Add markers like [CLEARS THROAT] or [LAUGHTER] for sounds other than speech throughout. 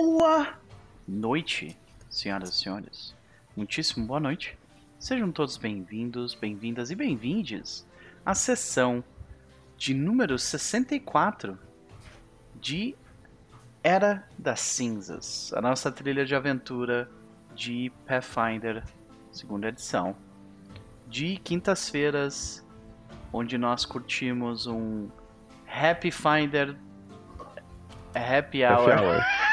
Boa noite, senhoras e senhores. Muitíssimo boa noite. Sejam todos bem-vindos, bem-vindas e bem-vindes à sessão de número 64 de Era das Cinzas, a nossa trilha de aventura de Pathfinder, segunda edição, de quintas-feiras, onde nós curtimos um Happy Finder Happy Hour. Happy Hour. [LAUGHS]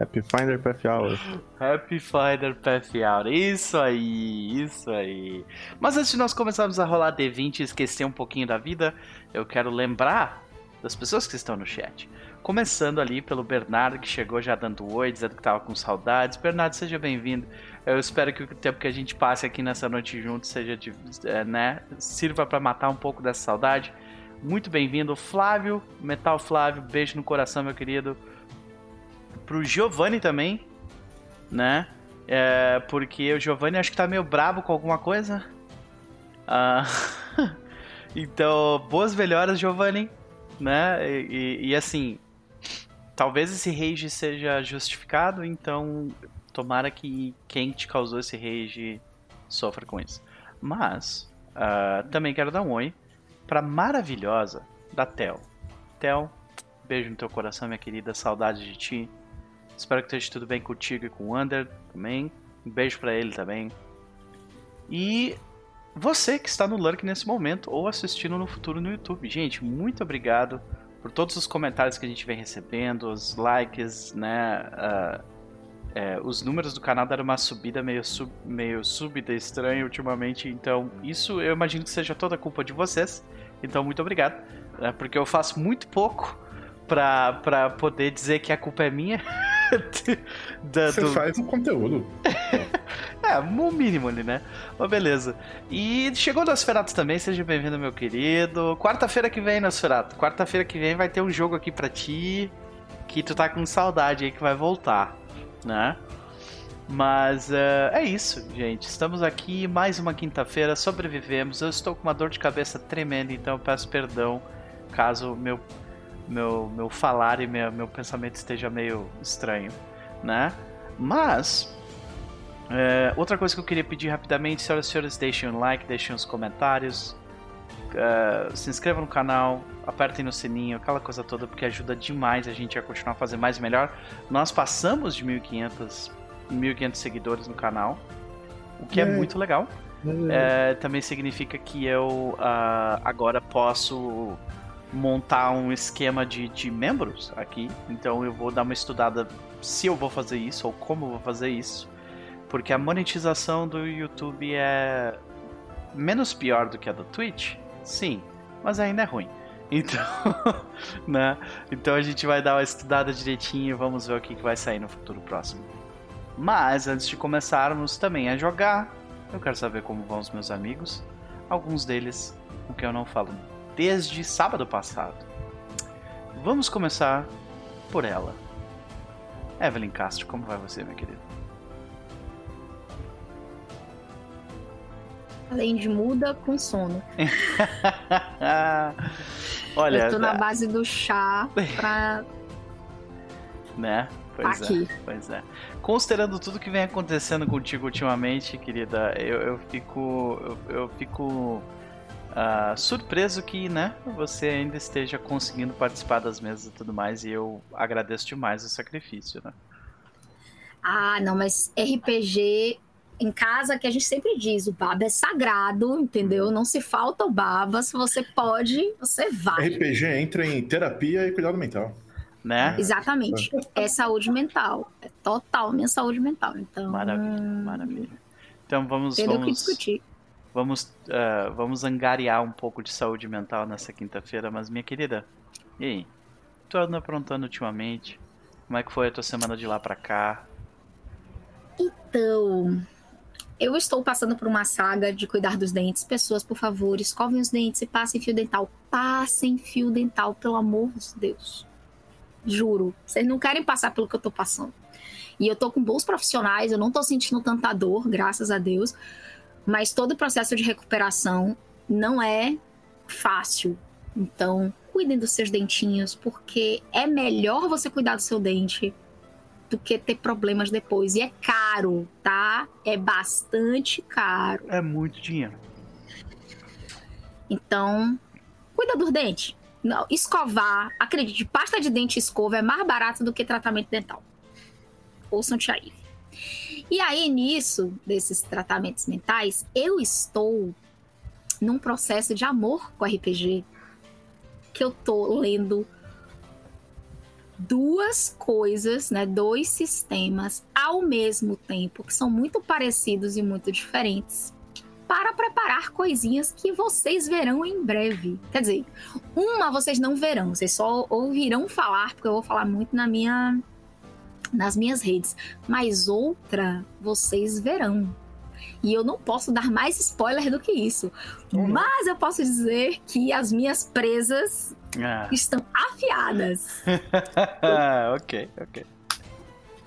Happy Finder Path Hour. Happy Finder Path Hour. Isso aí, isso aí. Mas antes de nós começarmos a rolar D20 e esquecer um pouquinho da vida, eu quero lembrar das pessoas que estão no chat. Começando ali pelo Bernardo, que chegou já dando oi, dizendo que estava com saudades. Bernardo, seja bem-vindo. Eu espero que o tempo que a gente passe aqui nessa noite junto seja de, é, né, sirva para matar um pouco dessa saudade. Muito bem-vindo, Flávio, Metal Flávio, beijo no coração, meu querido. Pro Giovanni também, né? É, porque o Giovanni acho que tá meio bravo com alguma coisa. Ah, [LAUGHS] então, boas melhoras, Giovanni, né? E, e, e, assim, talvez esse rage seja justificado, então tomara que quem te causou esse rage sofra com isso. Mas, uh, também quero dar um oi pra maravilhosa da Tel. Tel, beijo no teu coração, minha querida, saudade de ti. Espero que esteja tudo bem contigo e com o Under também. Um beijo para ele também. E você que está no Lurk nesse momento ou assistindo no futuro no YouTube. Gente, muito obrigado por todos os comentários que a gente vem recebendo, os likes, né? Uh, é, os números do canal deram uma subida meio, sub, meio súbita, estranha ultimamente. Então, isso eu imagino que seja toda culpa de vocês. Então, muito obrigado. Né, porque eu faço muito pouco pra poder dizer que a culpa é minha. [LAUGHS] da, Você do... faz um conteúdo. [LAUGHS] é, o mínimo ali, né? Mas beleza. E chegou o Nosferatu também, seja bem-vindo, meu querido. Quarta-feira que vem, Nosferatu. Quarta-feira que vem vai ter um jogo aqui pra ti. Que tu tá com saudade aí que vai voltar, né? Mas uh, é isso, gente. Estamos aqui mais uma quinta-feira, sobrevivemos. Eu estou com uma dor de cabeça tremenda, então eu peço perdão caso meu meu, meu falar e meu, meu pensamento esteja meio estranho, né? Mas é, outra coisa que eu queria pedir rapidamente, senhoras e senhores, deixem um like, deixem os comentários, uh, se inscrevam no canal, apertem no sininho, aquela coisa toda, porque ajuda demais a gente a continuar a fazer mais e melhor. Nós passamos de 1.500 1.500 seguidores no canal, o que é, é muito legal. É, também significa que eu uh, agora posso montar um esquema de, de membros aqui. Então eu vou dar uma estudada se eu vou fazer isso ou como eu vou fazer isso. Porque a monetização do YouTube é menos pior do que a do Twitch, sim, mas ainda é ruim. [LAUGHS] Então, né? Então a gente vai dar uma estudada direitinho e vamos ver o que vai sair no futuro próximo. Mas antes de começarmos também a jogar, eu quero saber como vão os meus amigos. Alguns deles com que eu não falo desde sábado passado. Vamos começar por ela. Evelyn Castro, como vai você, minha querida? Além de muda, com sono. [LAUGHS] Olha, eu tô na base do chá pra. [LAUGHS] né? Pois aqui. é, pois é. Considerando tudo que vem acontecendo contigo ultimamente, querida, eu, eu fico. Eu, eu fico. Uh, surpreso que, né, você ainda esteja conseguindo participar das mesas e tudo mais, e eu agradeço demais o sacrifício, né? Ah, não, mas RPG em casa que a gente sempre diz, o baba é sagrado, entendeu? Uhum. Não se falta o baba, se você pode, você vai. RPG entra em terapia e cuidado mental né? Exatamente. É saúde mental. É total minha saúde mental. Então. Maravilha, maravilha. Então vamos. Tem vamos... que discutir. Vamos, uh, vamos angariar um pouco de saúde mental nessa quinta-feira, mas minha querida, e aí? Tu anda aprontando ultimamente? Como é que foi a tua semana de lá pra cá? Então, eu estou passando por uma saga de cuidar dos dentes. Pessoas, por favor, escovem os dentes e passem fio dental. Passem fio dental, pelo amor de Deus. Juro. Vocês não querem passar pelo que eu tô passando. E eu tô com bons profissionais, eu não tô sentindo tanta dor, graças a Deus. Mas todo o processo de recuperação não é fácil. Então, cuidem dos seus dentinhos, porque é melhor você cuidar do seu dente do que ter problemas depois. E é caro, tá? É bastante caro. É muito dinheiro. Então, cuida dos dentes. Não, escovar, acredite, pasta de dente e escova é mais barato do que tratamento dental. Ouçam Tia Ive. E aí, nisso, desses tratamentos mentais, eu estou num processo de amor com RPG. Que eu tô lendo duas coisas, né, dois sistemas ao mesmo tempo que são muito parecidos e muito diferentes para preparar coisinhas que vocês verão em breve. Quer dizer, uma vocês não verão, vocês só ouvirão falar, porque eu vou falar muito na minha nas minhas redes, mas outra vocês verão. E eu não posso dar mais spoiler do que isso. Uhum. Mas eu posso dizer que as minhas presas ah. estão afiadas. [LAUGHS] ok, ok.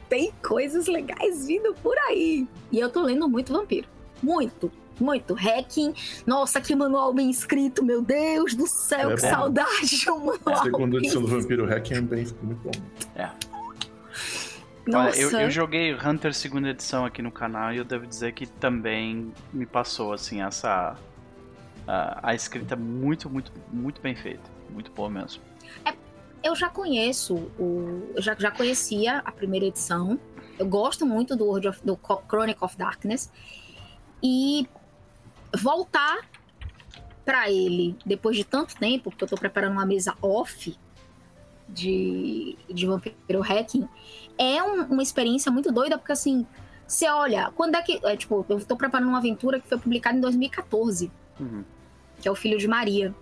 Tem coisas legais vindo por aí. E eu tô lendo muito vampiro. Muito muito. Hacking, nossa, que manual bem escrito, meu Deus do céu, é que bom. saudade de um manual. A segunda edição do Vampiro Hacking é bem, muito bom. É. Olha, eu, eu, joguei Hunter segunda edição aqui no canal e eu devo dizer que também me passou, assim, essa. A, a escrita muito, muito, muito bem feita. Muito boa mesmo. É, eu já conheço o. Eu já, já conhecia a primeira edição. Eu gosto muito do, World of, do Chronicle of Darkness. E voltar para ele depois de tanto tempo, porque eu tô preparando uma mesa off de, de Vampiro Hacking, é um, uma experiência muito doida, porque assim, você olha, quando é que. É, tipo, eu tô preparando uma aventura que foi publicada em 2014, uhum. que é o Filho de Maria.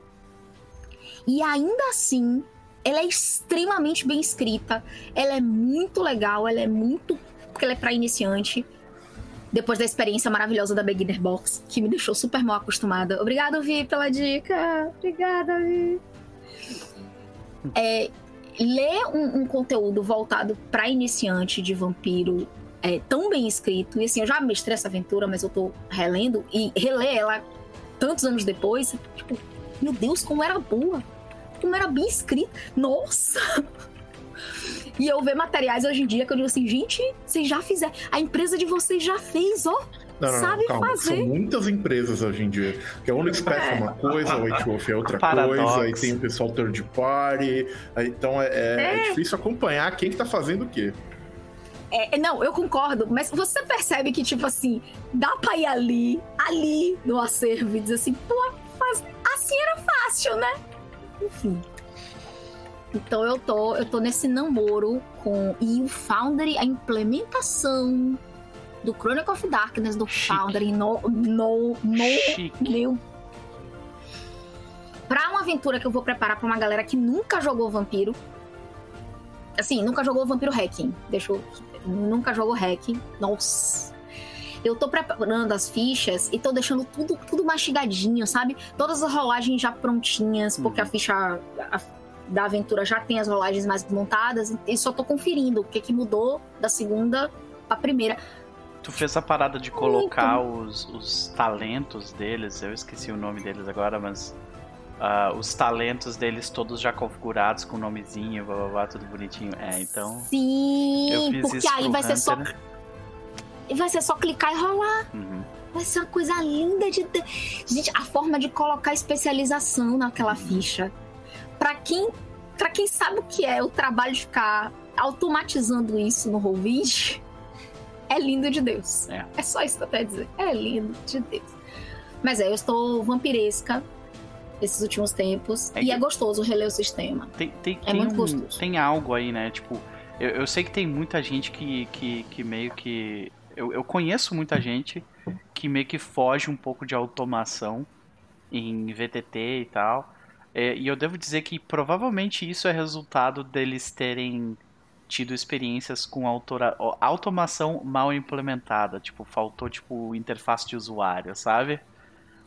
E ainda assim, ela é extremamente bem escrita, ela é muito legal, ela é muito. porque ela é pra iniciante depois da experiência maravilhosa da Beginner Box, que me deixou super mal acostumada. Obrigada, Vi, pela dica. Obrigada, Vi. [LAUGHS] É, ler um, um conteúdo voltado para iniciante de vampiro é tão bem escrito, e assim, eu já mestrei essa aventura, mas eu tô relendo, e reler ela tantos anos depois, tipo, meu Deus, como era boa! Como era bem escrita! Nossa! [LAUGHS] E eu ver materiais hoje em dia que eu digo assim, gente, vocês já fizeram. A empresa de vocês já fez, ó. Não, não, sabe calma. fazer. São muitas empresas hoje em dia. Que a Unexpress é. é uma [LAUGHS] coisa, o Wolf é outra coisa, aí tem o pessoal third party. Então é, é, é, difícil acompanhar quem que tá fazendo o quê. É, não, eu concordo, mas você percebe que, tipo assim, dá pra ir ali, ali no acervo e dizer assim, pô, faz... assim era fácil, né? Enfim. Então eu tô, eu tô nesse namoro com e o Foundry, a implementação do Chronicle of Darkness do Chique. Foundry no no no meu Pra uma aventura que eu vou preparar pra uma galera que nunca jogou Vampiro. Assim, nunca jogou Vampiro Hacking. Deixa eu. Nunca jogou Hacking. Nossa. Eu tô preparando as fichas e tô deixando tudo, tudo mastigadinho, sabe? Todas as rolagens já prontinhas, porque uhum. a ficha. A, da aventura já tem as rolagens mais montadas e só tô conferindo o que, que mudou da segunda pra primeira. Tu fez a parada de colocar os, os talentos deles, eu esqueci o nome deles agora, mas uh, os talentos deles todos já configurados com nomezinho, blá, blá, blá, tudo bonitinho. É, então. Sim, porque aí vai Hunter. ser só. Vai ser só clicar e rolar. Uhum. Vai ser uma coisa linda de. Gente, a forma de colocar especialização naquela uhum. ficha para quem para quem sabe o que é o trabalho de ficar automatizando isso no Roll20, é lindo de Deus. É. é só isso que eu quero dizer. É lindo de Deus. Mas é, eu estou vampiresca esses últimos tempos. É e é gostoso reler o sistema. Tem, tem, é tem muito um, gostoso. Tem algo aí, né? Tipo, eu, eu, sei que tem muita gente que, que, que meio que. Eu, eu conheço muita gente que meio que foge um pouco de automação em VTT e tal. É, e eu devo dizer que provavelmente isso é resultado deles terem tido experiências com autora, automação mal implementada. Tipo, faltou tipo interface de usuário, sabe?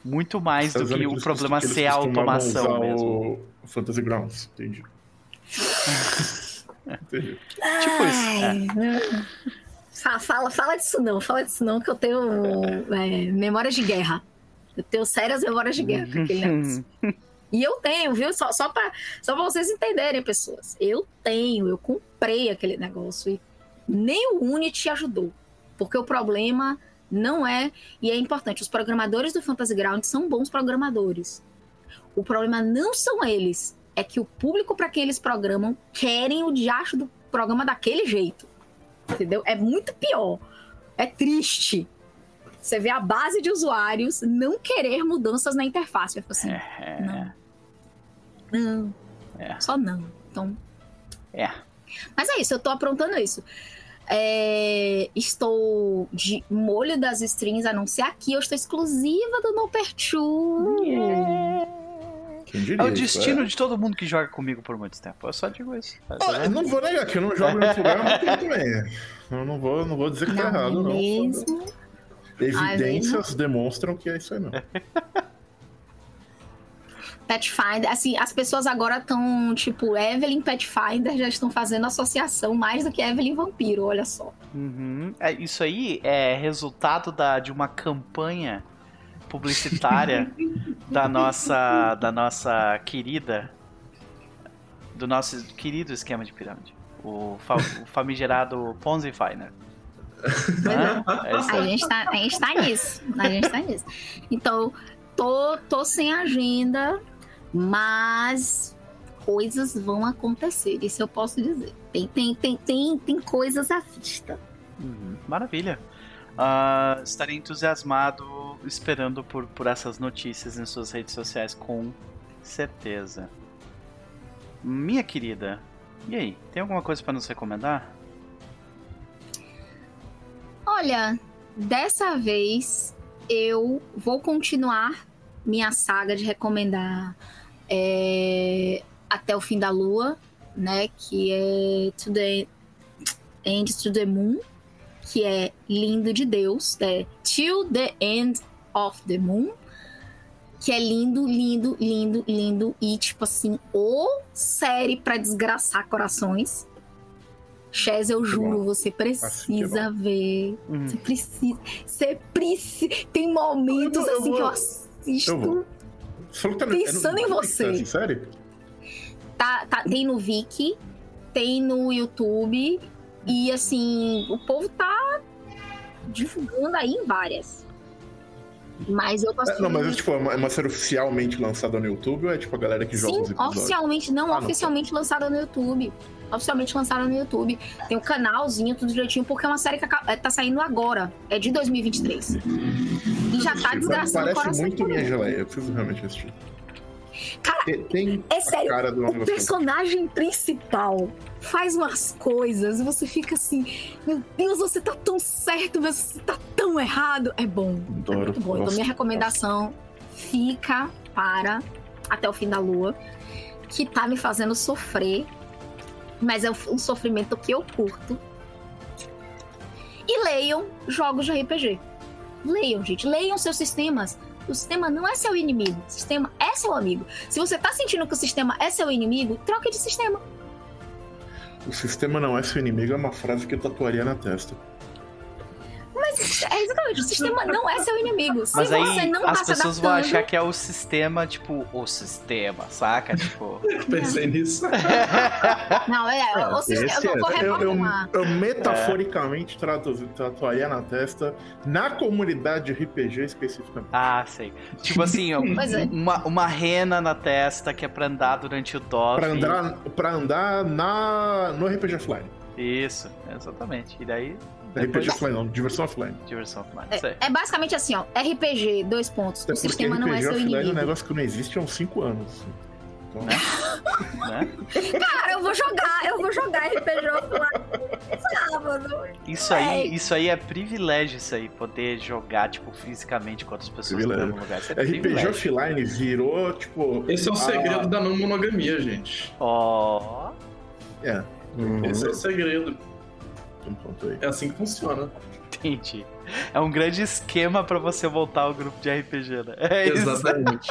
Muito mais do que o problema ser a automação mesmo. O Fantasy Grounds, entendi. [LAUGHS] entendi. Tipo isso. É. Fala, fala disso não, fala disso não, que eu tenho é, memórias de guerra. Eu tenho sérias memórias de guerra com aquele [LAUGHS] negócio. E eu tenho, viu? Só, só para só pra vocês entenderem, pessoas. Eu tenho, eu comprei aquele negócio e nem o Unity ajudou. Porque o problema não é. E é importante, os programadores do Fantasy Ground são bons programadores. O problema não são eles, é que o público para quem eles programam querem o diacho do programa daquele jeito. Entendeu? É muito pior. É triste. Você vê a base de usuários não querer mudanças na interface. Eu falo assim, é... não. Não. É. Só não. Então. É. Mas é isso, eu tô aprontando isso. É, estou de molho das strings a não ser aqui. Eu estou exclusiva do No Perchu. Yeah. é o destino isso, é? de todo mundo que joga comigo por muito tempo. Eu só digo isso. Oh, eu não vou negar que eu não jogo em outro lugar há muito tempo também. Eu não vou, não vou dizer que tá não, tá errado, não. Mesmo? Evidências Ai, demonstram que é isso aí não. [LAUGHS] Pathfinder, assim, as pessoas agora estão, tipo, Evelyn Pathfinder já estão fazendo associação mais do que Evelyn Vampiro, olha só. Uhum. É, isso aí é resultado da, de uma campanha publicitária [LAUGHS] da nossa da nossa querida do nosso querido esquema de pirâmide, o, fa, o famigerado Ponzi Finer. É, a, gente tá, a gente tá nisso. A gente tá nisso. Então, tô, tô sem agenda mas coisas vão acontecer, isso eu posso dizer. Tem, tem, tem, tem, tem coisas à vista. Uhum, maravilha. Uh, estarei entusiasmado esperando por, por essas notícias em suas redes sociais, com certeza. Minha querida, e aí? Tem alguma coisa para nos recomendar? Olha, dessa vez eu vou continuar minha saga de recomendar é, Até o Fim da Lua, né? Que é To the End to the Moon, que é Lindo de Deus, é Till the End of the Moon, que é lindo, lindo, lindo, lindo e tipo assim, ou série para desgraçar corações. Chaz, eu juro, você precisa ver. Hum. Você precisa. Você precisa. Tem momentos eu, eu, assim eu que eu assisto. Tá Pensando em você. sério? Tá, tá, tem no Viki, tem no YouTube. E assim, o povo tá divulgando aí em várias. Mas eu posso. É, não, mas é, tipo, é uma, é uma série oficialmente lançada no YouTube ou é tipo a galera que joga Sim, os episódios? Oficialmente, não, ah, oficialmente não. lançada no YouTube. Oficialmente lançada no YouTube. Tem um canalzinho, tudo direitinho, porque é uma série que tá saindo agora. É de 2023. E já tá desgraçando Parece muito minha geleia. Eu preciso realmente assistir. Cara, tem é sério, o personagem principal faz umas coisas e você fica assim, meu Deus, você tá tão certo, mas você tá tão errado. É bom. Adoro. É muito bom. Então, minha recomendação fica para Até o Fim da Lua, que tá me fazendo sofrer, mas é um sofrimento que eu curto. E leiam jogos de RPG. Leiam, gente. Leiam seus sistemas. O sistema não é seu inimigo. O sistema é seu amigo. Se você tá sentindo que o sistema é seu inimigo, troque de sistema. O sistema não é seu inimigo é uma frase que eu tatuaria na testa. Mas é exatamente, o sistema não é seu inimigo. Se Mas aí não as tá pessoas adaptando... vão achar que é o sistema, tipo, o sistema, saca? Tipo. [LAUGHS] Pensei nisso. [LAUGHS] não, é, o sistema. Eu, vou eu, eu, eu metaforicamente é. tatuaria na testa na comunidade RPG especificamente. Ah, sei. Tipo assim, ó, [LAUGHS] é. uma, uma rena na testa que é pra andar durante o DOF. Pra andar, pra andar na, no RPG Offline. Isso, exatamente. E daí RPG offline, não, diversão offline. Diversão offline. É, é, basicamente assim, ó. RPG, dois pontos. Até o sistema não é seu inimigo. é um negócio que não existe há uns 5 anos. Então... Né? né? Cara, eu vou jogar, eu vou jogar RPG offline sábado. Isso aí, é. isso aí é privilégio, isso aí, poder jogar, tipo, fisicamente com outras pessoas no mesmo lugar. É RPG offline virou, tipo. Esse é o segredo a... da não monogamia, gente. Ó. Oh. É. Uhum. Esse é o segredo. É assim que funciona. Entendi. É um grande esquema para você voltar ao grupo de RPG, né? É Exatamente.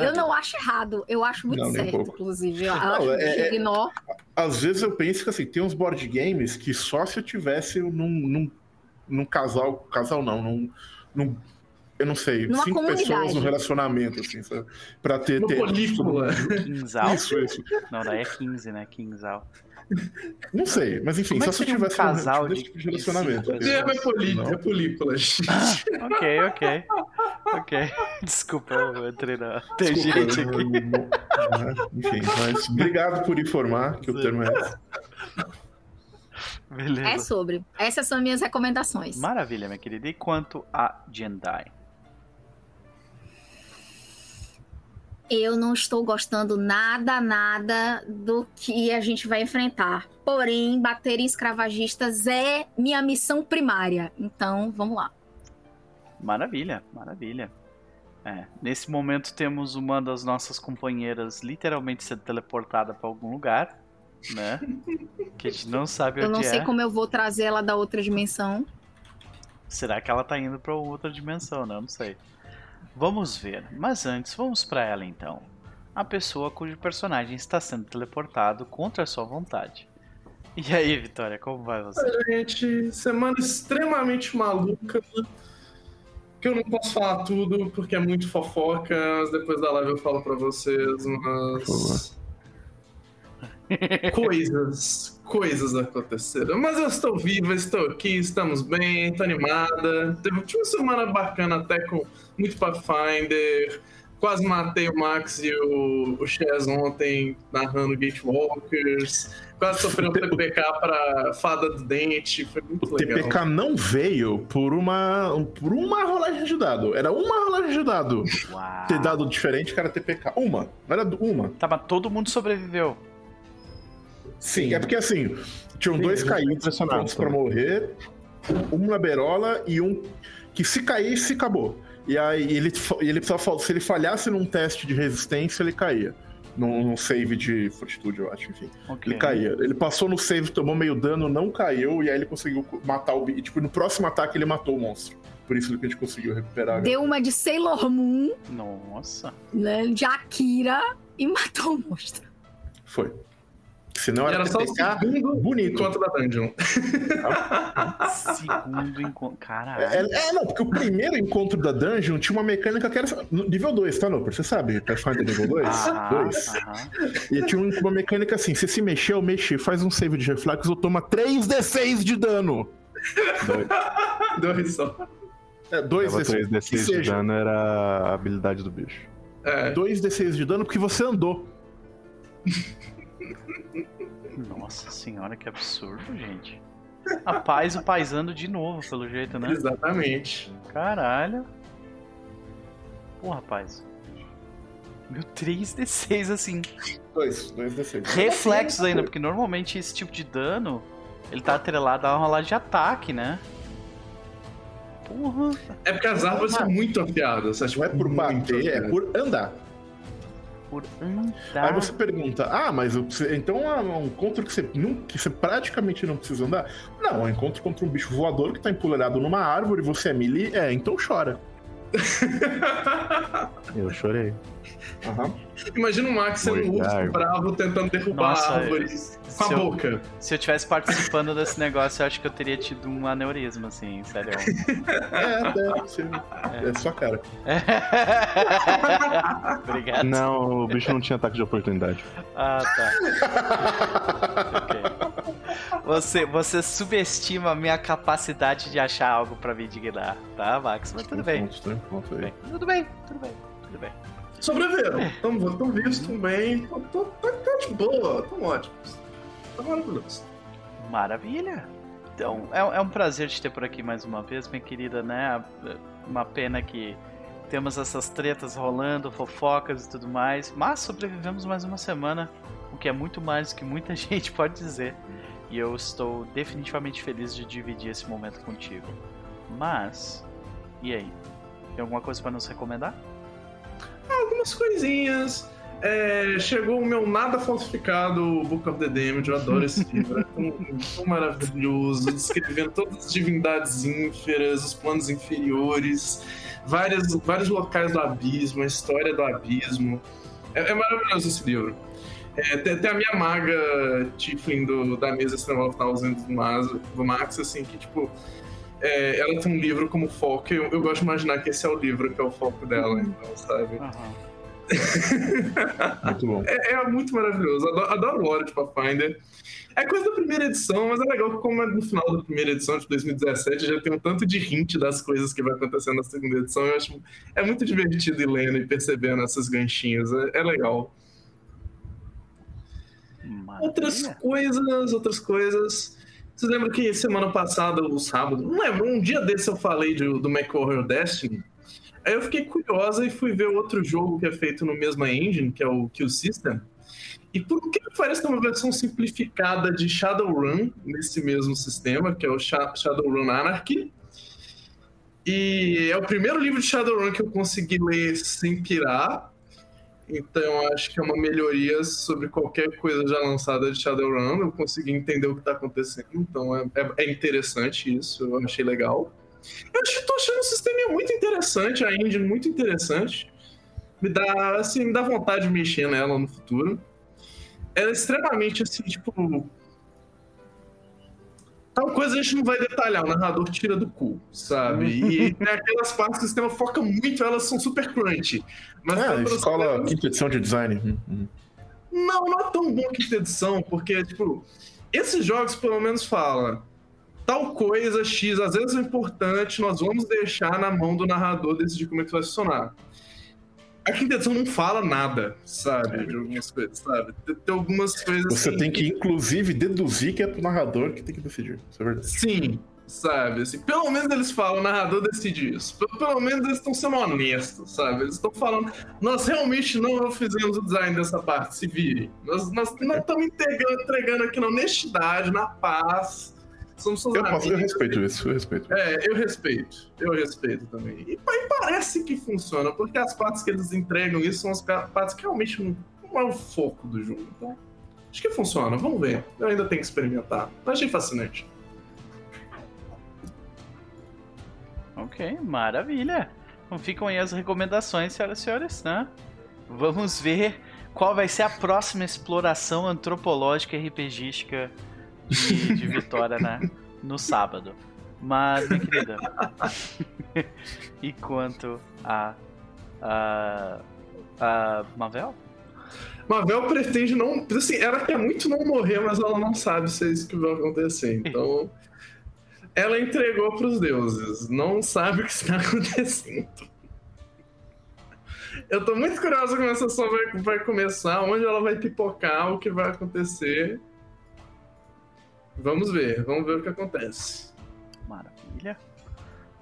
eu não acho errado, eu acho muito não, certo, inclusive. Eu não, acho é, é, às vezes eu penso que assim, tem uns board games que só se eu tivesse num, num, num casal, casal não, num, num eu não sei, Numa cinco comunidade. pessoas no relacionamento, assim, sabe? Pra ter. Uma ter película. Quinzal? Isso, isso. Não, daí é 15, né? Quinzal. Não sei, mas enfim, Como só é se tivesse um casal de, tipo de relacionamento. De é, é, película, é ok, ok. Ok. [LAUGHS] Desculpa, eu entrei na tangente aqui. enfim, mas obrigado por informar que Sim. o termo é esse. Beleza. É sobre. Essas são minhas recomendações. Maravilha, minha querida. E quanto a Jendai? Eu não estou gostando nada, nada do que a gente vai enfrentar. Porém, bater em escravagistas é minha missão primária. Então, vamos lá. Maravilha, maravilha. É, nesse momento temos uma das nossas companheiras literalmente sendo teleportada para algum lugar né? [LAUGHS] Que a gente não sabe eu onde é. Eu não sei é. como eu vou trazer ela da outra dimensão. Será que ela tá indo para outra dimensão, né? Eu não sei. Vamos ver. Mas antes, vamos para ela então. A pessoa cujo personagem está sendo teleportado contra a sua vontade. E aí, Vitória, como vai você? Gente, semana extremamente maluca. Que eu não posso falar tudo porque é muito fofoca. Depois da live eu falo para vocês, mas [LAUGHS] coisas, coisas aconteceram. Mas eu estou viva, estou aqui, estamos bem, estou animada. Teve uma semana bacana até com muito Pathfinder. Quase matei o Max e o, o Chaz ontem narrando Gatewalkers. Quase sofri um TPK para Fada do Dente. Foi muito o legal. O TPK não veio por uma, por uma rolagem de dado. Era uma rolagem de dado. Uau. Ter dado diferente, cara, TPK. Uma. Era uma. Tá, mas todo mundo sobreviveu. Sim, é porque assim, tinham Sim, dois caídos prontos pra morrer, um na berola e um que se caísse, acabou. E aí ele, ele precisava, se ele falhasse num teste de resistência, ele caía. Num, num save de fortitude, eu acho, enfim. Okay. Ele caía. Ele passou no save, tomou meio dano, não caiu, e aí ele conseguiu matar o. E, tipo, no próximo ataque ele matou o monstro. Por isso que a gente conseguiu recuperar. Deu uma de Sailor Moon. Nossa. Né, de Akira e [LAUGHS] matou o monstro. Foi. Senão era, era só o segundo bonito. encontro da dungeon. segundo encontro. Caralho. É, é, não, porque o primeiro encontro da dungeon tinha uma mecânica que era. Nível 2, tá, Noper? Você sabe, Pathfinder nível 2? 2. [LAUGHS] E tinha uma mecânica assim: você se mexer, faz um save de reflexo, toma 3d6 de dano. Dois. Dois só. É, 2d6. 3d6 de dano era a habilidade do bicho. É. 2d6 de dano porque você andou. Nossa senhora, que absurdo, gente. A paz, o paisando de novo, pelo jeito, né? Exatamente. Caralho. Pô, rapaz. Meu 3d6, assim. 2, 2d6. Reflexos ainda, porque normalmente esse tipo de dano, ele tá atrelado a uma rolagem de ataque, né? Porra. É porque as árvores são muito afiadas. Não é por bater, é por andar por andar. Aí você pergunta, ah, mas então é um encontro que você, não, que você praticamente não precisa andar? Não, é um encontro contra um bicho voador que tá empoleirado numa árvore, você é melee, é, então chora. [LAUGHS] Eu chorei. Uhum. Imagina o Max sendo um urso bravo tentando derrubar Nossa, árvores com a eu, boca. Se eu tivesse participando desse negócio, eu acho que eu teria tido um aneurisma, assim, sério. [LAUGHS] é, deve ser. É, é sua cara. [LAUGHS] Obrigado. Não, o bicho não tinha ataque de oportunidade. Ah, tá. ok. Você, você subestima a minha capacidade de achar algo pra me indignar, tá, Max? Mas tudo bem. Tudo bem, tudo bem, tudo bem, tudo bem. Sobreviveram. Estão vistos, estão bem. Estão tá de boa, estão ótimos. Tá maravilhoso. Maravilha. Então, é, é um prazer te ter por aqui mais uma vez, minha querida, né? Uma pena que temos essas tretas rolando, fofocas e tudo mais, mas sobrevivemos mais uma semana, o que é muito mais do que muita [LAUGHS] gente pode dizer. E eu estou definitivamente feliz de dividir esse momento contigo. Mas, e aí? Tem alguma coisa para nos recomendar? Algumas coisinhas. É, chegou o meu nada falsificado Book of the Damned, eu adoro esse [LAUGHS] livro, é tão, tão, maravilhoso, descrevendo todas as divindades ínferas, os planos inferiores, várias, vários locais do abismo, a história do abismo. É, é maravilhoso esse livro. É, tem, tem, a minha maga Tiflin do, da mesa of Thousands do, do Max, assim, que, tipo, é, ela tem um livro como foco, e eu, eu, gosto de imaginar que esse é o livro que é o foco dela, então, sabe? Uhum. [LAUGHS] muito bom. É, é, muito maravilhoso. Adoro, adoro o lore de Pathfinder. É coisa da primeira edição, mas é legal que, como é no final da primeira edição de 2017, já tem um tanto de hint das coisas que vai acontecer na segunda edição. Eu acho é muito divertido ir lendo e percebendo essas ganchinhas. É, é legal. Maravilha. Outras coisas, outras coisas. Vocês lembram que semana passada, o sábado, não lembro, um dia desse eu falei do, do McHorror Destiny. Aí eu fiquei curiosa e fui ver outro jogo que é feito no mesmo engine, que é o Kill System. E por que parece uma versão simplificada de Shadowrun nesse mesmo sistema, que é o Shadowrun Anarchy. E é o primeiro livro de Shadowrun que eu consegui ler sem pirar. Então acho que é uma melhoria sobre qualquer coisa já lançada de Shadowrun. Eu consegui entender o que está acontecendo. Então é, é, é, interessante isso, eu achei legal. Eu estou achando o sistema muito interessante, a engine muito interessante. Me dá, assim, me dá vontade de mexer nela no futuro. Ela é extremamente assim, tipo Tal coisa a gente não vai detalhar, o narrador tira do cu, sabe? E [LAUGHS] tem aquelas partes que o sistema foca muito, elas são super crunch. Mas é, escola quinta edição de design. Hum, hum. Não, não é tão bom quinta edição, porque, tipo, esses jogos pelo menos falam tal coisa X, às vezes é importante, nós vamos deixar na mão do narrador decidir como é que vai funcionar a quinta edição não fala nada, sabe? De algumas coisas, sabe? Tem algumas coisas. Você assim, tem que, inclusive, deduzir que é pro narrador que tem que decidir. Isso é verdade. Sim, sabe? Assim, pelo menos eles falam, o narrador decide isso. Pelo, menos eles estão sendo honestos, sabe? Eles estão falando, nós realmente não fizemos o design dessa parte, se virem. Nós, nós não estamos entregando, entregando aqui na honestidade, na paz Somos eu, posso, eu respeito isso, eu respeito. É, eu respeito. Eu respeito também. E, e, parece que funciona, porque as partes que eles entregam isso são as partes que realmente não, não é o foco do jogo. Então, acho que funciona. Vamos ver. Eu ainda tenho que experimentar. Eu achei fascinante. Ok, maravilha. Então ficam aí as recomendações, senhoras e senhores, né? Vamos ver qual vai ser a próxima exploração antropológica e RPGística de, de vitória né, no sábado. Mas, minha querida, [LAUGHS] e quanto a, a, a Mavel? Mavel pretende não. Assim, ela quer muito não morrer, mas ela não sabe se é isso que vai acontecer. Então, ela entregou para os deuses. Não sabe o que está [LAUGHS] acontecendo. Eu tô muito curioso como essa sessão vai, vai começar, onde ela vai pipocar, o que vai acontecer. Vamos ver, vamos ver o que acontece. Maravilha.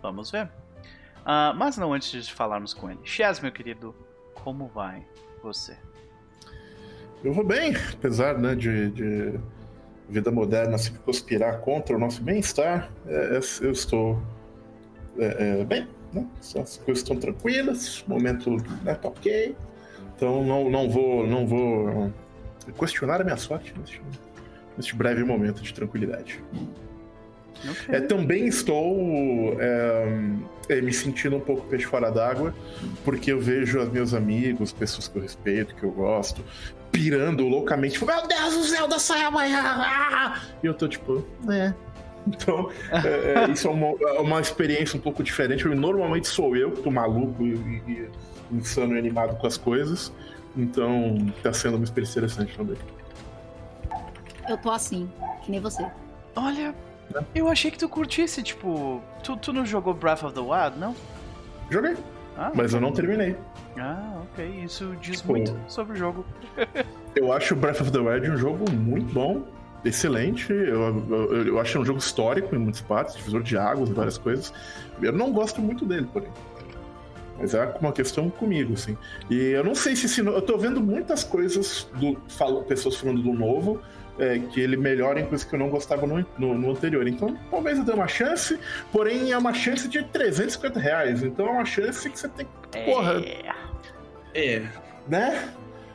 Vamos ver. Uh, mas não antes de falarmos com ele. Chaz, meu querido, como vai você? Eu vou bem, apesar né, de, de vida moderna se conspirar contra o nosso bem-estar, é, é eu estou é, é, bem, né? As coisas estão tranquilas, o momento né, tá ok. Então não, não vou não vou questionar a minha sorte neste momento neste breve momento de tranquilidade. Okay. É, também estou é, é, me sentindo um pouco peixe fora d'água, porque eu vejo os meus amigos, pessoas que eu respeito, que eu gosto, pirando loucamente, tipo, meu Deus do céu, da saia amanhã! Ah! E eu tô tipo, é. Então, é, é, [LAUGHS] isso é uma, é uma, experiência um pouco diferente. Normalmente sou eu que tô maluco e, e, e insano e animado com as coisas. Então, tá sendo uma experiência interessante também. Eu tô assim, que nem você. Olha, eu achei que tu curtisse, tipo. Tu, tu não jogou Breath of the Wild, não? Joguei. Ah, mas eu não terminei. Ah, ok. Isso diz tipo, muito sobre o jogo. [LAUGHS] eu acho Breath of the Wild um jogo muito bom, excelente. Eu, eu, eu acho um jogo histórico em muitas partes, divisor de águas várias coisas. Eu não gosto muito dele, porém. Mas é uma questão comigo, assim. E eu não sei se, se eu tô vendo muitas coisas do falo, pessoas falando do novo, é, que ele melhora em coisas que eu não gostava no, no, no, anterior. Então, talvez eu dê uma chance, porém é uma chance de 350 reais. Então é uma chance que você tem que. É... Porra. É. Né?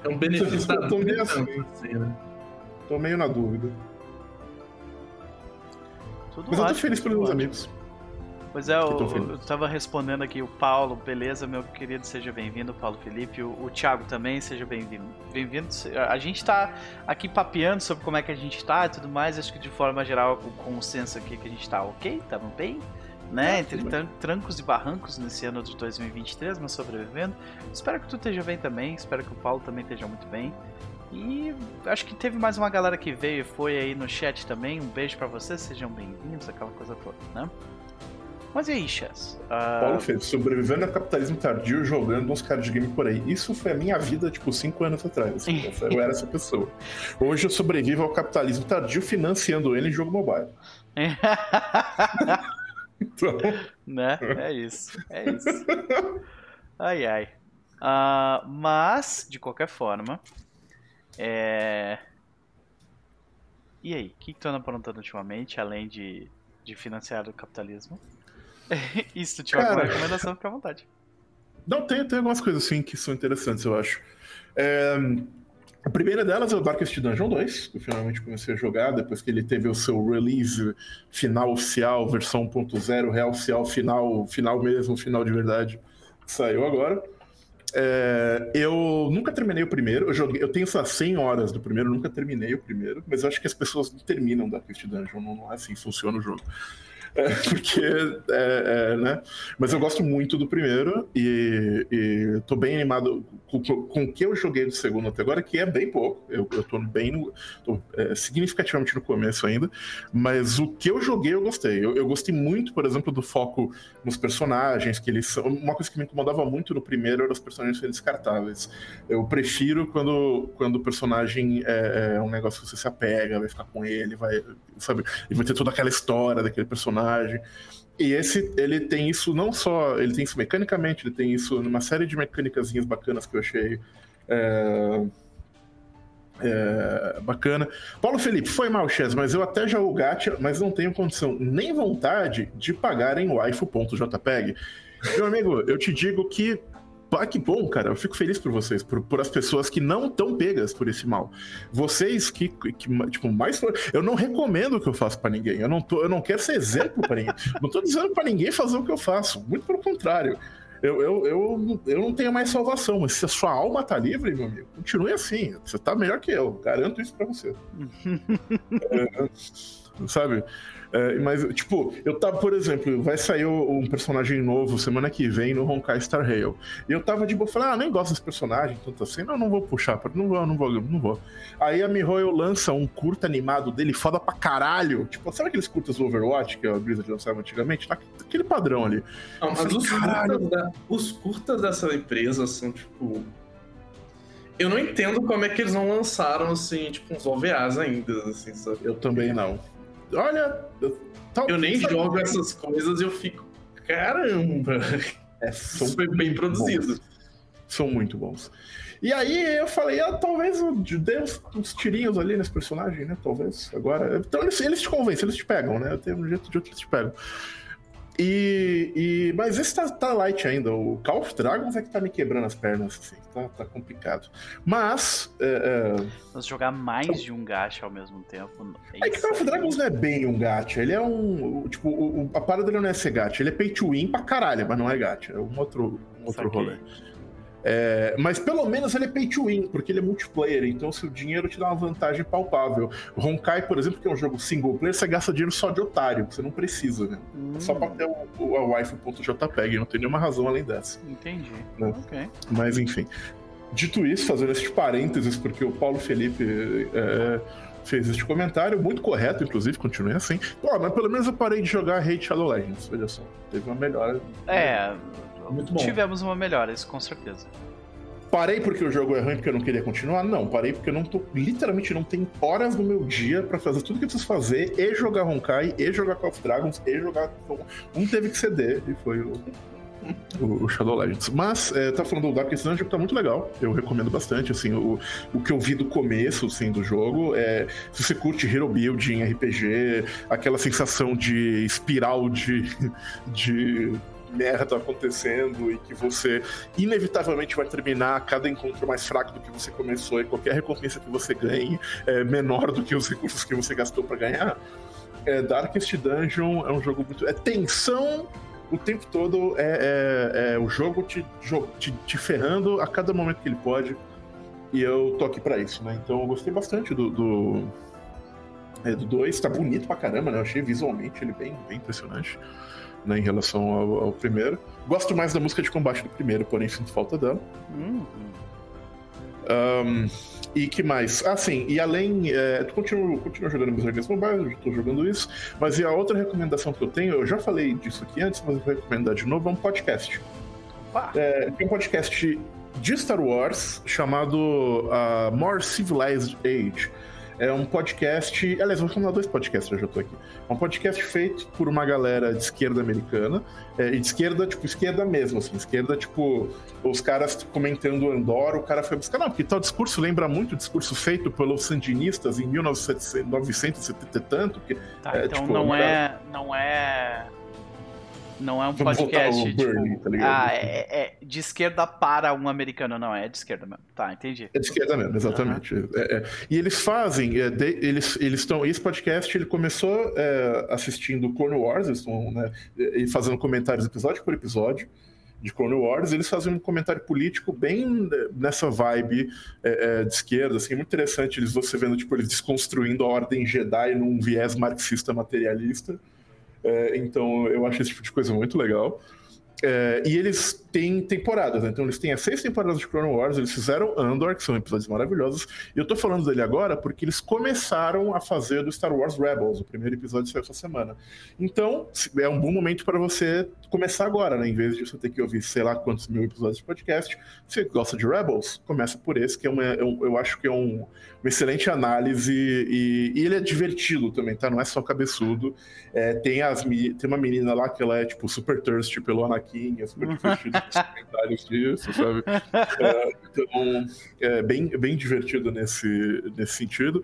É um benefício da tô meio assim, assim, né? Tô meio na dúvida. Tudo Mas eu tô feliz pelos meus amigos. Pois é, eu, eu tava respondendo aqui o Paulo, beleza, meu querido, seja bem-vindo, Paulo Felipe. O, o Thiago também, seja bem-vindo. Bem-vindo. A gente tá aqui papeando sobre como é que a gente tá e tudo mais. Acho que de forma geral, o consenso aqui é que a gente tá ok, tamo bem. né? Entre tran- trancos e barrancos nesse ano de 2023, mas sobrevivendo. Espero que tu esteja bem também, espero que o Paulo também esteja muito bem. E acho que teve mais uma galera que veio e foi aí no chat também. Um beijo pra vocês, sejam bem-vindos, aquela coisa toda, né? Mas e aí, Chess? Ah, Paulo fez, sobrevivendo ao capitalismo tardio jogando uns card game por aí. Isso foi a minha vida, tipo, cinco anos atrás. [LAUGHS] Eu era essa pessoa. Hoje eu sobrevivo ao capitalismo tardio financiando ele em jogo mobile. Então, [LAUGHS] né? É isso. É isso. Ai, ai. Ah, mas, de qualquer forma, é. E aí, o que, que tu anda aprontando ultimamente, além de, de financiar o capitalismo? [LAUGHS] tiver alguma Cara. recomendação, fica à vontade. não, tem, tem algumas coisas assim que são interessantes, eu acho. É, a primeira delas é o Darkest Dungeon 2, que eu finalmente comecei a jogar depois que ele teve o seu release final oficial, versão 1.0, real oficial, final, final mesmo, final de verdade, saiu agora. É, eu nunca terminei o primeiro, eu, joguei, eu tenho essas 100 horas do primeiro, nunca terminei o primeiro, mas eu acho que as pessoas não terminam Darkest Dungeon, não, não é assim que funciona o jogo. [LAUGHS] Porque, é, é, né? Mas eu gosto muito do primeiro e, e tô bem animado com o que eu joguei do segundo até agora, que é bem pouco. Eu, eu tô bem no, tô, é, significativamente no começo ainda, mas o que eu joguei eu gostei. Eu, eu gostei muito, por exemplo, do foco nos personagens, que eles são. Uma coisa que me incomodava muito no primeiro era os personagens serem descartáveis. Eu prefiro quando, quando o personagem é, é um negócio que você se apega, vai ficar com ele, vai, sabe? E vai ter toda aquela história daquele personagem. E esse, ele tem isso não só, ele tem isso mecanicamente, ele tem isso numa série de mecânicazinhas bacanas que eu achei é, é, bacana. Paulo Felipe, foi mal, Chess, mas eu até já o gacha, mas não tenho condição nem vontade de pagar em waifu.jpg. Meu amigo, eu te digo que pá, que bom, cara. Eu fico feliz por vocês, por, por as pessoas que não estão pegas por esse mal. Vocês que, que tipo, mais. Eu não recomendo o que eu faço pra ninguém. Eu não, tô, eu não quero ser exemplo pra ninguém. [LAUGHS] não tô dizendo pra ninguém fazer o que eu faço. Muito pelo contrário. Eu, eu, eu, eu não tenho mais salvação, mas se a sua alma tá livre, meu amigo, continue assim. Você tá melhor que eu. Garanto isso pra você. [LAUGHS] É, sabe? É, mas, tipo, eu tava, por exemplo, vai sair um personagem novo semana que vem no Honkai Star Rail. E eu tava de boa, falei, ah, nem gosto desse personagem, tanto assim, não, não vou puxar, não vou, não vou, não vou. Aí a MiHoYo lança um curta animado dele foda pra caralho. Tipo, sabe aqueles curtas do Overwatch que a Blizzard lançava antigamente? Tá aquele padrão ali. Não, mas falei, os curtas, da- os curtas dessa empresa são, tipo. Eu não entendo como é que eles não lançaram, assim, tipo, uns OVAs ainda, assim, sabe? Eu também não. Olha, eu, tal- Eu nem jogo essas coisas e eu fico. Caramba! É, são bem produzido. são muito bons. E aí eu falei, ah, talvez eu dê uns, uns tirinhos ali nesse personagem, né? Talvez. Agora. Então eles, eles te convencem, eles te pegam, né? Tem um jeito de outro eles te pegam. E, e- mas esse tá, tá light ainda. O Call of Dragons é que tá me quebrando as pernas, assim. Tá, tá complicado. Mas. É, é, jogar mais de um gacha ao mesmo tempo. é que Call of Dragons não é bem um gacha. Ele é um. Tipo, o, o- a parada dele não é ser gacha. Ele é pay to win pra caralho, mas não é gacha. É um outro, um outro rolê. É, mas pelo menos ele é pay to win, porque ele é multiplayer, então seu dinheiro te dá uma vantagem palpável. Honkai, por exemplo, que é um jogo single player, você gasta dinheiro só de otário, você não precisa, né? Hum, Só pra ter o, o, a waifu.jpg, não tem nenhuma razão além dessa. Entendi. Né? Ok. Mas enfim. Dito isso, fazendo esses parênteses, porque o Paulo Felipe é, fez este comentário, muito correto, inclusive, continue assim. Pô, mas pelo menos eu parei de jogar Hate Shadow Legends, veja só. Teve uma melhora. É, Muito bom. tivemos uma melhora, isso com certeza. Parei porque o jogo é ruim porque eu não queria continuar? Não, parei porque eu não tô. Literalmente não tenho horas no meu dia pra fazer tudo que eu preciso fazer e jogar Honkai, e jogar Call of Dragons, e jogar. Um teve que ceder, e foi o. O Shadow Legends. Mas, é, tá falando do Darkest Dungeon, que tá muito legal. Eu recomendo bastante, assim, o, o que eu vi do começo, assim, do jogo. É, se você curte Hero Building, RPG, aquela sensação de espiral de, de merda acontecendo e que você inevitavelmente vai terminar cada encontro mais fraco do que você começou e qualquer recompensa que você ganhe é menor do que os recursos que você gastou pra ganhar. É, Darkest Dungeon é um jogo muito. É tensão o tempo todo, é, é- é o jogo te, te, te ferrando a cada momento que ele pode. E eu tô aqui pra isso, né? Então eu gostei bastante do, do, É, do 2, tá bonito pra caramba, né? Eu achei visualmente ele bem, bem impressionante. Né, em relação ao, ao, primeiro. Gosto mais da música de combate do primeiro, porém sinto falta dela. Hum. Um, e que mais? Ah, sim, e além. É, tu continua, continua jogando Music Games Mobile, eu estou jogando isso. Mas e a outra recomendação que eu tenho, eu já falei disso aqui antes, mas eu vou recomendar de novo, é um podcast. É, tem um podcast de Star Wars chamado uh, More Civilized Age. É um podcast. Aliás, vou falar dois podcasts, eu já tô aqui. É um podcast feito por uma galera de esquerda americana. É, e de esquerda, tipo, esquerda mesmo, assim. Esquerda, tipo, os caras comentando Andorra, o cara foi buscar. Não, porque tal discurso lembra muito o discurso feito pelos sandinistas em 1970 e tanto. Que, tá, é, então tipo, não, é, não é não é um podcast. Tipo, Bernie, tá ah, é, é, de esquerda para um americano, não, é de esquerda mesmo. Tá, entendi. É de esquerda mesmo, exatamente. Uhum. É, e eles fazem, é, de, eles estão. Esse podcast ele começou é, assistindo Clone Wars, eles estão né, fazendo comentários episódio por episódio de Clone Wars, eles fazem um comentário político bem nessa vibe é, de esquerda, assim, muito interessante eles você vendo tipo eles desconstruindo a ordem Jedi num viés marxista materialista. É, então eu acho esse tipo de coisa muito legal. É, e eles têm temporadas, né? Então eles têm as seis temporadas de Clone Wars, eles fizeram Andor, que são episódios maravilhosos. E eu tô falando dele agora porque eles começaram a fazer do Star Wars Rebels, o primeiro episódio saiu essa semana. Então, é um bom momento para você começar agora, né? Em vez de você ter que ouvir sei lá quantos mil episódios de podcast, você gosta de Rebels, começa por esse, que é uma, eu, eu acho que é um, uma excelente análise e, e, ele é divertido também, tá? Não é só cabeçudo. É, tem, as, tem uma menina lá que ela é, tipo, super thirsty pelo Anakin, é super [LAUGHS] divertido os comentários disso, sabe? É, então, é bem, bem divertido nesse, nesse sentido.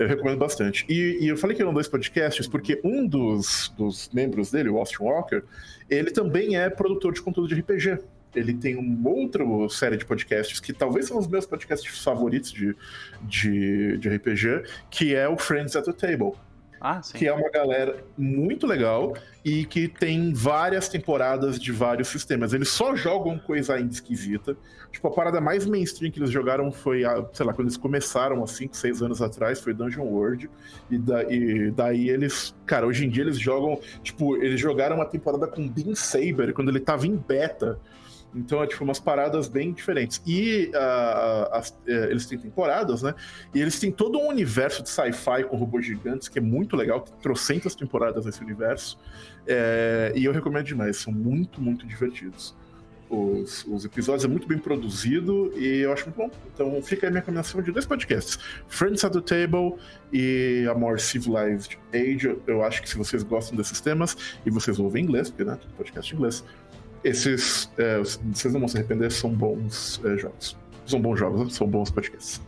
Eu recomendo bastante. E, e, eu falei que eram dois podcasts porque um dos, dos membros dele, o Austin Walker, ele também é produtor de conteúdo de RPG. Ele tem uma outra série de podcasts que talvez são os meus podcasts favoritos de, de, de RPG, que é o Friends at the Table ah, que é uma galera muito legal e que tem várias temporadas de vários sistemas. Eles só jogam coisa ainda esquisita. Tipo, a parada mais mainstream que eles jogaram foi, sei lá, quando eles começaram há 5, 6 anos atrás, foi Dungeon World. E, da, e daí eles, cara, hoje em dia eles jogam, tipo, eles jogaram uma temporada com Bean Saber quando ele tava em beta. Então é tipo umas paradas bem diferentes. E uh, as, uh, eles têm temporadas, né? E eles têm todo um universo de sci-fi com robôs gigantes que é muito legal, que trocentas temporadas nesse universo. É, e eu recomendo demais, são muito, muito divertidos. Os, os, episódios é muito bem produzido e eu acho muito bom. Então fica aí a minha recomendação de dois podcasts: Friends at the Table e A More Civilized Age. Eu acho que se vocês gostam desses temas e vocês ouvem inglês, porque né, podcast em inglês, esses, é, vocês não vão se arrepender, são bons é, jogos. São bons jogos, são bons podcasts.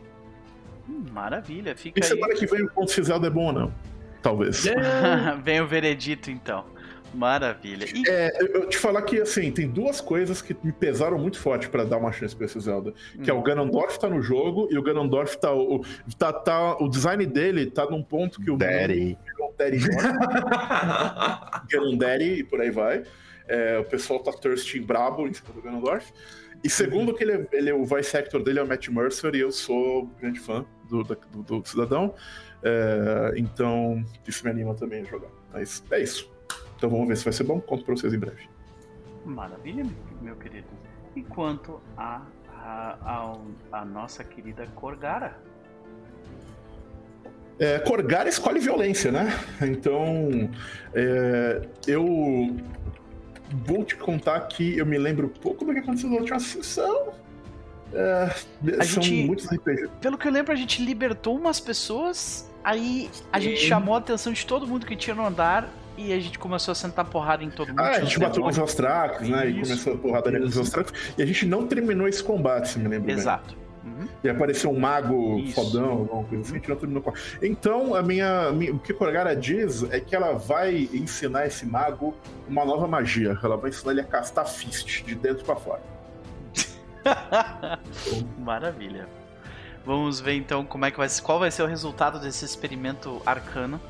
Hum, maravilha, fica e aí. semana que vem o ponto se é bom ou não. Talvez. [LAUGHS] Vem o veredito, então. Maravilha. E... É, eu te falar que, assim, tem duas coisas que me pesaram muito forte para dar uma chance pra esse Zelda. Que hum. é o hum. Ganondorf tá no jogo e o Ganondorf tá o, tá, tá... o design dele tá num ponto que o... Daddy. Daddy [LAUGHS] Ganondaddy e por aí vai. É, o pessoal tá thirsty brabo em cima do Ganondorf. E segundo que ele, é, ele, é, o voice actor dele é o Matt Mercer e eu sou grande fã do, do, do cidadão. É, então, isso me anima também a jogar. Mas é isso. Então vamos ver se vai ser bom. Conto pra vocês em breve. Maravilha, meu querido. E quanto a, a, a, a nossa querida Corgara? É, Corgara escolhe violência, né? Então, é, eu vou te contar que eu me lembro pouco do que aconteceu na última sessão. É, são gente, muitos RPGs. Pelo que eu lembro, a gente libertou umas pessoas, aí a gente chamou a atenção de todo mundo que tinha no andar e a gente começou a sentar porrada em todo mundo. Ah, a gente bateu com os Austracos, né? Isso, e começou a porrada com os Austracos. E a gente não terminou esse combate, se me lembro Exato. Bem. Uhum. E apareceu um mago Isso. fodão, alguma coisa assim, tirou tudo no Então, a minha, o que Korgara diz é que ela vai ensinar esse mago uma nova magia. Ela vai ensinar ele a castar fist de dentro para fora. [LAUGHS] Maravilha. Vamos ver então como é que vai, qual vai ser o resultado desse experimento arcano.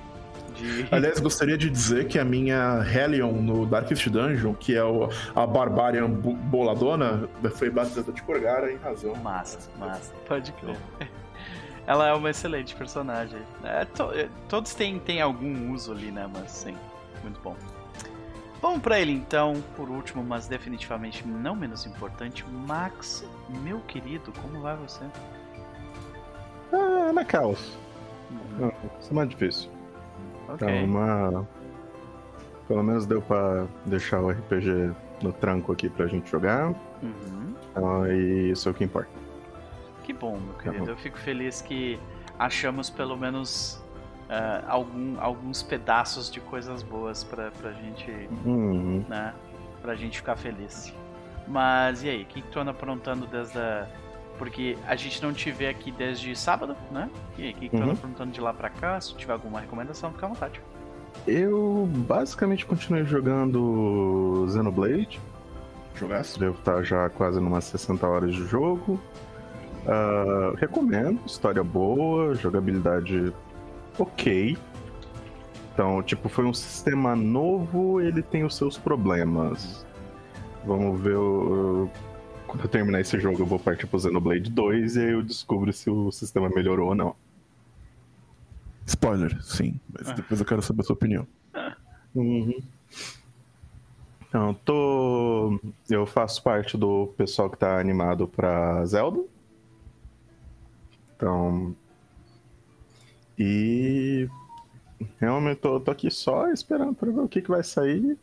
Aliás, gostaria de dizer que a minha Hellion no Darkest Dungeon, que é o, a Barbarian boladona, foi batizada de Corgara em razão. Massa, massa. Pode crer. ela é uma excelente personagem. É, to- é, todos têm, têm algum uso ali, né? Mas sim, muito bom. Vamos pra ele então, por último, mas definitivamente não menos importante, Max, meu querido, como vai você? Ah, na caos. Não, isso é mais difícil. Ok. Então, uma. Pelo menos deu pra deixar o RPG no tranco aqui pra gente jogar. Uhum. Então, e isso é o que importa. Que bom, meu Tá querido. bom. Eu fico feliz que achamos pelo menos ah, algum, alguns pedaços de coisas boas pra, pra gente, Uhum. né? Pra gente ficar feliz. Mas e aí, o que, que tu anda aprontando desde a. Porque a gente não te vê aqui desde sábado, né? E aí, o que, Uhum. aprontando de lá pra cá? Se tiver alguma recomendação, fica à vontade. Eu basicamente continuei jogando Xenoblade. Jogasse? Devo estar já quase numas 60 horas de jogo. Ah, recomendo, história boa, jogabilidade ok. Então, tipo, foi um sistema novo, ele tem os seus problemas. Vamos ver o. Quando eu terminar esse jogo, eu vou partir pro Xenoblade 2 e aí eu descubro se o sistema melhorou ou não. Spoiler, sim. Mas depois eu quero saber a sua opinião. Uhum. Então, tô. Eu faço parte do pessoal que tá animado pra Zelda. Então. E. Realmente tô, tô aqui só esperando pra ver o que, que vai sair.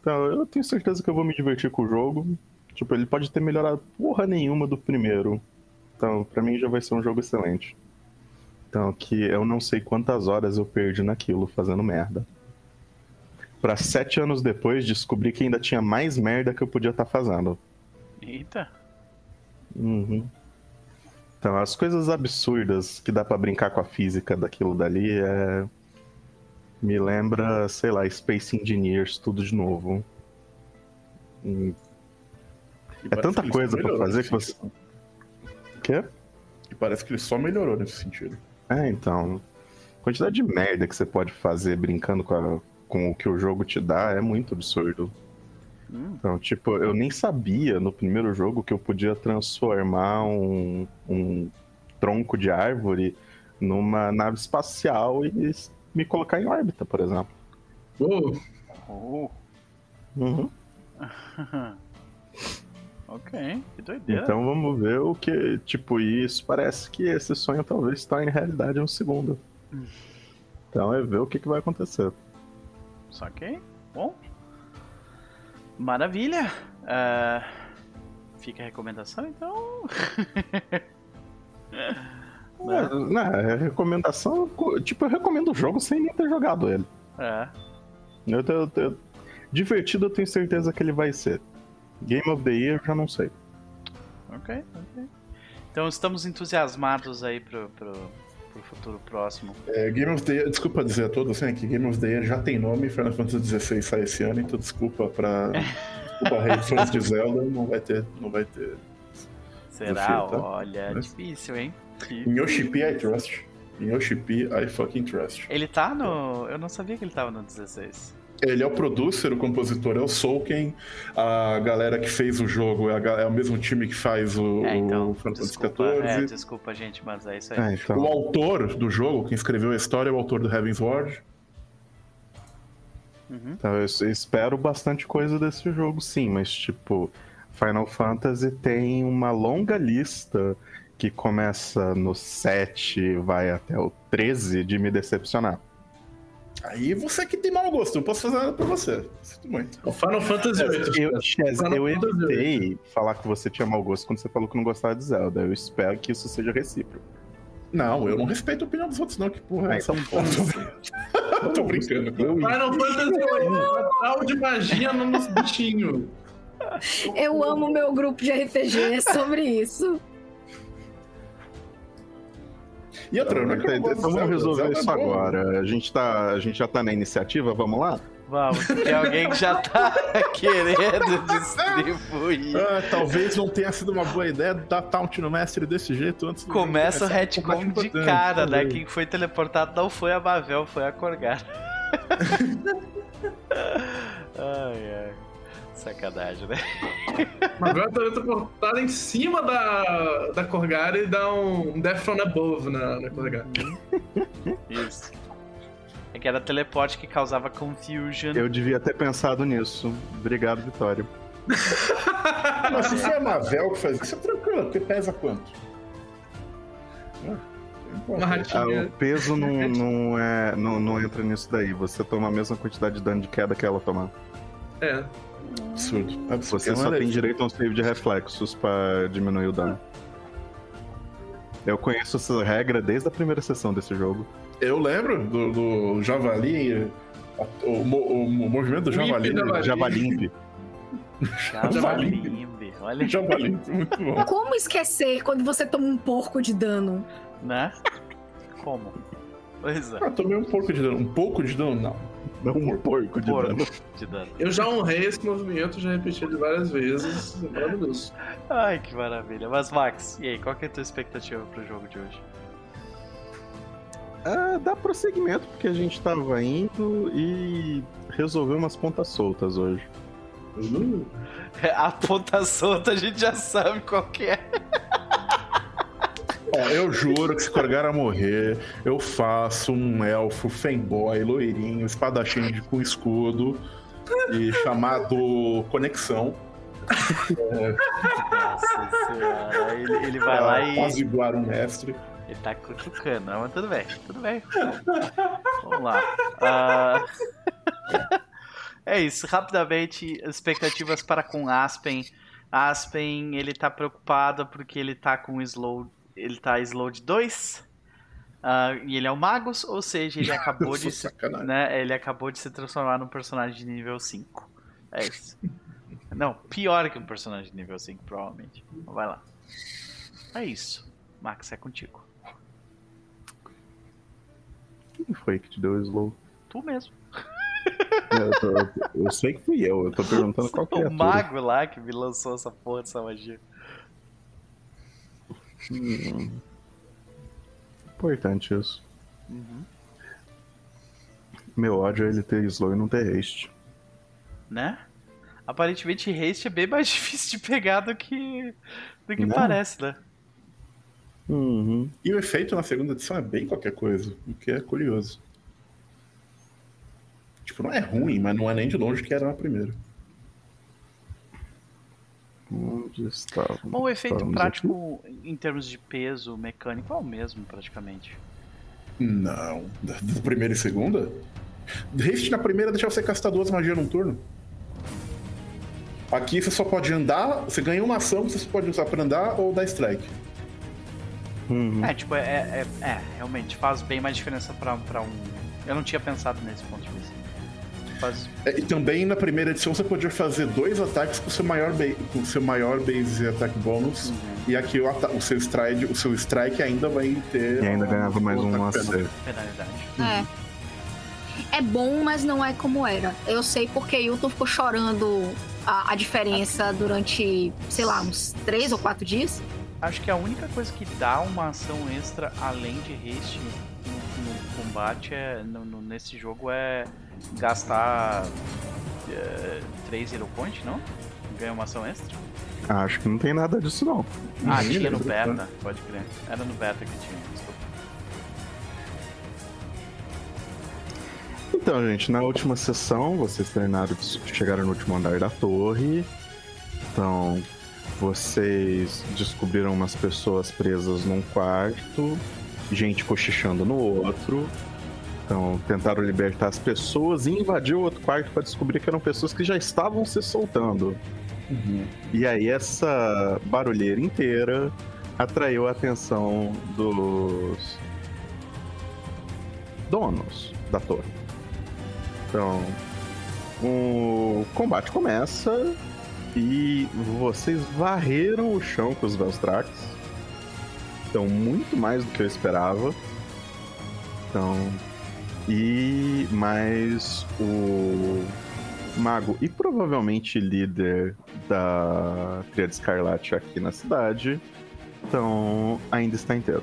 Então, eu tenho certeza que eu vou me divertir com o jogo. Tipo, ele pode ter melhorado porra nenhuma do primeiro. Então, pra mim já vai ser um jogo excelente. Então, que eu não sei quantas horas eu perdi naquilo fazendo merda. Pra sete anos depois descobrir que ainda tinha mais merda que eu podia estar fazendo. Eita. Uhum. Então, as coisas absurdas que dá pra brincar com a física daquilo dali é. Me lembra, sei lá, Space Engineers, tudo de novo. Hum, E É tanta coisa melhorou fazer que você- sentido. Quê? E parece que ele só melhorou nesse sentido. É, então. A quantidade de merda que você pode fazer brincando com, a- com o que o jogo te dá é muito absurdo. Hum, Então, tipo, eu nem sabia no primeiro jogo que eu podia transformar um, um tronco de árvore numa nave espacial e me colocar em órbita, por exemplo. Oh. Uhum. [LAUGHS] ok, que doideira. Então vamos ver o que, tipo, isso parece que esse sonho talvez se torne realidade em um segundo. Então é ver o que, que vai acontecer. Saquei. Bom. Maravilha. Ah, fica a recomendação, então. [LAUGHS] É, né, recomendação, tipo, eu recomendo o jogo sem nem ter jogado ele. É. Eu, eu- eu- divertido eu tenho certeza que ele vai ser. Game of the Year eu já não sei. Ok, ok. Então estamos entusiasmados aí pro, pro, pro futuro próximo. É, Game of the Year, desculpa dizer a todos, assim, que Game of the Year já tem nome, Final Fantasy XVI sai esse ano, então desculpa pra. Desculpa, rei fãs de Zelda, não vai ter. Não vai ter. Será? Desafio, tá? Olha, Mas- difícil, hein? Em Yoshipi I trust. Em Yoshipi I fucking trust. Ele tá no. Eu não sabia que ele tava no 16. Ele é o producer, o compositor é o Solken, a galera que fez o jogo é, a é o mesmo time que faz o, É, então. o Final Fantasy Desculpa, é, XIV. desculpa, gente, mas é isso aí. É, então. O autor do jogo, quem escreveu a história, é o autor do Heaven's Ward. Uhum. Então, eu espero bastante coisa desse jogo, sim, mas tipo, Final Fantasy tem uma longa lista que começa no 7 e vai até o 13 de me decepcionar. Aí você que tem mau gosto, eu posso fazer nada pra você. Sinto muito. o Final Fantasy VIII. Eu, Chaz, Final eu Fantasy evitei falar que você tinha mau gosto quando você falou que não gostava de Zelda. Eu espero que isso seja recíproco. Não, eu não respeito a opinião dos outros, não. Que porra é essa? então [LAUGHS] Tô brincando. cara. Eu, Final Fantasy VIII. Tal de magia nos bichinhos. Eu amo meu grupo de RPG, é sobre isso. E outra, não é que eu não vamos Zelda, resolver Zelda é isso bom. agora. A gente, tá, a gente já tá na iniciativa, vamos lá? Vamos, tem alguém que já tá [LAUGHS] querendo distribuir. Ah, talvez não tenha sido uma boa ideia dar taunt no mestre desse jeito antes do Começa o retcon de cara, né? Quem foi teleportado não foi a Bavel, foi a Corgar. [LAUGHS] ai, ai. Sacanagem, né? Mas agora tá teleportada em cima da, da Corgara e dá um Death from Above na, na Corgara. Isso. É que era teleporte que causava confusion. Eu devia ter pensado nisso. Obrigado, Vitória. [LAUGHS] Mas se você é Mavel que faz isso, é tranquilo, porque pesa quanto? Ah, o peso não, [LAUGHS] não, é, não, não entra nisso daí. Você toma a mesma quantidade de dano de queda que ela tomar. É. Absurdo. absurdo. Você Não só era tem direito a um save de reflexos pra diminuir o dano. Eu conheço essa regra desde a primeira sessão desse jogo. Eu lembro do, do javali, o, mo- o movimento do O javali. Javalimp. Javalimbe. Olha, Javali, muito bom. Como esquecer quando você toma um porco de dano? né? Como? Pois é. Ah, tomei um pouco de dano. Um pouco de dano? Não. Não um porco de Porco dano. De dano. Eu já honrei esse movimento, já repeti ele várias vezes. Maravilhoso. Ai, que maravilha. Mas, Max, e aí, qual que é a tua expectativa pro jogo de hoje? Ah, dá prosseguimento, porque a gente tava indo e resolveu umas pontas soltas hoje. [LAUGHS] A ponta solta a gente já sabe qual que é. Ó, eu juro que se Corgara morrer, eu faço um elfo fanboy, loirinho, espadachim de- com escudo [LAUGHS] e chamado Conexão. Nossa senhora. Ele, ele vai lá e. apaziguar um mestre. Ele tá cutucando, mas tudo bem, tudo bem. Vamos lá. Ah, [LAUGHS] É isso, rapidamente, expectativas para com Aspen. Aspen, ele tá preocupado porque ele tá com slow. Ele tá slow de 2. E ele é o Magus, ou seja, ele [LAUGHS] acabou de se, né, ele acabou de se transformar num personagem de nível 5. É isso. [LAUGHS] Não, pior que um personagem de nível 5, provavelmente. Então Vai lá. É isso. Max, é contigo. Quem foi que te deu o slow? Tu mesmo. [LAUGHS] Eu, tô- eu sei que fui eu, eu tô perguntando qual O criatura. mago lá que me lançou essa porra dessa magia. Hum. Importante isso. Uhum. Meu ódio é ele ter slow e não ter haste. Né? Aparentemente, haste é bem mais [LAUGHS] difícil de pegar do que, do que Não. parece, né? Uhum. E o efeito na segunda edição é bem qualquer coisa, o que é curioso. Tipo, não é ruim, mas não é nem de longe que era na primeira. Onde estava? Bom, o efeito Estamos prático em termos de peso mecânico é o mesmo, praticamente. Não. Da, da primeira e segunda? Haste na primeira deixa você castar duas magias num turno. Aqui você só pode andar, você ganha uma ação que você só pode usar pra andar ou dar strike. Uhum. É, tipo, é, é, é, realmente faz bem mais diferença pra, pra um. Eu não tinha pensado nesse ponto de vista. Faz. É, e também na primeira edição você podia fazer dois ataques com o seu maior, ba- com seu maior base attack bônus. E aqui o, o seu strike, o seu strike ainda vai ter. E ainda ganhava mais um ataque penal. AC. penalidade. É. É bom, mas não é como era. Eu sei porque Hilton ficou chorando a, a diferença durante, sei lá, uns três ou quatro dias. Acho que a única coisa que dá uma ação extra além de haste no, no combate é, no, no- nesse jogo é gastar 3 Hero Point, não? Ganha uma ação extra? Ah, Acho que não tem nada disso não. Ah, tinha no beta, pode crer. Era no beta que tinha. desculpa. Então, gente, na última sessão, vocês treinaram, chegaram no último andar da torre. Então, vocês descobriram umas pessoas presas num quarto, gente cochichando no outro. Então, tentaram libertar as pessoas e invadir o outro quarto para descobrir que eram pessoas que já estavam se soltando. E aí, essa barulheira inteira atraiu a atenção dos donos da torre. Então, o combate começa e vocês varreram o chão com os Velstrax. Então, muito mais do que eu esperava. Então, e mais o mago e provavelmente líder da Tríade Escarlate aqui na cidade. Então, ainda está inteiro.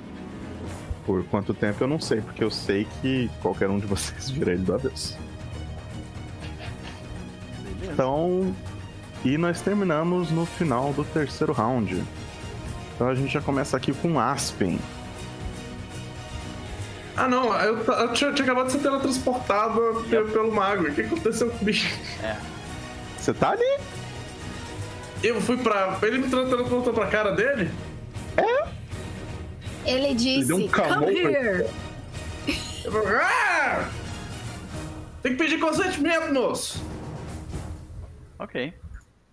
Por quanto tempo eu não sei, porque eu sei que qualquer um de vocês vira ele do avesso. Então, E nós terminamos no final do terceiro round. Então a gente já começa aqui com Aspen. Ah não, eu, eu tinha, tinha, acabado de ser teletransportado yep. pelo mago. O que aconteceu comigo? É. Você tá ali? Eu fui pra. Ele me teletransportou pra cara dele? É? Ele disse, Ele um come here! Ah! Tem que pedir consentimento, moço! Ok.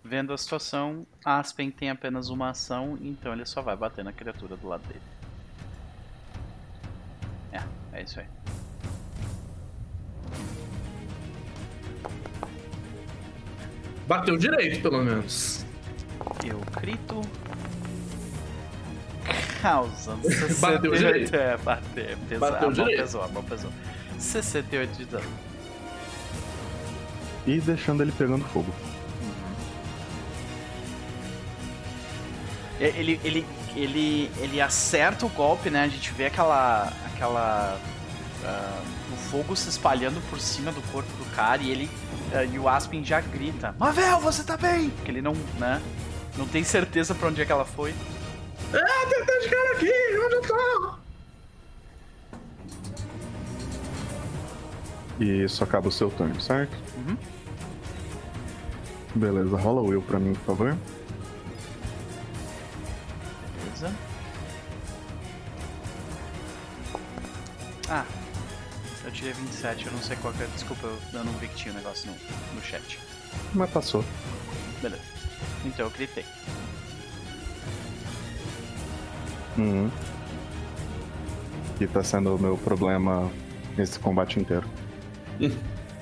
Vendo a situação, Aspen tem apenas uma ação, então ele só vai bater na criatura do lado dele. É, é isso aí. Bateu direito, pelo menos. Eu crito. Causando 68. [LAUGHS] Bateu direito. É, bateu. Pesou, bateu a direito. pesou, a mão pesou. 68 de dano. E deixando ele pegando fogo. Ele, ele, ele, ele acerta o golpe, né? A gente vê aquela. aquela. Uh, o fogo se espalhando por cima do corpo do cara e ele. Uh, e o Aspen já grita: Mavel, você tá bem? Porque ele não, né? Não tem certeza pra onde é que ela foi. Ah, tem dois caras aqui, onde eu tô? E isso acaba o seu turno, certo? Uhum. Beleza, rola o Will pra mim, por favor. Eu tirei 27, eu não sei qual que é. Desculpa, eu não vi que tinha um negócio no, no chat. Mas passou. Beleza. Então eu gritei. Uhum. Que tá sendo o meu problema nesse combate inteiro. [LAUGHS]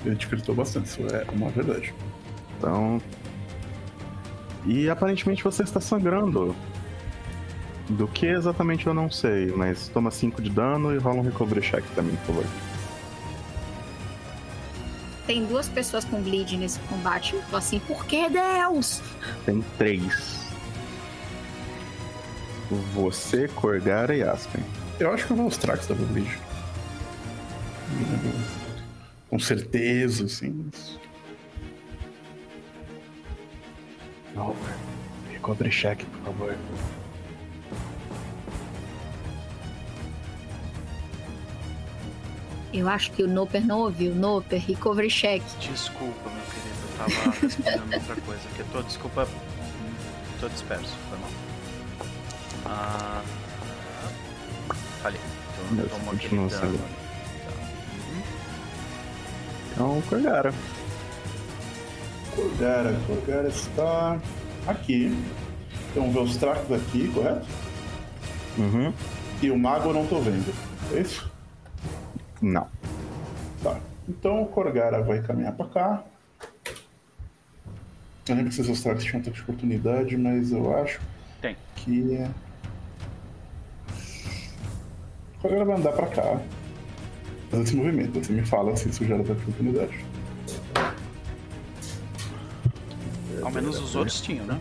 A gente gritou bastante, isso é uma verdade. Então. E aparentemente você está sangrando. Do que exatamente eu não sei, mas toma 5 de dano e rola um recovery check mim, por favor. Tem duas pessoas com bleed nesse combate. Eu tô assim, por que Deus? Tem três. Você, Corgara e Aspen. Eu acho que eu vou mostrar que você tava bleed. Com certeza, assim. Não, recovery check, por favor. Eu acho que o Noper não ouviu. Noper, recovery check. Desculpa, meu querido, eu tava [LAUGHS] respondendo outra coisa. Que eu tô, desculpa, tô disperso, foi mal. Ah. Falei. Então, Deus, tomou aquele dano. Então, Corgara. Corgara, Corgara está aqui. Tem um Velstrax aqui, correto? Uhum. E o Mago eu não tô vendo. É isso? Não. Tá. Então o Corgara vai caminhar pra cá. Eu lembro que esses Velstrax tinham um ataque de oportunidade, mas eu acho Tem. que. O Corgara vai andar pra cá. Fazer esse movimento. Você me fala se isso gera ataque de oportunidade. Ao menos os outros tinham, né?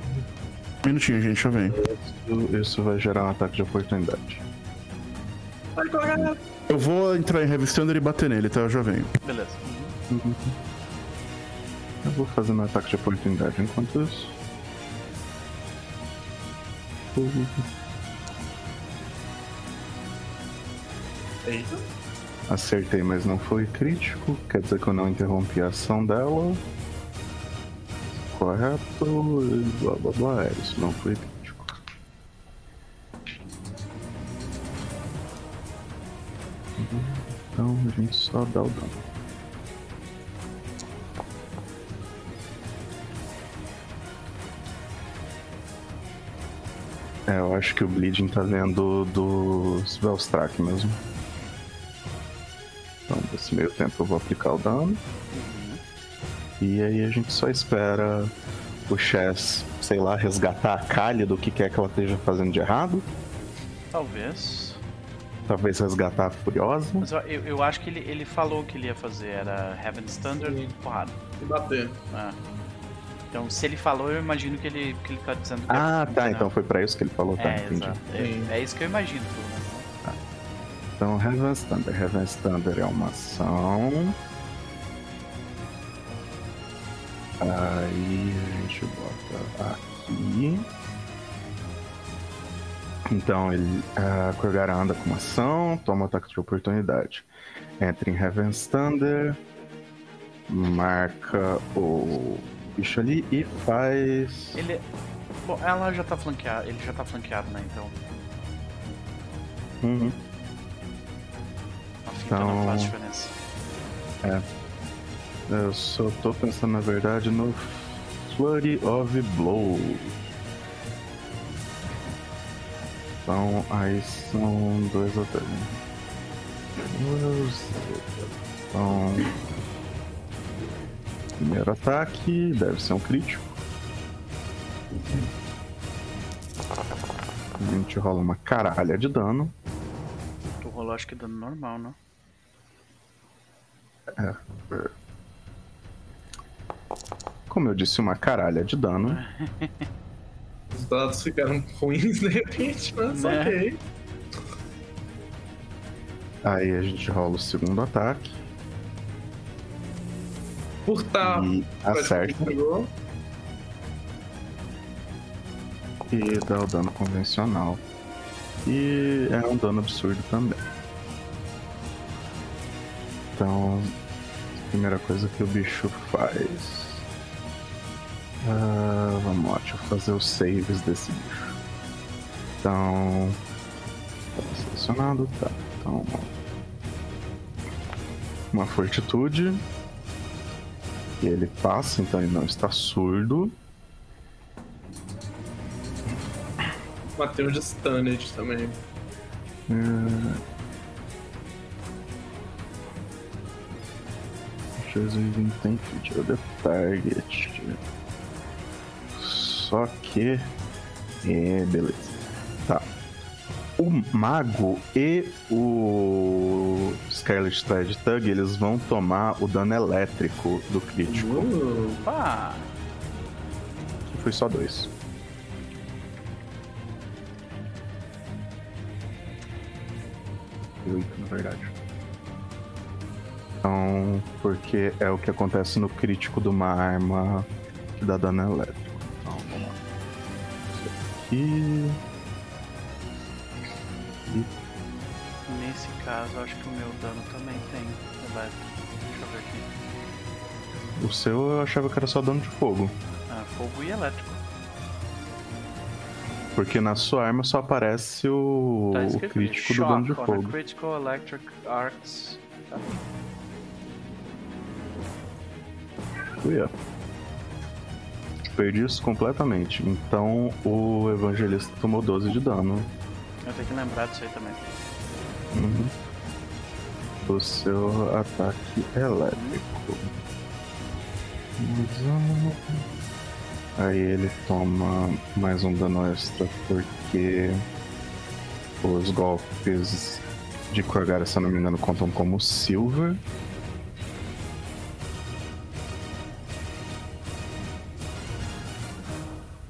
Um minutinho, gente, já vem. Isso, isso vai gerar um ataque de oportunidade. Vai, Corgara. Eu vou entrar em Revistando e bater nele, tá? Eu já venho. Beleza. Eu vou fazer um ataque de oportunidade enquanto isso. Eita. Acertei, mas não foi crítico. Quer dizer que eu não interrompi a ação dela. Correto. e Blá blá blá. É, isso não foi crítico. Então a gente só dá o dano. É, eu acho que o Bleeding tá vendo dos Velstrak mesmo. Então, nesse meio tempo eu vou aplicar o dano. E aí a gente só espera o Chess, sei lá, resgatar a Kali do que quer que ela esteja fazendo de errado. Talvez. Talvez resgatar a Furiosa. Mas eu, eu, acho que ele, ele falou o que ele ia fazer. Era Heaven's Thunder e porrada. E bater. É. Então, se ele falou, eu imagino que ele, que ele tá dizendo que Ah, é, tá. né? Então foi pra isso que ele falou, tá? É, entendi. exato. Sim. É, é isso que eu imagino, pelo menos. né? Então, Heaven's Thunder. Heaven's Thunder é uma ação. Aí a gente bota aqui. Então ele. A Korgara anda com uma ação, toma ataque de oportunidade. Entra em Heaven's Thunder, marca o bicho ali e faz. Ele. Bom, ela já tá flanqueada. Ele já tá flanqueado, né? Então. Uhum. A finta não Então- faz diferença. Eu só tô pensando na verdade no Flurry of Blow. Então aí são dois ataques. Duas. Então. Primeiro ataque, deve ser um crítico. A gente rola uma caralha de dano. Tu rolou acho que dano normal, né? Como eu disse, uma caralha de dano. [LAUGHS] Os dados ficaram [LAUGHS] ruins de repente, mas Né? ok. Aí a gente rola o segundo ataque Por tá. e acerta. E dá o dano convencional. E é um dano absurdo também. Então, a primeira coisa que o bicho faz. Ah, vamos lá, deixa eu fazer os saves desse bicho. Então. Tá selecionado, tá. Então. Uma fortitude. E ele passa, então ele não está surdo. Matei um de Stunned também. Chosen intent feature the target. Só que. É, beleza. Tá. O mago e o Scarlet Thread Tug eles vão tomar o dano elétrico do crítico. Opa! Que foi só dois. Oito, na verdade. Então, porque é o que acontece no crítico de uma arma que dá dano elétrico. Aqui. Nesse caso, acho que o meu dano também tem elétrico. Deixa eu ver aqui. O seu eu achava que era só dano de fogo. Ah, fogo e elétrico. Porque na sua arma só aparece o, Tá o crítico do dano de fogo. Critical Electric Arcs. Tá. Eu. Perdi isso completamente. Então o evangelista tomou 12 de dano. Eu tenho que lembrar disso aí também. Uhum. O seu ataque elétrico. Aí ele toma mais um dano extra porque os golpes de Korgara, se eu não me engano, contam como Silver.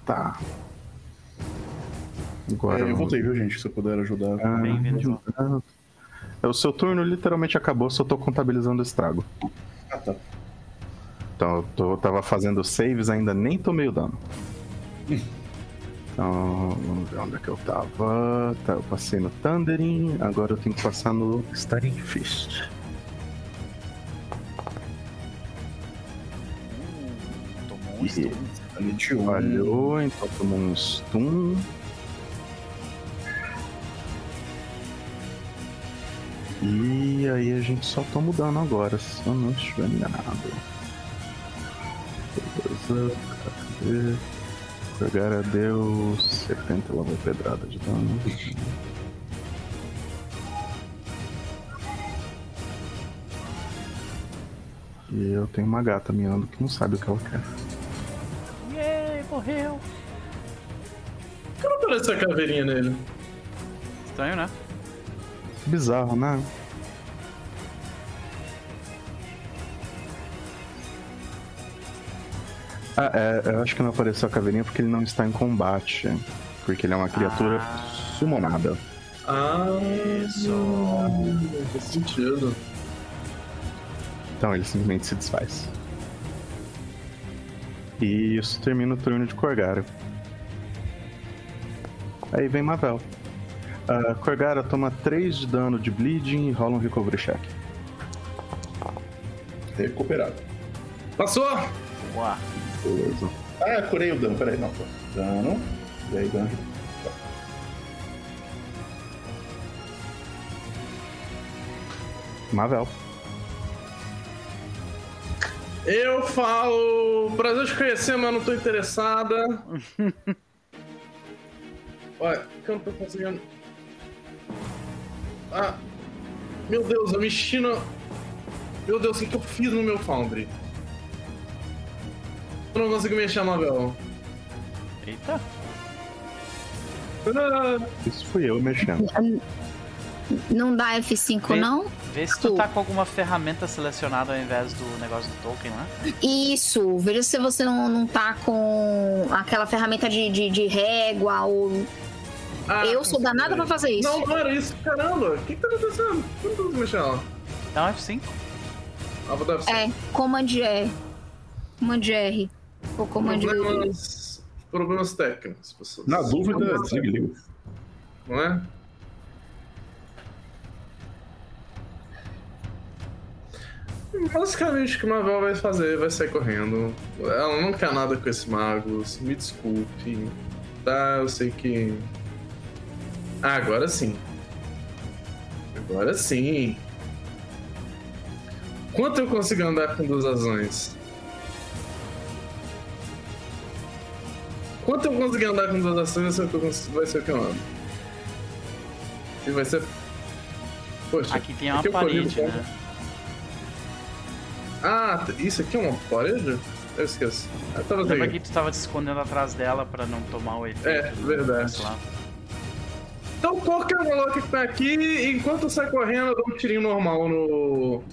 Tá. Agora. É, eu voltei, viu, gente? Se eu puder ajudar. Ah, Bem-vindo, é, O seu turno literalmente acabou, só tô contabilizando o estrago. Ah, tá. Então eu tô, tava fazendo saves, ainda nem tomei o dano. Então, vamos ver onde é que eu tava. Tá, eu passei no Thundering, agora eu tenho que passar no Starting Fist. Tomou um E A 21. falhou, então tomou um stun. E aí a gente só toma o dano agora, se eu não estiver enganado. Beleza, cadê? Deu 70 lá vai pedrada de dano. E eu tenho uma gata miando que não sabe o que ela quer. Morreu! Por que não apareceu a caveirinha nele? Estranho, né? Bizarro, né? Ah, é, eu acho que não apareceu a caveirinha porque ele não está em combate. Porque ele é uma criatura Ah. summonada. Ah, Isso. faz sentido. Então ele simplesmente se desfaz. E isso termina o turno de Corgara. Aí vem Mavel. Uh, Corgara toma 3 de dano de bleeding e rola um recovery check. Recuperado. Passou! Uau. Beleza. Ah, curei o dano, peraí, não. Dano. E aí, dano. Mavel. Eu falo. Prazer te conhecer, mas não tô interessada. [LAUGHS] Olha, que eu não tô conseguindo. Ah. Meu Deus, a Mexina. Meu Deus, o que, que eu fiz no meu Foundry? Eu não consigo mexer a Mavel. Eita. Ah, Isso fui eu mexendo. Não dá F5, Vem. não? Vê se tu tá com alguma ferramenta selecionada ao invés do negócio do token lá. Isso, veja se você não, não tá com aquela ferramenta de, de, de régua ou. ah, eu sou danada pra fazer isso. Não, não era isso. Caramba, o que, que tá acontecendo? Como que eu consigo mexer ela? Dá um F5. Ah, vou dar É, Command R. Command R. Ou Command problemas, problemas técnicos, pessoas. Na dúvida, desliga. Não é? Basicamente o que Mavel vai fazer vai sair correndo. Ela não quer nada com esse magos. Me desculpe. Tá, eu sei que. Ah, agora sim. Agora sim. Quanto eu consigo andar com duas ações? Quanto eu conseguir andar com duas ações vai ser o que eu, ando. E vai ser. Poxa, Aqui tem uma aqui parede, né? Ah, isso aqui é uma parede? Eu esqueço. Ah, tava Lembra que tu tava te escondendo atrás dela pra não tomar o efeito? É, verdade. Então qualquer Moloch que tá aqui, enquanto eu saio correndo, eu dou um tirinho normal no.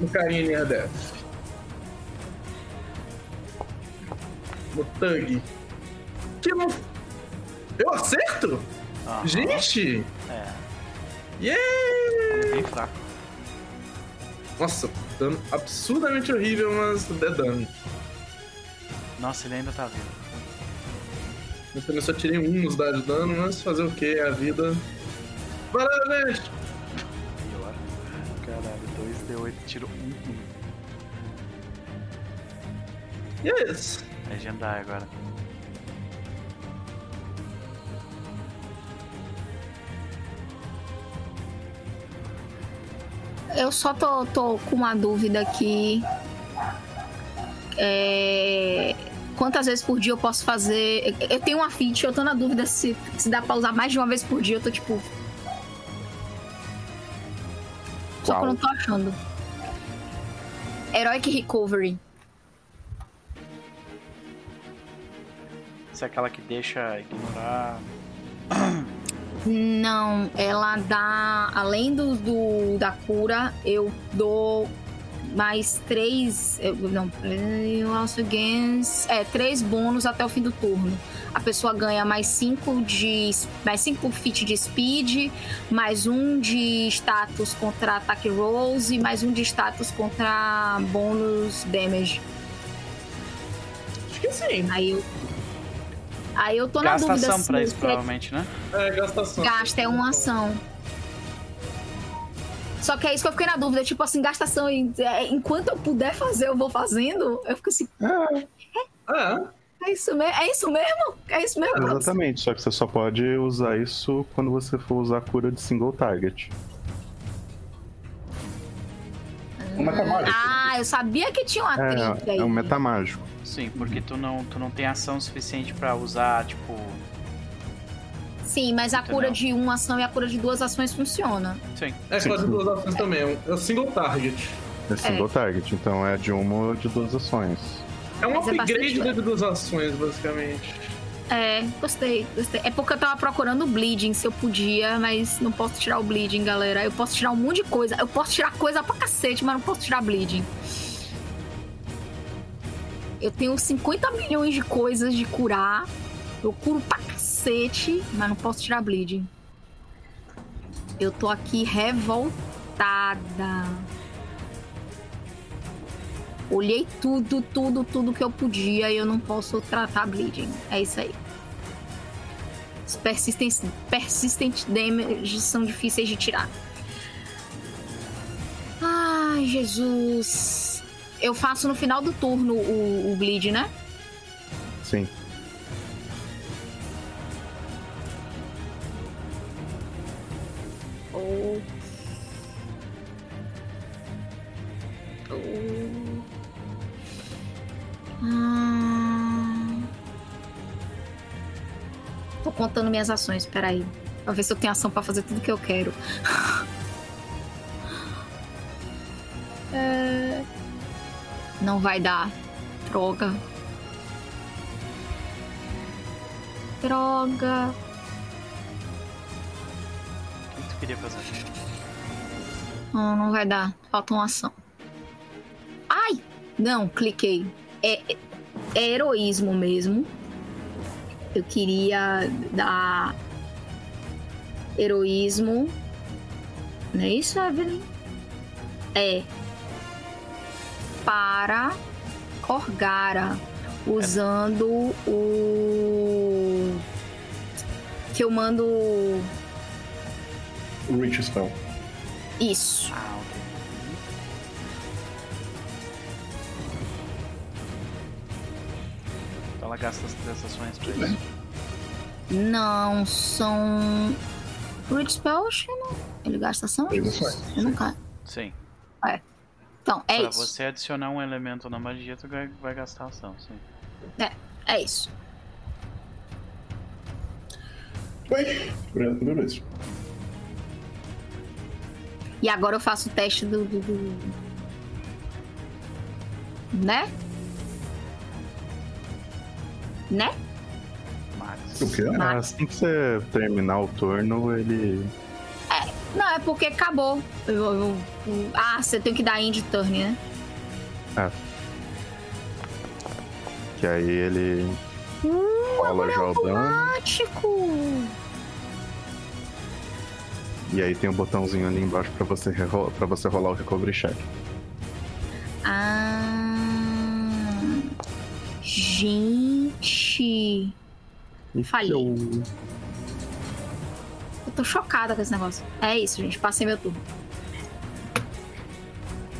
no carinha near death. No Tug. Que não. Eu acerto? Aham. Gente! É, Yeah! bem fraco. Nossa, dano absurdamente horrível, mas é dano. Nossa, ele ainda tá vivo. Eu também só tirei um nos dados de dano, mas fazer o que? É a vida. Gente! Pior. Caralho, 2D8, tiro 1. Yes! Legendário agora. Eu só tô, tô com uma dúvida aqui. É, Quantas vezes por dia eu posso fazer. Eu tenho uma feat, eu tô na dúvida se, se dá pra usar mais de uma vez por dia. Eu tô tipo. Só que eu não tô achando. Heroic Recovery. Isso é aquela que deixa ignorar. [CLEARS THROAT] Não, ela dá. Além do, do- da cura, eu dou mais três. eu- Não, eu also gains. É, três bônus até o fim do turno. A pessoa ganha mais cinco de. Mais cinco feat de speed, mais um de status contra ataque rolls e mais um de status contra bônus damage. Acho que sim. Aí eu. Aí eu tô na dúvida Gastação se pra isso, é provavelmente, né? É, gastação. Gasta é uma ação. Só que é isso que eu fiquei na dúvida. Tipo assim, gastação. em- é, Enquanto eu puder fazer, eu vou fazendo. Eu fico assim, É. é isso mesmo? É isso mesmo? É isso mesmo? Exatamente, só que você só pode usar isso quando você for usar a cura de single target. Um metamágico. Ah, eu sabia que tinha uma trinca É, aí. é um metamágico. Sim, porque tu não, tu não tem ação suficiente pra usar, tipo. Sim, mas a cura Entendeu? de uma ação e a cura de duas ações funciona. Sim. É Sim. fazer duas ações também. é um- É o single target. É single target, então é de uma ou de duas ações. É um Mas é upgrade bastante de duas ações, basicamente. É, gostei, gostei. É porque eu tava procurando o bleeding, se eu podia, mas não posso tirar o bleeding, galera. Eu posso tirar um monte de coisa. Eu posso tirar coisa pra cacete, mas não posso tirar bleeding. Eu tenho 50 milhões de coisas de curar. Eu curo pra cacete, mas não posso tirar bleeding. Eu tô aqui revoltada. Olhei tudo, tudo, tudo que eu podia e eu não posso tratar bleeding. É isso aí. Os persistent, persistent damage são difíceis de tirar. Ai, Jesus. Eu faço no final do turno o, o bleed, né? Sim. Oh. Oh. Ah. Tô contando minhas ações, peraí. Pra ver se eu tenho ação pra fazer tudo que eu quero. [LAUGHS] É... Não vai dar. Droga. Droga. O que tu queria fazer? Não, não vai dar. Falta uma ação. Ai! Não, cliquei. É, é, heroísmo mesmo. Eu queria dar heroísmo. Não é isso, Evelyn? É. Para Corgara. Usando o. Que eu mando. O Reach Spell. Isso. Ah, ok. Então ela gasta as três ações pra isso. Não, são. Reach Spell, acho que não. Ele gasta ação? Três ações, Eu não quero. Sim. Então, é pra isso. você adicionar um elemento na magia, tu vai, vai gastar ação, sim. É isso. Oi. Beleza. E agora eu faço o teste do. do- do- Né? Né? Max. O quê? Ah. Assim que você terminar o turno, ele. Não, é porque acabou. Eu- eu- eu- ah, você tem que dar end turn, né? Que aí ele rola já o dano. Prático! E aí tem um botãozinho ali embaixo pra você, rero- pra você rolar o recovery check. Ah. Gente. E Falhei. eu- Eu tô chocada com esse negócio. É isso, gente. Passei meu turno.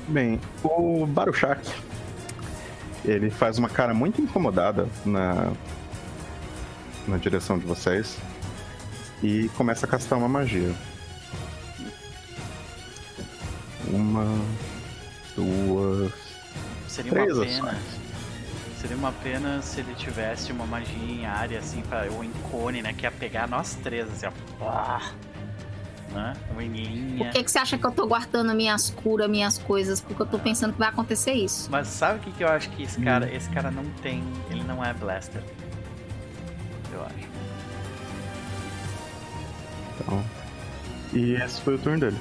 Bem, o Baruchak, ele faz uma cara muito incomodada na, na direção de vocês e começa a castar uma magia. Uma, duas, Seria três uma pena. ações. Seria uma pena se ele tivesse uma magia em área, assim, pra, ou em cone, né? Que ia pegar nós três, assim, ó. Pá, né? Linha. Por que, que você acha que eu tô guardando minhas curas, minhas coisas? Porque eu tô pensando que vai acontecer isso. Mas sabe o que, que eu acho que esse cara. Esse cara não tem. Ele não é blaster. Eu acho. então. E esse foi o turno dele.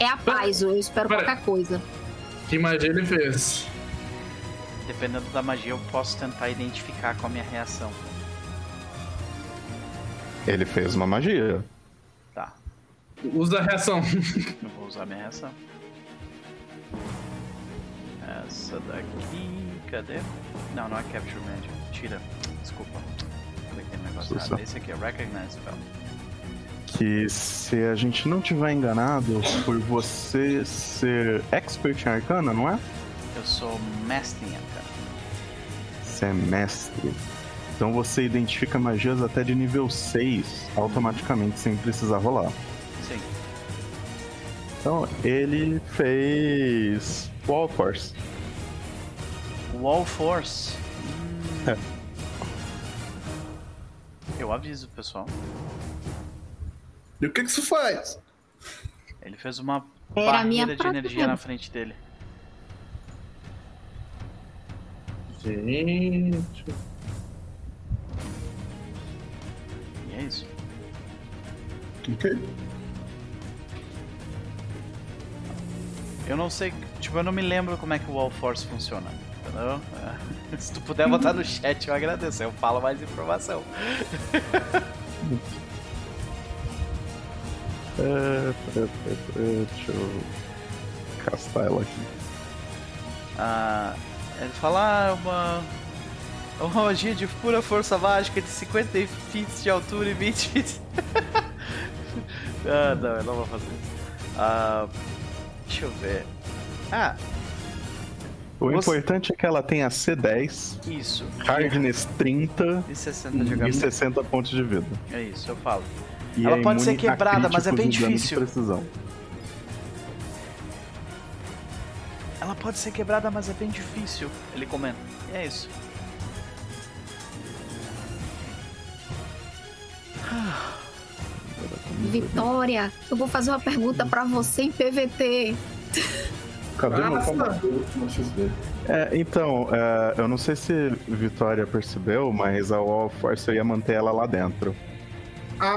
É a paz, eu espero Pera. qualquer coisa. Que magia ele fez? Dependendo da magia, eu posso tentar identificar qual a minha reação. Ele fez uma magia. Tá. Usa a reação. Eu vou usar minha reação. Essa daqui. Cadê? Não, não é Capture Magic. Tira. Desculpa. Cliquei no negócio Sussa. errado. Esse aqui é Recognize Spell. Que se a gente não tiver enganado, por você ser expert em arcana, não é? Eu sou Mestre em Arcana. Você é mestre. Então você identifica magias até de nível 6 automaticamente, sem precisar rolar. Sim. Então ele fez Wall Force. Wall Force. Hum. É. Eu aviso, pessoal. E o que que isso faz? Ele fez uma Era barreira de energia na frente dele. Gente. E é isso. Ok. Eu não sei, tipo, eu não me lembro como é que o Wall Force funciona. Entendeu? É. [LAUGHS] Se tu puder botar no chat, eu agradeço. Eu falo mais informação. [LAUGHS] É, peraí, peraí, deixa eu castar ela aqui. Ah, ele fala, ah, uma. Uma magia de pura força mágica de 50 feet de altura e 20 feet. [LAUGHS] ah, não, eu não vou fazer isso. Ah, deixa eu ver. Ah. O você... importante é que ela tenha C10. Isso. Hardness 30 e 60 de E 60 pontos de vida. É isso, eu falo. E ela é pode ser quebrada, mas é bem difícil. Ela pode ser quebrada, mas é bem difícil. Ele comenta. E é isso. Vitória, eu vou fazer uma pergunta para você em PVT. Cadê meu computador é, então, é, eu não sei se Vitória percebeu, mas a Wall Force eu ia manter ela lá dentro. Ah,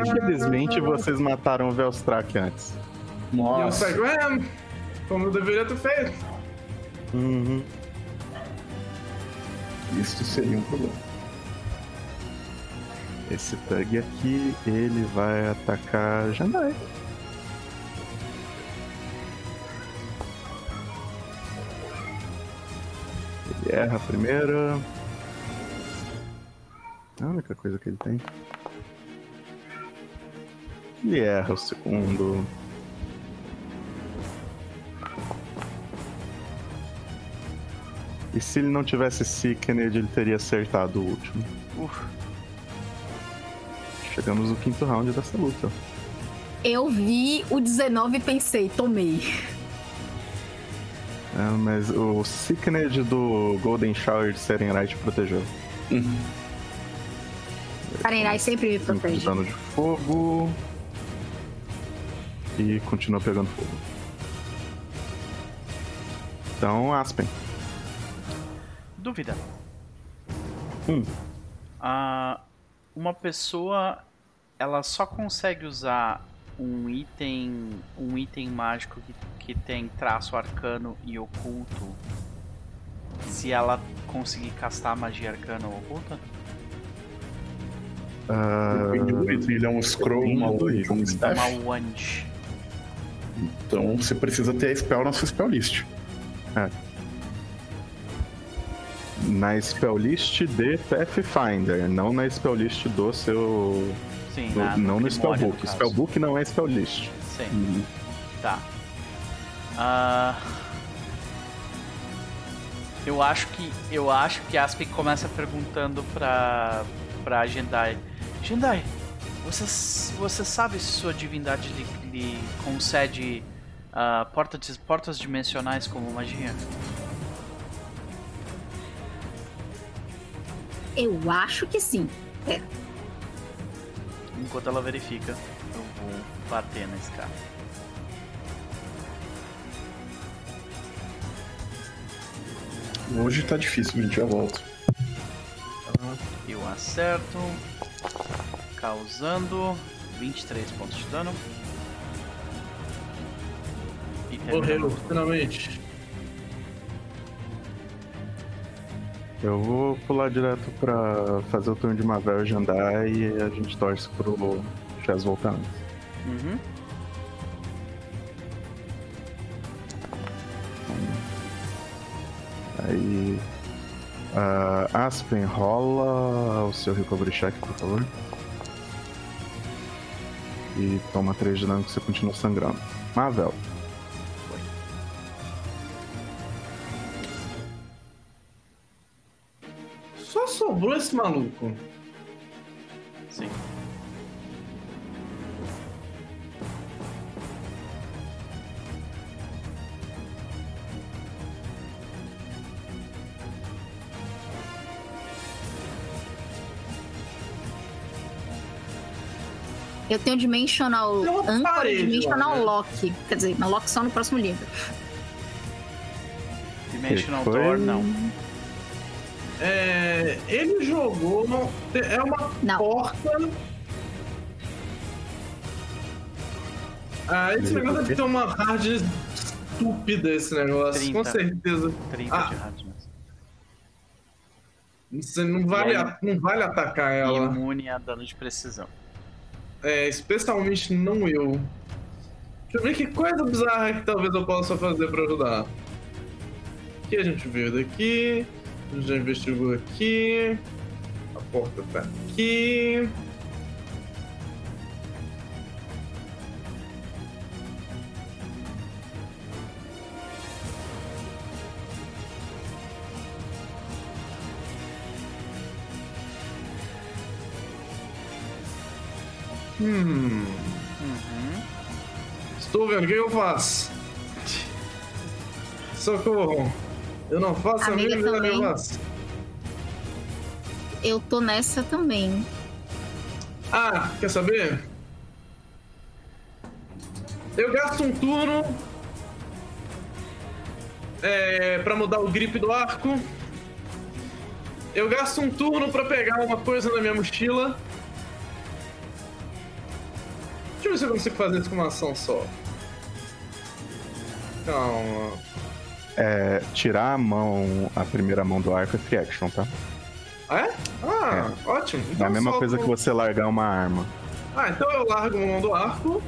Infelizmente vocês mataram o Velstrak antes. Nossa. Como eu deveria ter feito. Uhum. Isso seria um problema. Esse Tug aqui, ele vai atacar Jandai. Ele erra a primeira. É a única coisa que ele tem. Ele erra o segundo. E se ele não tivesse Sickened, ele teria acertado o último. Uf. Chegamos no quinto round dessa luta. Eu vi o 19 e pensei, tomei. É, mas o Sickened do Golden Shower de Serenite protegeu. Uhum. Serenite sempre me protege. Dano de fogo. E continua pegando fogo. Então, Aspen. Dúvida. Hum. Uh, uma pessoa ela só consegue usar um item um item mágico que, que tem traço arcano e oculto se ela conseguir castar magia arcana ou oculta? Uh, ele é um scroll, uma wand, um staff. Uma wand. Então você precisa ter a spell na sua spell list. É na spell list de Pathfinder, não na spell list do seu. Sim, do, na, não no, no spellbook. Spellbook não é spell list. Sim. Uhum. Tá. Uh... Eu acho que eu acho que Aspen começa perguntando pra para Jendai. Jendai, você você sabe se sua divindade lhe, lhe concede uh, portas portas dimensionais como magia? Eu acho que sim. É. Enquanto ela verifica, eu vou bater nesse cara. Hoje tá difícil, a gente já volta. Eu acerto, causando 23 pontos de dano. Morreu, finalmente. Eu vou pular direto pra fazer o turno de Mavel e andar e a gente torce pro Chess voltar antes. Uhum. Aí. Uh, Aspen, rola o seu recovery check, por favor. E toma 3 de dano que você continua sangrando. Mavel. Sobrou esse maluco. Sim. Eu tenho Dimensional Anchor e Dimensional né? Lock. Quer dizer, na Lock só no próximo livro. Dimensional Door, não. É, ele jogou. É uma Não. porta. Ah, esse negócio deve ter uma hard estúpida esse negócio, 30, com certeza. 30 ah, de hardness. Você não vale, aí, não vale atacar ela. Imune a dano de precisão. É, especialmente não eu. Deixa eu ver que coisa bizarra que talvez eu possa fazer pra ajudar. aqui, a gente veio daqui. Já investigou aqui. A porta tá aqui. Hum. Uhum. Estou vendo, o que eu faço? Socorro! Eu não faço a mínima também. Eu tô nessa também. Ah, quer saber? Eu gasto um turno é, para mudar o grip do arco. Eu gasto um turno pra pegar uma coisa na minha mochila. Deixa eu ver se eu consigo fazer isso com uma ação só. Calma. É, tirar a mão, a primeira mão do arco é free action, tá? Ah, é? Ah, ótimo. É Então a mesma só coisa vou- que você largar uma arma. Ah, então eu largo a mão do arco,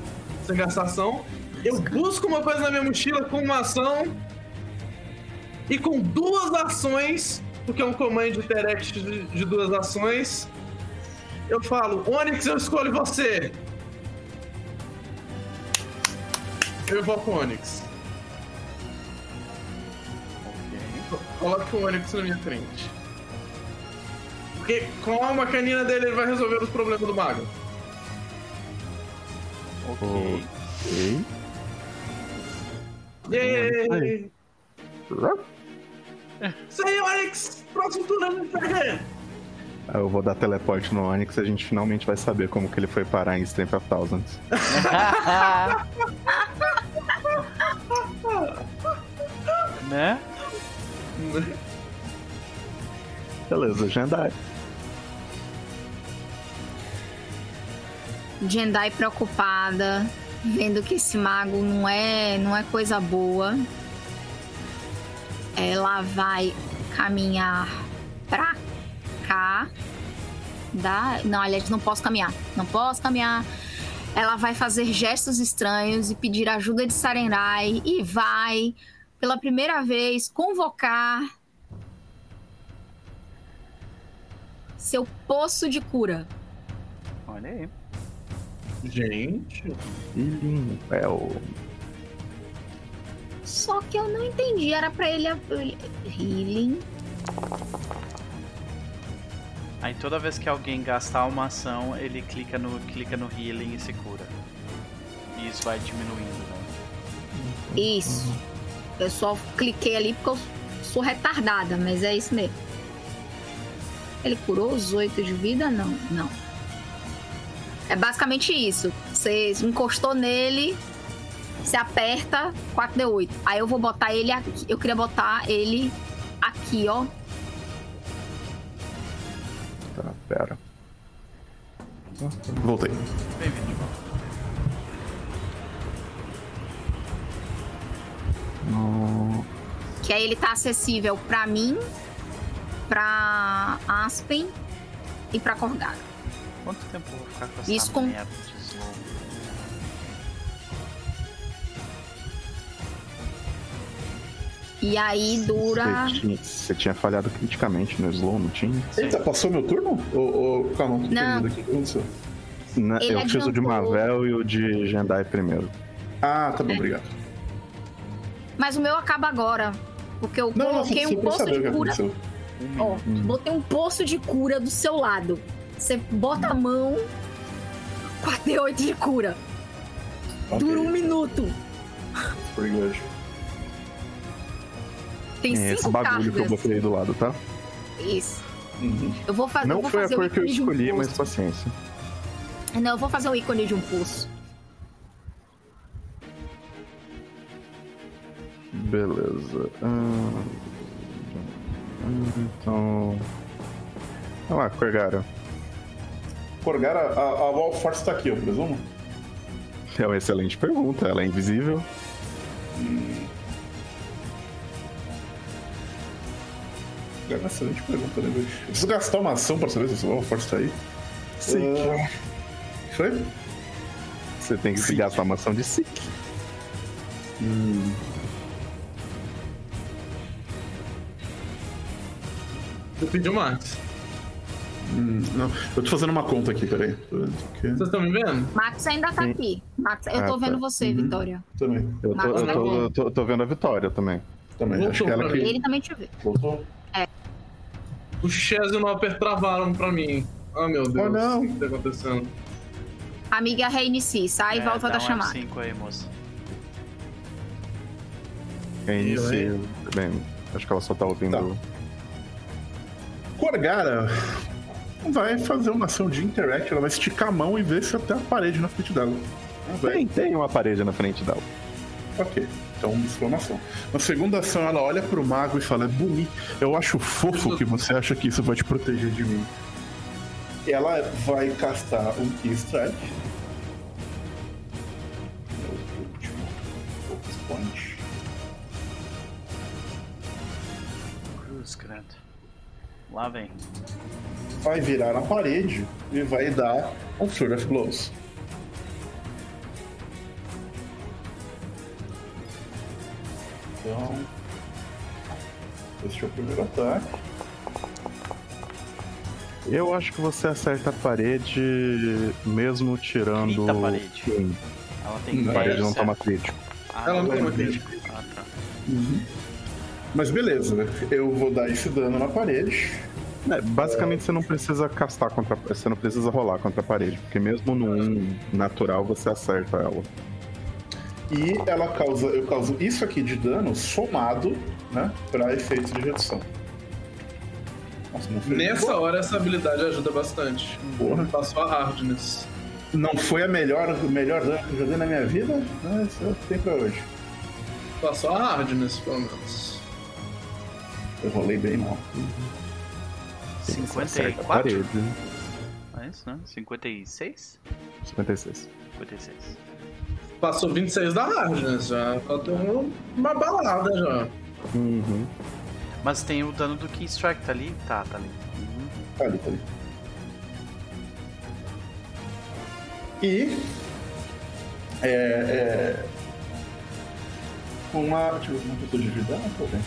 sem gastar ação. Eu busco uma coisa na minha mochila com uma ação. E com duas ações, porque é um command interact de, de duas ações, eu falo, Onix, eu escolho você. Eu invoco o Onix. Coloque o Onix na minha frente. Porque com a alma canina dele ele vai resolver os problemas do mago. Ok. Ok. Yay! Isso aí, Alex! Próximo turno pega! Eu vou dar teleporte no Onix e a gente finalmente vai saber como que ele foi parar em Strength of Thousands. [LAUGHS] [LAUGHS] né? [LAUGHS] Beleza, Jandai. Jendai preocupada, vendo que esse mago não é, não é coisa boa. Ela vai caminhar pra cá. Dá... Não, aliás, não posso caminhar. Não posso caminhar. Ela vai fazer gestos estranhos e pedir ajuda de Sarenrai e vai, pela primeira vez, convocar seu poço de cura. Olha aí. Gente. Healing Well. Só que eu não entendi. Era pra ele. ele- Healing. Aí toda vez que alguém gastar uma ação, ele clica no, clica no healing e se cura. E isso vai diminuindo, né? Isso. Eu só cliquei ali porque eu sou retardada, mas é isso mesmo. Ele curou os oito de vida? Não, não. É basicamente isso. Você encostou nele, você aperta 4D8. Aí eu vou botar ele aqui. Eu queria botar ele aqui, ó. Tá, pera. Voltei. Bem-vindo de volta. No... Que aí ele tá acessível pra mim, pra Aspen e pra Corgara. Quanto tempo eu vou ficar com essa Isso com- merda de slow? E aí dura. Você tinha, você tinha falhado criticamente no slow, não tinha? Eita, passou meu turno? Ô, ô, calma, não tô Não. aqui. O que aconteceu? Na- Ele eu fiz o de adiantou. Mavel e o de Jandai primeiro. Ah, tá bom, obrigado. Mas o meu acaba agora. Porque eu Não, coloquei um poço de cura. Ó, botei um poço de cura do seu lado. Você bota a mão. 4D8 de cura. Ok, Dura um minuto. pretty good. Tem É esse cinco bagulho que eu cargas. botei do lado, tá? Isso. Uhum. Eu vou, fa eu Não vou foi a fazer o cor que eu de um escolhi, mas paciência. Não, eu vou fazer o ícone de um poço. Beleza. Ah, então. Olha lá, Corgara. Corgara, a, a Wall Force tá aqui, eu presumo? É uma excelente pergunta. Ela é invisível. É uma excelente pergunta, né, bicho? Eu preciso gastar uma ação pra saber se a Wall Force tá aí. Sim. Ah, Foi? Você tem que Sim. gastar uma ação de Seek. Hum. Eu pedi o Max. Hum, não, eu tô fazendo uma conta aqui, peraí. Vocês estão me vendo? Max ainda tá Sim. aqui. Max, eu Ah, tô tá. vendo você, Uhum. Vitória. Também, Eu tô, eu tô, eu tô- tô vendo a Vitória também. também. Voltou Acho que ela pra que. Ele também te vê. voltou. O Chaz e o Nopper travaram pra mim. Ah, meu Deus. Oh, não. O que tá acontecendo? Amiga, reinicie. Sai e É, volta dá da um chamada. F5 aí, moça. É. Bem, acho que ela só tá ouvindo. Corgara vai fazer uma ação de interact, ela vai esticar a mão e ver se até a parede na frente dela. Tem, tem uma parede na frente dela. Ok, então uma exclamação. Na segunda ação, ela olha pro mago e fala: É bonito. Eu acho fofo que você acha que isso vai te proteger de mim. Ela vai castar um Key Strike. O último focus point. Lá vem. Vai virar na parede e vai dar um Sword of Blows. Então. Este é o primeiro ataque. Eu acho que você acerta a parede mesmo tirando. Crita a parede. Sim, Ela tem a parede 10, não toma certo? crítico. Ah, Ela não toma crítico. Ah, tá. Mas beleza, eu vou dar esse dano na parede. É, basicamente você não precisa castar contra. Você não precisa rolar contra a parede, porque mesmo no 1 natural você acerta ela. E ela causa. Eu causo isso aqui de dano somado, né? Pra efeitos de redução. Nossa. Nessa hora, essa habilidade ajuda bastante. Porra. Passou a hardness. Não foi a melhor, o melhor dano que eu já dei na minha vida, mas é o que tem pra hoje. Passou a hardness, pelo menos. Eu rolei bem mal. Você acerta a 54? parede. É isso, né? 56? 56. 56. Passou 26 da hardness, já faltou uma balada já. Uhum. Mas tem o dano do Key Strike, tá ali? Tá, tá ali. Uhum. Tá ali, tá ali. E. É. é uma. Deixa eu ver como eu tô de vida. Ah, tô bem.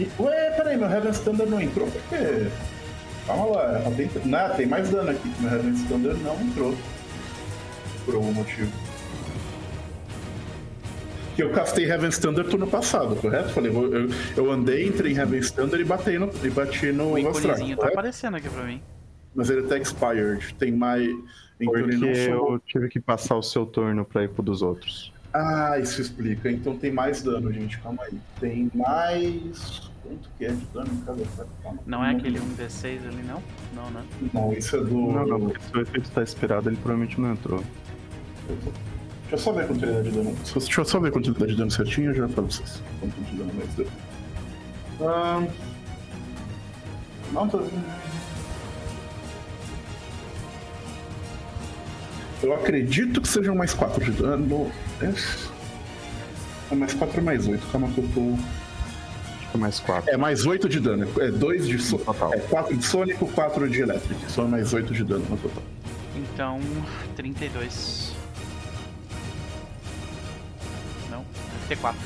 E, ué, peraí, meu Heaven Standard não entrou? Por quê? Calma lá, ela tem, não, tem mais dano aqui. Meu Heaven Standard não entrou. Por algum motivo. Que eu castei Heaven Standard turno passado, correto? Falei, vou- eu, eu andei, entrei em Heaven Standard e bati no, e bati no O íconezinho tá aparecendo aqui pra mim. Mas ele tá expired. Tem mais. Então Porque eu tive que passar o seu turno pra ir pro dos outros. Ah, isso explica. Então tem mais dano, gente. Calma aí. Tem mais. Quanto que é de dano em cada ataque? Calma. Não é aquele 1d6 ali, não? Não, né? Não, isso é do. Não, não, porque se o efeito tá expirado, ele provavelmente não entrou. Deixa eu só ver dá de dano. Deixa eu só ver dá de dano certinho, eu já falo pra vocês. Quanto de dano mais dano. Ah... Não, tô. Eu acredito que sejam mais 4 de dano. É mais 4 mais 8. Calma que eu tô. É mais 4. É mais 8 de dano. É 2 de so... Total. É 4 de Sônico, 4 de Electric. São mais 8 de dano no total. Então, 32. Não, 34.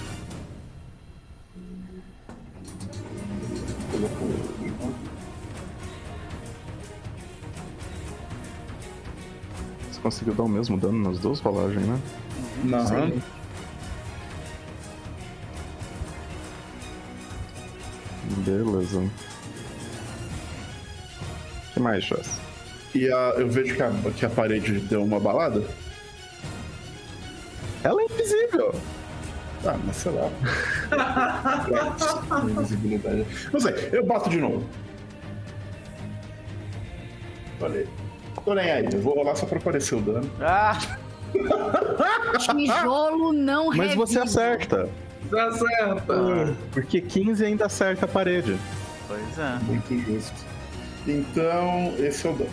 Você conseguiu dar o mesmo dano nas duas rolagens, né? Aham. Beleza. O que mais, Chas? E a- eu vejo que a, que a parede deu uma balada. Ela é invisível! Ah, mas sei lá. [LAUGHS] Invisibilidade. Não sei, eu bato de novo. Falei. Tô nem aí, eu vou rolar só pra aparecer o dano. Ah! [LAUGHS] Tijolo não Mas revive. Você acerta. Porque 15 ainda acerta a parede. Pois é. Muito justo. Então, esse é o dano.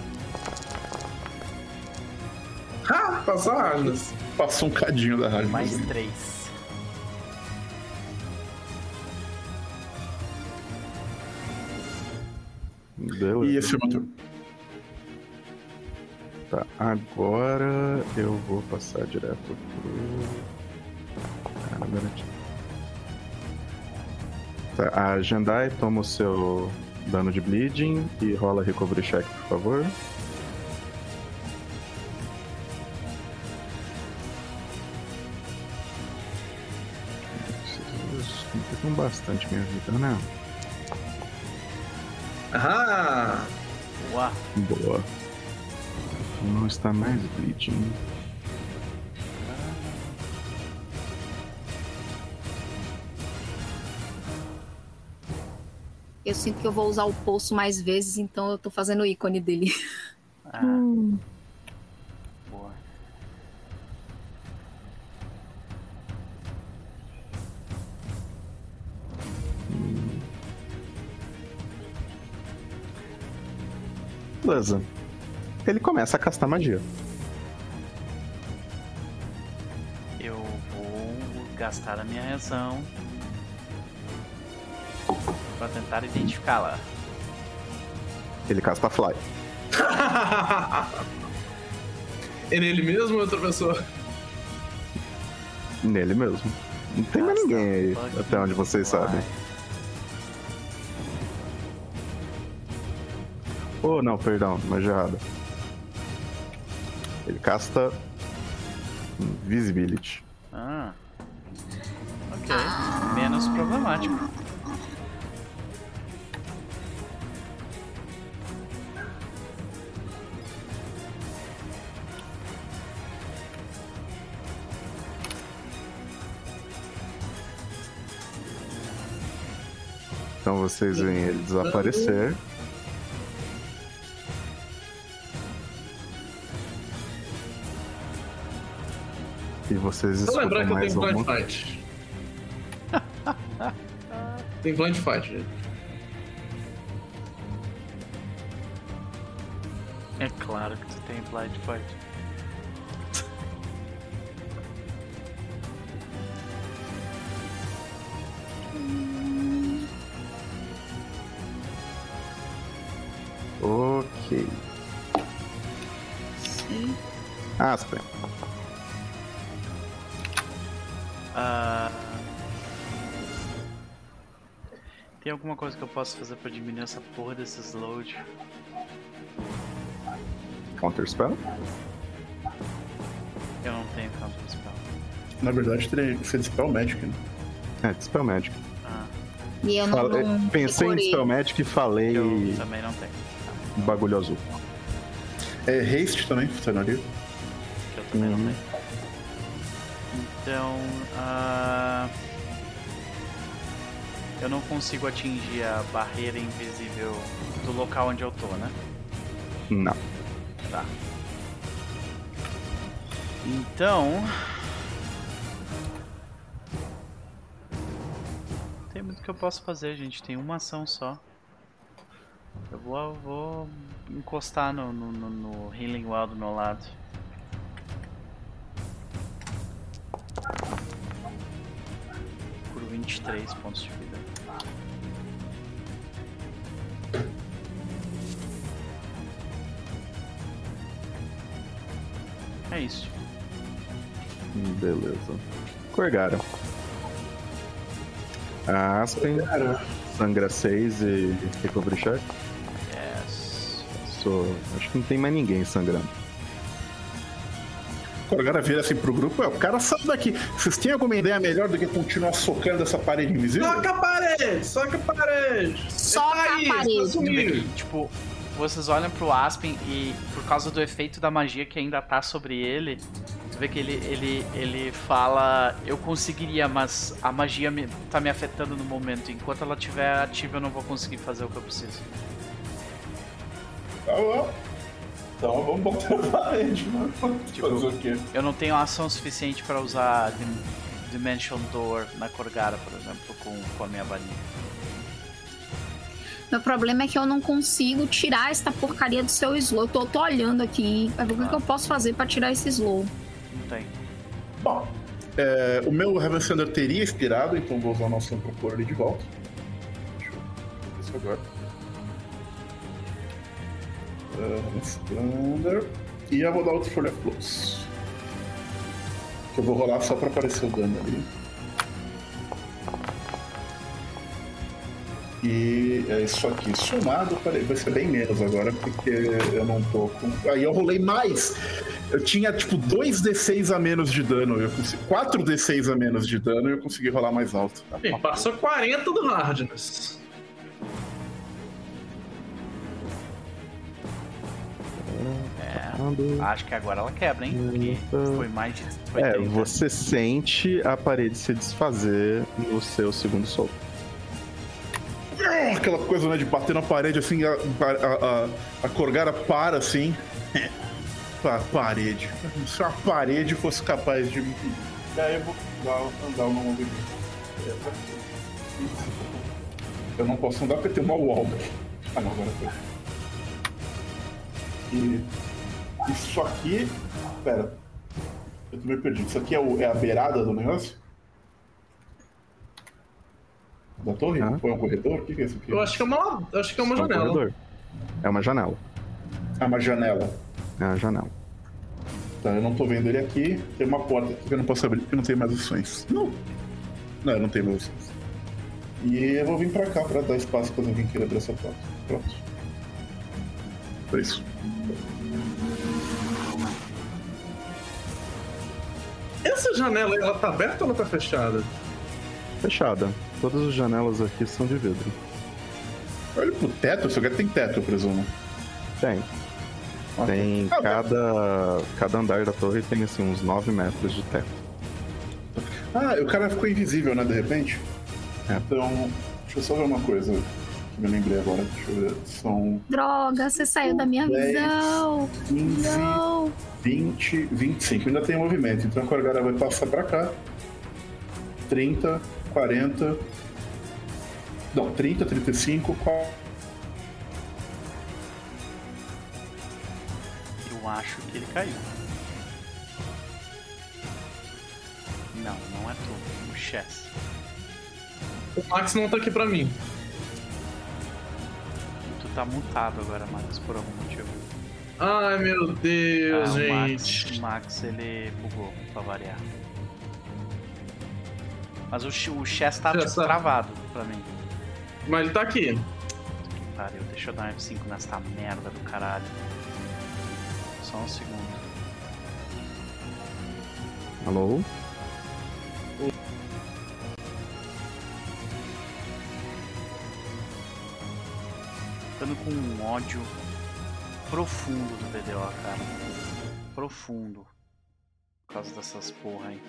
Ah, passou a hardness. Passou um cadinho da rádio. Mais 3. Beleza. E esse é o meu. Tá, agora eu vou passar direto pro. Ah, não garanti. Tá, a Jandai toma o seu dano de bleeding e rola recovery check, por favor. com bastante minha vida, né? Ah! Boa. Boa. Não está mais bleeding. Eu sinto que eu vou usar o poço mais vezes, então eu tô fazendo o ícone dele. [LAUGHS] Ah. Boa. Beleza. Ele começa a castar magia. Eu vou gastar a minha reação pra tentar identificá-la. Ele casta Fly. é nele mesmo ou é outra pessoa? Nele mesmo. Não tem mais ninguém aí, até onde vocês fly. sabem. Oh, não, perdão, magia errada. Ele casta Visibility. Ah. Ok. Menos problemático. Então vocês veem ele desaparecer. E vocês Só lembrar que eu tenho blind fight. [LAUGHS] tem blind fight, gente. É claro que tu tem Blind Fight. Ah, Tem alguma coisa que eu possa fazer pra diminuir essa porra desses load? Counter Spell. Eu não tenho counter spell. Na verdade, teria que ser Dispel Magic, né? É, Dispel Magic. Ah, E eu não, Fala- não Pensei em. Dispel Magic e falei eu também não tenho. bagulho azul. É Haste também, funcionaria. Uhum. Então, ah, eu não consigo atingir a barreira invisível do local onde eu tô, né? Não. Tá. Então. Não tem muito que eu possa fazer, gente. Tem uma ação só. Eu vou, vou encostar no, no, no, no Healing Well do meu lado. 23 pontos de vida. É isso. Beleza. Corgara. A Aspen sangra 6 e recovery check. Yes. Sou... Acho que não tem mais ninguém sangrando. Agora, o cara vira assim pro grupo, é, o cara sai daqui. Vocês têm alguma ideia melhor do que continuar socando essa parede invisível? Soca a parede! Soca a parede! Soca tá a parede. tá Tu vê sumindo. que, tipo, vocês olham pro Aspen e por causa do efeito da magia que ainda tá sobre ele, tu vê que ele, ele, ele fala, eu conseguiria, mas a magia me, tá me afetando no momento. Enquanto ela estiver ativa, eu não vou conseguir fazer o que eu preciso. Tá bom. Então vamos botar a parede, mano. Tipo, Fazer o quê? Eu não tenho ação suficiente pra usar Dim- Dimension Door na Corgara, por exemplo, com, com a minha varinha. Meu problema é que eu não consigo tirar esta porcaria do seu slow. Eu tô, tô olhando aqui. Mas O que, que eu posso fazer pra tirar esse slow? Não tem. Bom, é, o meu Heaven Thunder teria expirado, então vou usar o nosso pôr ele de volta. Deixa eu ver isso agora. E eu vou dar outro Folha Plus. Que eu vou rolar só pra aparecer o dano ali. E é isso aqui. Somado, vai ser bem menos agora, porque eu não tô com. Aí eu rolei mais. Eu tinha, tipo, 2d6 a menos de dano. Eu consegui... 4d6 a menos de dano e eu consegui rolar mais alto. Sim, passou 40 do Hardness. Acho que agora ela quebra, hein? Porque foi mais de. Foi é, 30. você sente a parede se desfazer no seu segundo soco. Aquela coisa, né, de bater na parede assim, a, a, a, a Corgara para assim. [LAUGHS] a parede. Se a parede fosse capaz de me. E aí eu vou dar, andar no movimento. Eu não posso andar porque tem uma wall. Ah não, agora foi. E isso aqui. Pera. Eu tô meio perdido. Isso aqui é, o, é a beirada do negócio? Da torre? Ah. Ou é um corredor? O que, que é isso aqui? Eu acho que é uma, eu acho que é uma É um janela. corredor. É uma janela. É uma janela. É uma janela. Tá, eu não tô vendo ele aqui. Tem uma porta aqui que eu não posso abrir porque não tem mais opções. Não. Não, eu não tenho mais opções. E eu vou vir pra cá pra dar espaço quando alguém queira abrir essa porta. Pronto. Por isso. Essa janela, ela tá aberta ou ela tá fechada? Fechada. Todas as janelas aqui são de vidro. Olha pro teto, esse lugar tem teto, eu presumo. Tem. Ah, Tem. Ah, cada, cada andar da torre tem assim uns 9 metros de teto. Ah, o cara ficou invisível, né, de repente? É. Então, deixa eu só ver uma coisa me lembrei agora. Deixa eu ver. São Droga, você saiu da minha Dez. visão. 15, Não. 20, 25. Ainda tem movimento. Então a Corgara vai passar pra cá. 30, 40. Não, 30, 35, 40. Eu acho que ele caiu. Não, não é tu. O Chess. O Max não tá aqui pra mim. Tá mutado agora, Max, por algum motivo. Ai, meu Deus, Ah, o Max, gente. o Max, ele bugou, pra variar. Mas o, o Chess tá tipo, tá- travado pra mim. Mas ele tá aqui. Pariu, deixa eu dar um F5 nessa merda do caralho. Só um segundo. Alô? Ficando com um ódio profundo do BDO, cara. Profundo. Por causa dessas porra aí.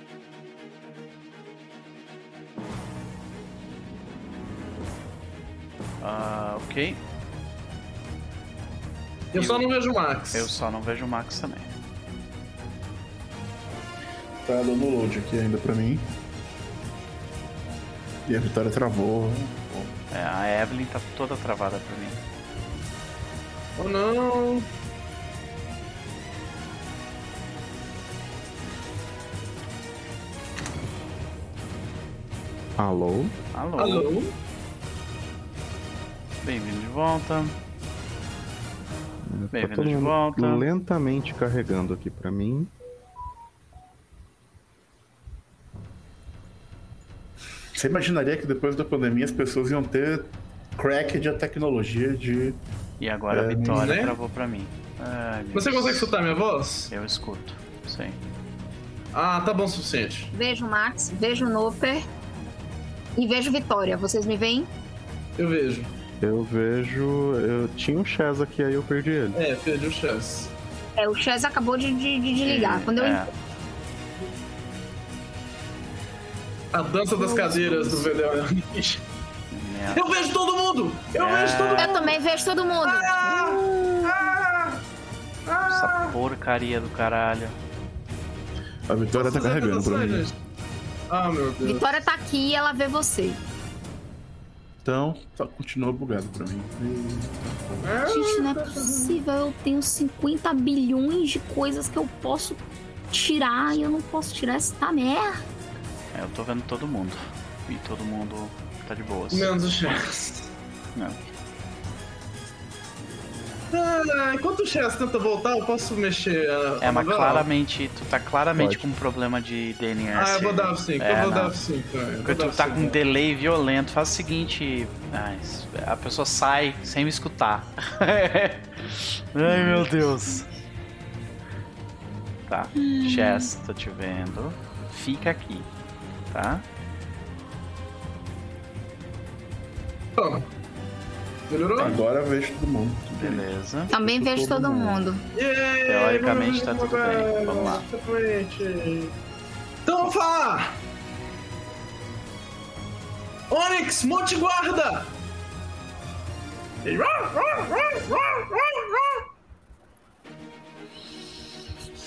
Ah, ok. Eu só não vejo o Max. Eu só não vejo o Max também. Tá dando load aqui ainda pra mim. E a Vitória travou. É, a Evelyn tá toda travada pra mim. Oh não. Alô? Alô? Alô? Bem-vindo de volta. Bem-vindo de volta. lentamente carregando aqui pra mim. Você imaginaria que depois da pandemia as pessoas iam ter crack de tecnologia de. E agora a É, Vitória né? travou pra mim. Ai, Você Deus. consegue escutar minha voz? Eu escuto, sim. Ah, tá bom o suficiente. Vejo o Max, vejo o Noper e vejo Vitória. Vocês me veem? Eu vejo. Eu vejo. Eu tinha um Chaz aqui, aí eu perdi ele. É, perdi o chance. É, o Chaz acabou de, de, de desligar. Quando eu É, A dança das cadeiras do VDO. Eu vejo todo mundo! Eu É. vejo todo mundo! Eu também vejo todo mundo. Ah! Ah! Essa porcaria do caralho. A Vitória tá carregando pra mim. Ah, meu Deus. Vitória tá aqui e ela vê você. Então, tá, continua bugado pra mim. Ah, Gente, não é possível. Eu tenho 50 bilhões de coisas que eu posso tirar e eu não posso tirar essa merda. É, eu tô vendo todo mundo. E todo mundo tá de boas. Menos o chance. Não. Ah, enquanto o Chess tenta voltar, eu posso mexer a, É, mas claramente, tu tá claramente Pode. com um problema de DNS. Ah, eu vou dar F5, É, eu vou não. dar F5. é, eu vou Porque tu tá F5. com um delay violento. Faz o seguinte. ah, a pessoa sai sem me escutar. [LAUGHS] Ai meu Deus. Tá. Chess, tô te vendo. Fica aqui. Tá? Toma. Melhorou? Agora vejo todo mundo. Beleza. Também vejo todo mundo. Yay, Teoricamente tá tudo bem. ver, Vamos lá. exatamente. Então vamos falar! Onyx, Monte Guarda!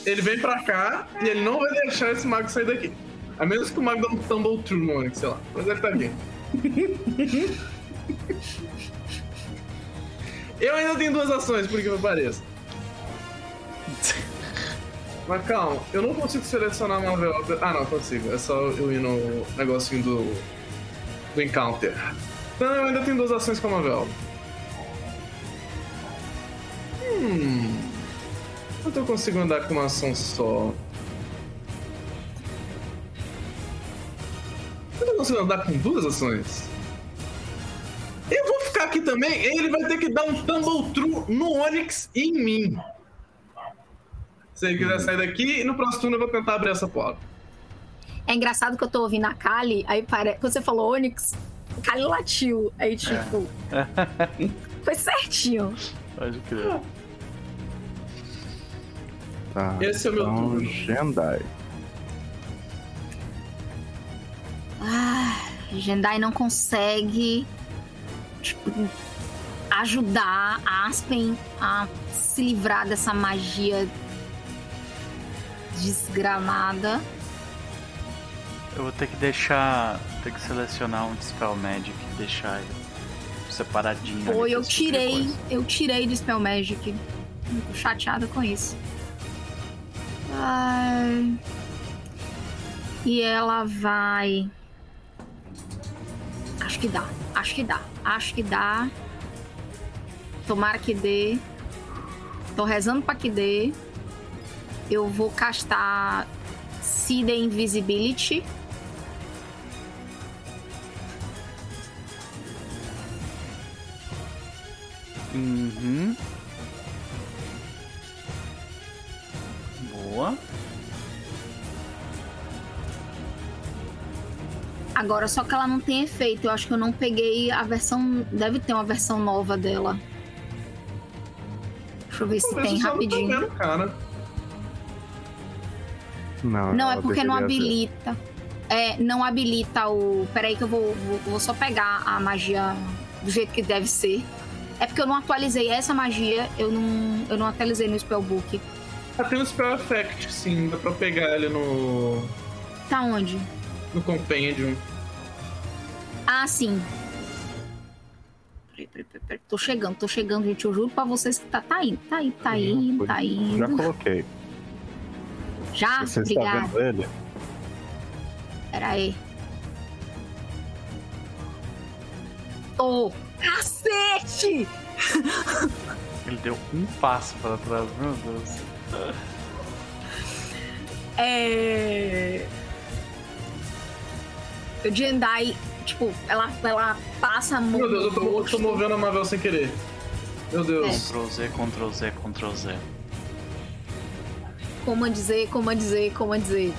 Ele vem pra cá e ele não vai deixar esse mago sair daqui. A menos que o mago dê um tumble through no Onyx, sei lá. Mas ele tá aqui. [LAUGHS] Eu ainda tenho duas ações, por que me pareça. Mas calma, eu não consigo selecionar uma Marvel. Ah, não, consigo. É só eu ir no negocinho do. do Encounter. Então eu ainda tenho duas ações com a Marvel. Hum. Quanto eu consigo andar com uma ação só? Quanto eu consigo andar com duas ações? Eu vou ficar aqui também, ele vai ter que dar um tumble true no Onyx e em mim. Se ele quiser sair daqui, e no próximo turno eu vou tentar abrir essa porta. É engraçado que eu tô ouvindo a Kali, aí parece. Quando você falou Onyx, a Kali latiu. Aí, tipo. Foi certinho. Pode crer. Tá. Esse é o meu então, turno. Jendai. Ah, Jendai não consegue tipo, ajudar a Aspen a se livrar dessa magia desgramada. Eu vou ter que deixar. Ter que selecionar um Dispel Magic e deixar ele separadinho. Foi, eu tirei, eu tirei do Spell Magic. Fico chateada com isso. Ai. E ela vai. Acho que dá. Acho que dá. Acho que dá. Tomara que dê. Tô rezando pra que dê. Eu vou castar Seed Invisibility. Uhum. Boa. Agora, só que ela não tem efeito. Eu acho que eu não peguei a versão. Deve ter uma versão nova dela. Deixa eu ver se Talvez tem eu só não tô rapidinho. vendo, cara. Não, Não, é porque não habilita. É, não habilita o. Peraí, que eu vou, vou, vou só pegar a magia do jeito que deve ser. É porque eu não atualizei essa magia, eu não, eu não atualizei no spellbook. Ah, tem um Spell Effect, sim. Dá pra pegar ele no, Tá onde? No Compendium. Ah, sim. Peraí, peraí, peraí, peraí. Tô chegando, tô chegando, gente. Eu juro pra vocês que tá, tá indo, tá indo, tá indo, tá Já indo. coloquei. Já? Você está Obrigada. vendo ele? Pera aí. Ô, cacete! [LAUGHS] Ele deu um passo para trás, meu Deus. É. O Jendai, tipo, ela, ela passa a mão. Meu Deus, eu tô, eu tô movendo a Marvel sem querer. Meu Deus. Ctrl Z, Ctrl Z, Ctrl Z. Como dizer, como dizer, como dizer.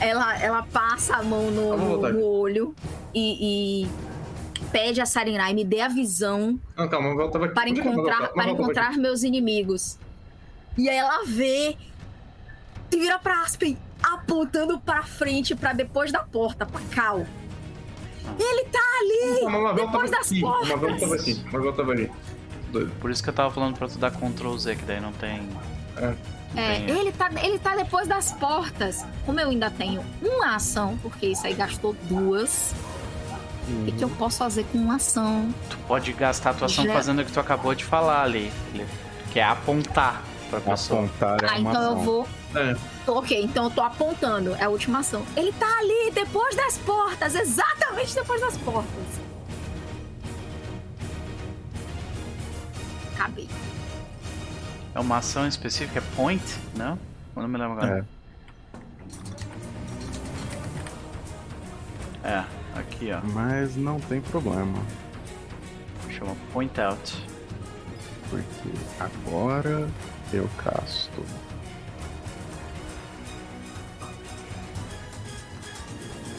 Ela, ela passa a mão no, no- no olho e, e pede a Sarinai me dê a visão Não, calma, a Marvel tava aqui. para é encontrar, tá? para encontrar meus inimigos. E aí ela vê e vira pra Aspen, apontando pra frente, pra depois da porta, pra Cal. Ele tá ali! Não, depois tava das aqui. Portas. tava aqui. Tava ali. Doido. Por isso que eu tava falando pra tu dar Ctrl Z, que daí não tem. É. não É, tem- ele tá, ele tá depois das portas. Como eu ainda tenho uma ação, porque isso aí gastou duas. O que, eu posso fazer com uma ação? Tu pode gastar a tua ação Já- fazendo o que tu acabou de falar ali. Ele- Que é apontar pra pessoa. Apontar é ah, então eu ação. vou. É. Tô, ok, então eu tô apontando. É a última ação. Ele tá ali, depois das portas, exatamente depois das portas. Acabei. É uma ação específica? É point? Não? Eu não me lembro agora. É. É, aqui ó. Mas não tem problema. Chama point out. Porque agora eu casto.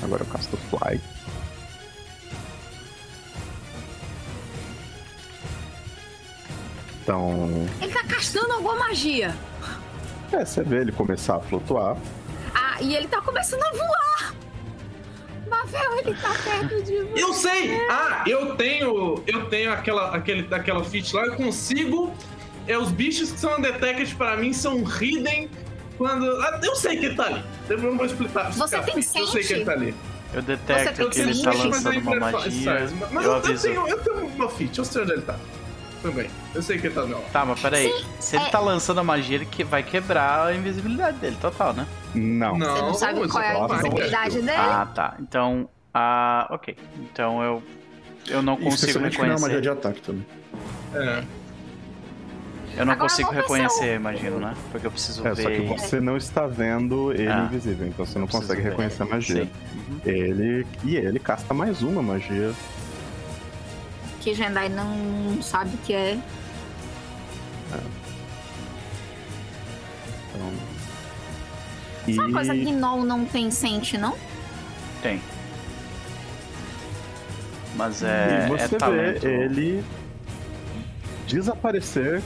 Agora eu casto fly. Então. Ele tá castando alguma magia. É, você vê ele começar a flutuar. Ah, e ele tá começando a voar! Mavel, ele tá perto de [LAUGHS] você. Eu sei! Ah, eu tenho. Eu tenho aquela, aquele, aquela feat lá, eu consigo. É, os bichos que são undetected pra mim são hidden quando. Ah, eu sei que ele tá ali. Eu não vou explicar. Você tem Eu sente? sei que ele tá ali. Eu detecto que ele tá lançando uma magia. Mas eu eu, aviso. tenho, eu tenho uma feat, eu sei onde ele tá. Também. Eu sei que ele tá não. Tá, mas peraí. Sim, Se ele é- tá lançando a magia, ele que vai quebrar a invisibilidade dele, total, né? Não. Não, Você não sabe qual é a eu- invisibilidade dele? Ah, tá. Então. Ah, ok. Então eu. Eu não consigo Especialmente que não é uma magia reconhecer. de ataque também. É. Eu não Agora consigo ver reconhecer, eu- imagino, né? Porque eu preciso É, só que ver. você não está vendo ele Ah. invisível, então você não consegue ver. reconhecer a magia. Sim. Uhum. Ele. E ele casta mais uma magia. Que Jendai não sabe o que é. Então. Essa E... coisa que Gnoll não tem sente, não? Tem. Mas é. e você é talento. vê ele desaparecer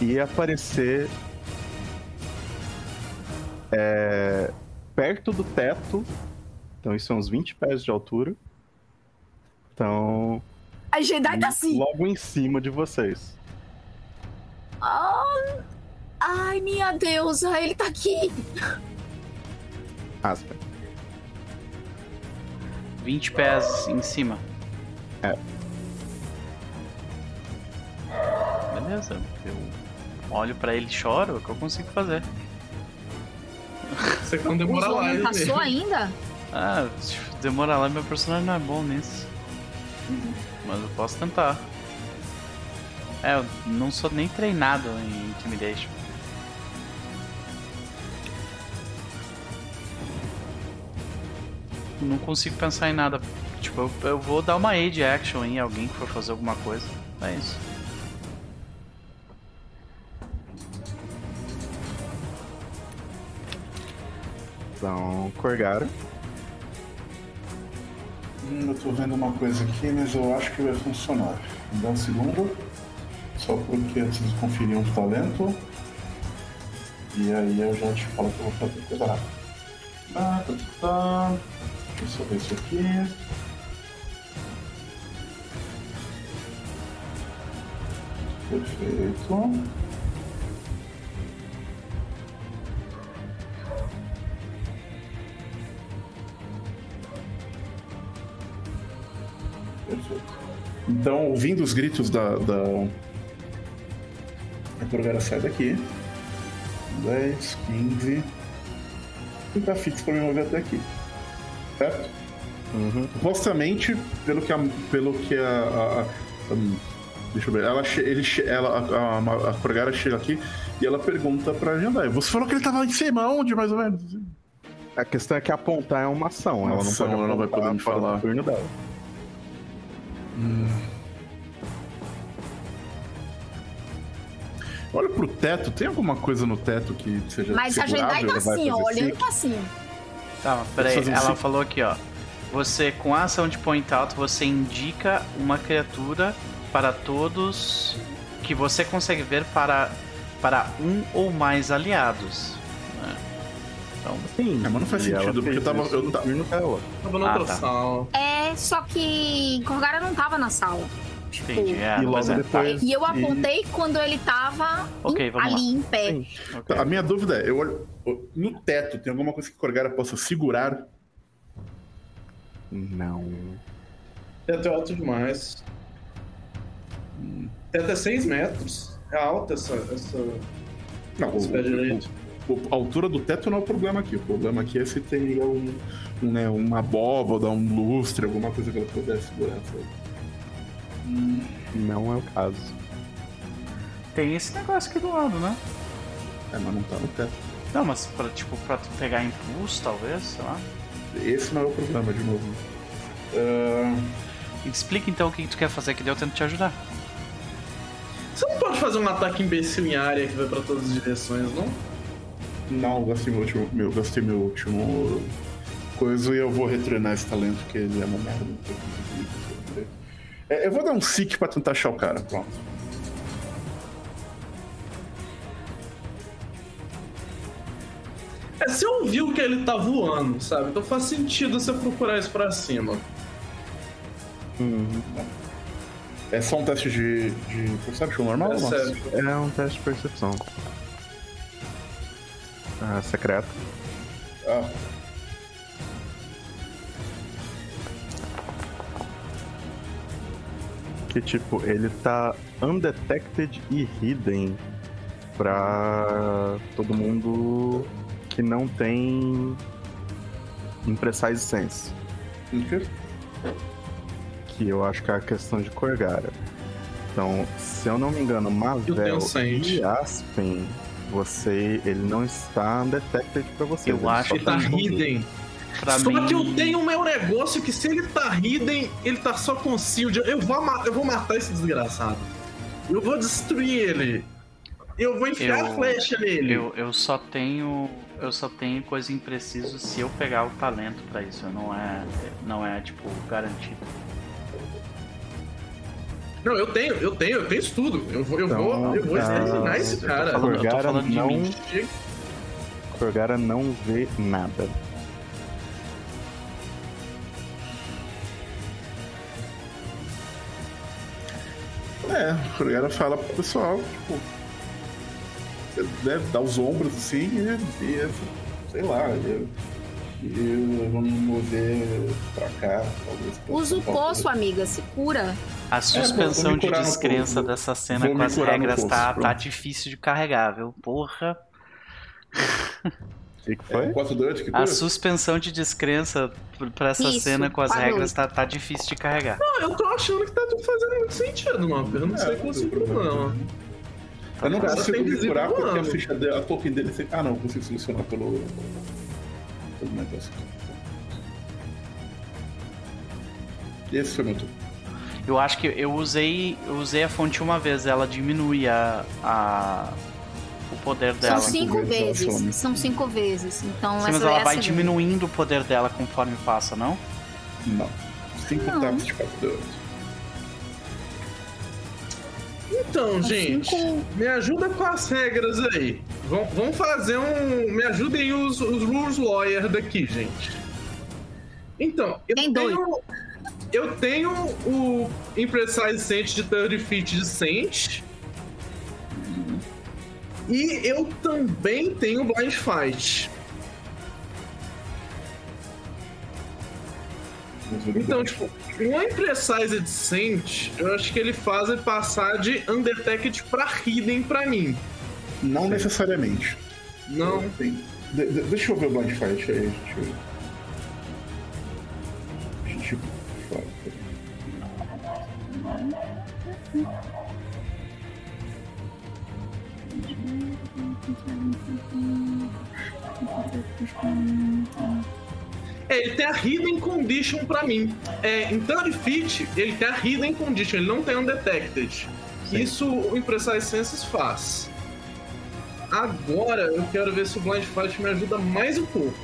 e aparecer é, perto do teto. Então isso são uns 20 pés de altura. Então, A Jedi tá assim. logo em cima de vocês. Ah, ai, minha deusa, ele tá aqui. Aspen. 20 pés em cima. É. Beleza. Eu olho pra ele e choro, é o que eu consigo fazer. Você não demora lá. não ele passou ainda? Ah, demora lá, meu personagem não é bom nisso. Mas eu posso tentar. É, eu não sou nem treinado em Intimidation. Não consigo pensar em nada. Tipo, eu, eu vou dar uma aid action em alguém que for fazer alguma coisa. É isso. Então, Corgara. Hum, eu tô vendo uma coisa aqui, mas eu acho que vai funcionar. Me dá um segundo. Só porque eu preciso conferir um talento. E aí eu já te falo que eu vou fazer rápida. Tá, tá, tá, tá. Deixa eu ver isso aqui. Perfeito. Então, ouvindo os gritos da. da... A Corgara sai daqui. 10, 15. E tá fixo pra me mover até aqui. Certo? Uhum. Supostamente, pelo que a. Pelo que a. a- a- hum, deixa eu ver. Ela, ele, ela, a, a, a Corgara chega aqui e ela pergunta pra Jandai. Você falou que ele tava em cima, onde mais ou menos? A questão é que apontar é uma ação. Uma ela não ação, pode ela não vai poder me falar. turno dela. Olha pro teto, tem alguma coisa no teto que seja Mas a Jedi segurável? tá assim, ó, olhando pra cima. Tá, mas peraí, um ela falou aqui, ó. Você, com a ação de point out, você indica uma criatura para todos que você consegue ver para, para um ou mais aliados. Então, Sim, É, mas não faz e ela sentido, porque eu tava- isso eu no ta- turno dela. Tava na Ah, outra tá. sala. É, só que Corgara não tava na sala. Tipo, entendi. É, e logo é, depois. E eu apontei quando ele tava Ok, em- vamos lá. ali em pé. Sim. tá, ok. A minha dúvida é, eu olho. No teto, tem alguma coisa que Corgara possa segurar? Não. Teto é alto demais. Teto é 6 metros. É alta essa. essa... Não, esse pé direito. o- o- a altura do teto não é o problema aqui. O problema aqui é se tem um, um, né, uma abóboda, um lustre, alguma coisa que ela pudesse segurar. sabe? Não é o caso. Tem esse negócio aqui do lado, né? É, mas não tá no teto. Não, mas pra, tipo, pra tu pegar impulso, talvez, sei lá. Esse não é o problema, de novo. Uh... Explica então o que tu quer fazer que eu tento te ajudar. Você não pode fazer um ataque imbecil em área que vai pra todas as direções, não? Não, gastei meu último, meu, gastei meu último coisa e eu vou retreinar esse talento, porque ele é uma merda. É, eu vou dar um seek pra tentar achar o cara, pronto. É, você ouviu que ele tá voando, sabe? Então faz sentido você procurar isso pra cima. Uhum. É só um teste de, de Perception normal? É, é um teste de percepção. Ah, secreto. Ah. Que tipo, ele tá undetected e hidden pra todo mundo que não tem Imprecise Sense. Okay. Que eu acho que é a questão de Corgara. Então, se eu não me engano, Mavel e Aspen, você, ele não está undetected pra você. Eu acho que tá hidden. Pra Só mim... que eu tenho o meu negócio que se ele tá hidden, ele tá só com shield. Eu vou, eu vou matar esse desgraçado. Eu vou destruir ele. Eu vou enfiar eu, a flecha nele. Eu, eu só tenho eu só tenho coisa impreciso se eu pegar o talento para isso. Não é, não é tipo garantido. Não, eu tenho, eu tenho, eu tenho isso tudo. Eu vou, eu então, vou, eu vou exterminar esse cara. Eu tô falando, eu tô falando não, de mim. Corgara não vê nada. É, o Corgara fala pro pessoal, tipo, né, dar os ombros assim e, e sei lá, e, e vamos mover pra cá. Talvez, Usa o poço, amiga, se cura. A é, suspensão é, de descrença dessa cena vou com as regras tá, tá difícil de carregar, viu? Porra. O que, que foi? É, que a suspensão de descrença pra essa Isso, cena com as parou. regras tá, tá difícil de carregar. Não, eu tô achando que tá tudo fazendo muito sentido, mano. Eu não é, sei qual é o problema. Eu não consigo me curar porque a ficha dele, a token dele. Ah, não, consigo selecionar pelo. pelo negócio. Esse foi meu turno. Eu acho que eu usei, eu usei a fonte uma vez, ela diminui a, a o poder dela. São cinco vezes. São cinco vezes. Então Sim, mas ela vai diminuindo o poder dela conforme passa, não? Não. Cinco tapas de 4 de Então, assim gente, me ajuda com as regras aí. Vamos fazer um. Me ajudem os, os rules lawyer daqui, gente. Então, eu Tem tenho. Dois. Eu tenho o Imprecise Sent de 30 feet de Sent. E eu também tenho Blind Fight. Então, tipo, o Imprecise Descent, eu acho que ele faz ele passar de Undetected pra Hidden pra mim. Não necessariamente. Não. De, de, deixa eu ver o Blind Fight aí. Deixa eu... Deixa É, ele tem a Hidden Condition pra mim. É, em Third Fit, ele tem a Hidden Condition, ele não tem Undetected. Sim. Isso o Impressar Senses faz. Agora eu quero ver se o Blind Fight me ajuda mais um pouco.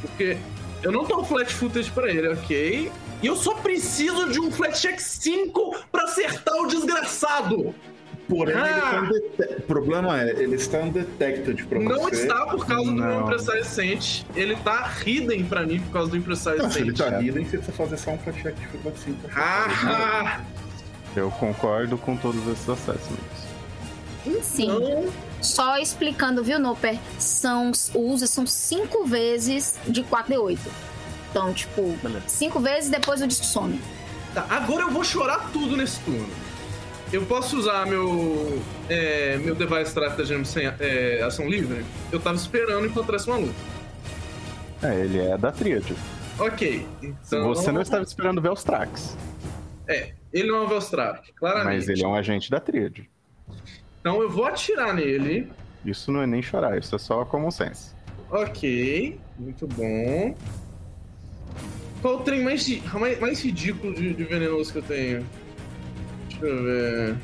Porque eu não tô flat footage pra ele, ok? E eu só preciso de um flat check 5 pra acertar o desgraçado! Porém, ah. o problema é, ele está undetected pra não você. Está por causa não. do meu impressar recente. Ele tá hidden pra mim por causa do impressar recente. Se ele tá hidden, você precisa fazer só um flat check de feedback 5. Ah! Eu concordo com todos esses assessments. Sim. Não. Só explicando, viu, Noper? São, usa são 5 vezes de 4D8. Então, tipo, 5 vezes depois o disco some. Tá, agora eu vou chorar tudo nesse turno. Eu posso usar meu, é, meu device stratagem sem é, ação livre? Eu tava esperando encontrar esse maluco. É, ele é da Triad. Ok, então... Você não estava esperando ver os tracks. É, ele não é um Velstrap, claramente. Mas ele é um agente da tríade. Então eu vou atirar nele. Isso não é nem chorar, isso é só common sense. Ok, muito bom. Qual o trem mais, mais, mais ridículo de, de venenoso que eu tenho? Deixa eu ver.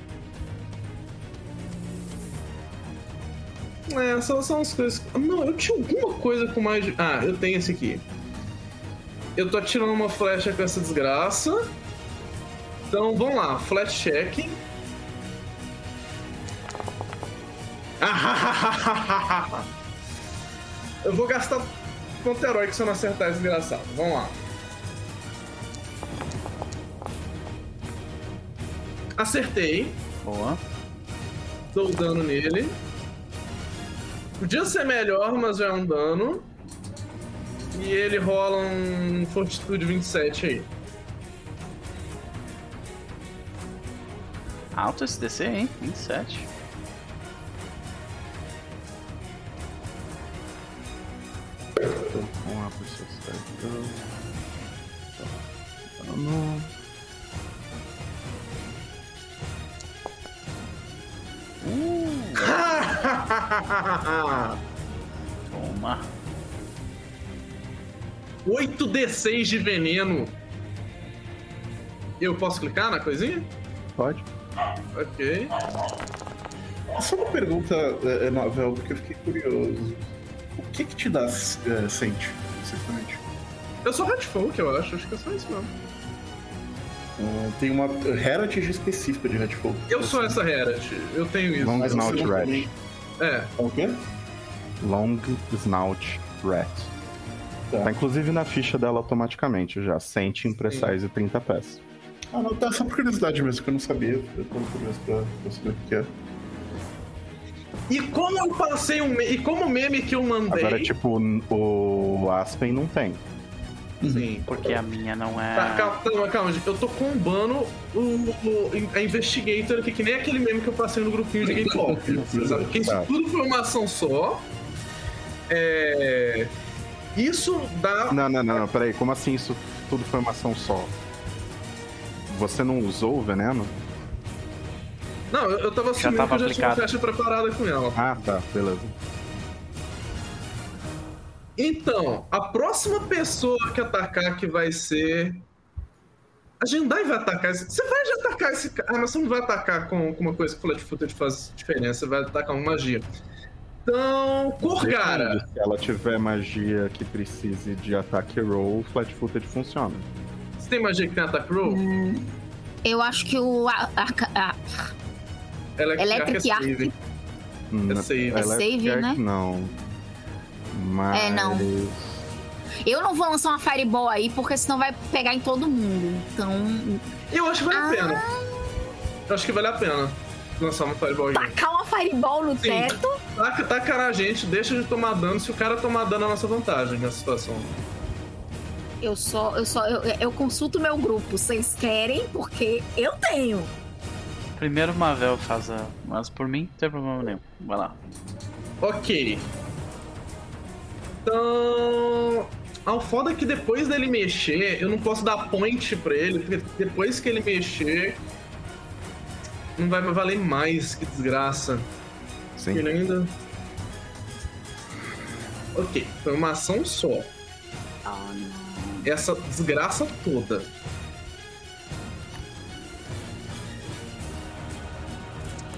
É, são, são as coisas. Não, eu tinha alguma coisa com mais. Ah, eu tenho esse aqui. Eu tô atirando uma flecha com essa desgraça. Então vamos lá, flash check. [LAUGHS] Eu vou gastar ponto heróico se eu não acertar esse desgraçado. Vamos lá. Acertei. Boa. Dou dano nele. Podia ser melhor, mas já é um dano. E ele rola um Fortitude 27 aí. Alto esse DC, hein? 27. Então, vamos lá pro seu servidor. Dano. [LAUGHS] Toma. 8d6 de veneno. Eu posso clicar na coisinha? Pode. Ok. Só uma pergunta, é, é, Novel, porque eu fiquei curioso. O que que te dá é, sente, especificamente? Eu sou Redfolk, eu acho. Acho que é só isso mesmo. Ah, tem uma heritage específica de Redfall. Eu sou essa Herald. Eu tenho isso. Long Snout Rat. É. É o quê? Long Snout Rat. Tá. Tá inclusive na ficha dela automaticamente já. Sente em precise 30 pés. Ah, não, tá só por curiosidade mesmo, que eu não sabia. Eu tô curioso pra, pra saber o que é. E como eu passei um. E como o meme que eu mandei. Agora, tipo, o Aspen não tem. Sim. Porque a minha não é. Tá, calma, calma. Eu tô combando o, o, a Investigator aqui, que nem aquele meme que eu passei no grupinho de Game Pop. [LAUGHS] sabe? Porque isso Tá. tudo foi uma ação só. É. Isso dá. Não, não, não, não, peraí. Como assim isso tudo foi uma ação só? Você não usou o veneno? Não, eu, eu tava assumindo tava que eu já tinha uma aplicado. flecha preparada com ela. Ah, tá, beleza. Então, a próxima pessoa que atacar que vai ser. A Jendai vai atacar esse. Você vai já atacar esse cara. Ah, mas você não vai atacar com, com uma coisa que Flat Footed faz diferença, você vai atacar uma magia. Então, Corgara. Se ela tiver magia que precise de ataque roll, flat footed funciona. Você tem magia que tem ataque roll? Eu acho que o. A, a- a- Electric, Electric Arc é Arc. save. Hum, save. ela É save, Arc, né? Não. Mas... É, não. eu não vou lançar uma Fireball aí, porque senão vai pegar em todo mundo. Então. Eu acho que vale a Ah. pena. Eu acho que vale a pena lançar uma Fireball aí. Tacar uma Fireball no Sim. teto. Taca, taca na gente, deixa de tomar dano. Se o cara tomar dano, é a nossa vantagem nessa situação. Eu só. Eu só. Eu, eu consulto meu grupo. Vocês querem? Porque eu tenho. Primeiro o Mavel faz a. Mas por mim, não tem problema nenhum. Vai lá. Ok. Então. Ah, o foda é que depois dele mexer, eu não posso dar point pra ele, porque depois que ele mexer. Não vai me valer mais, que desgraça. Sim. Ele ainda. Ok, foi uma ação só. Oh, não. Essa desgraça toda.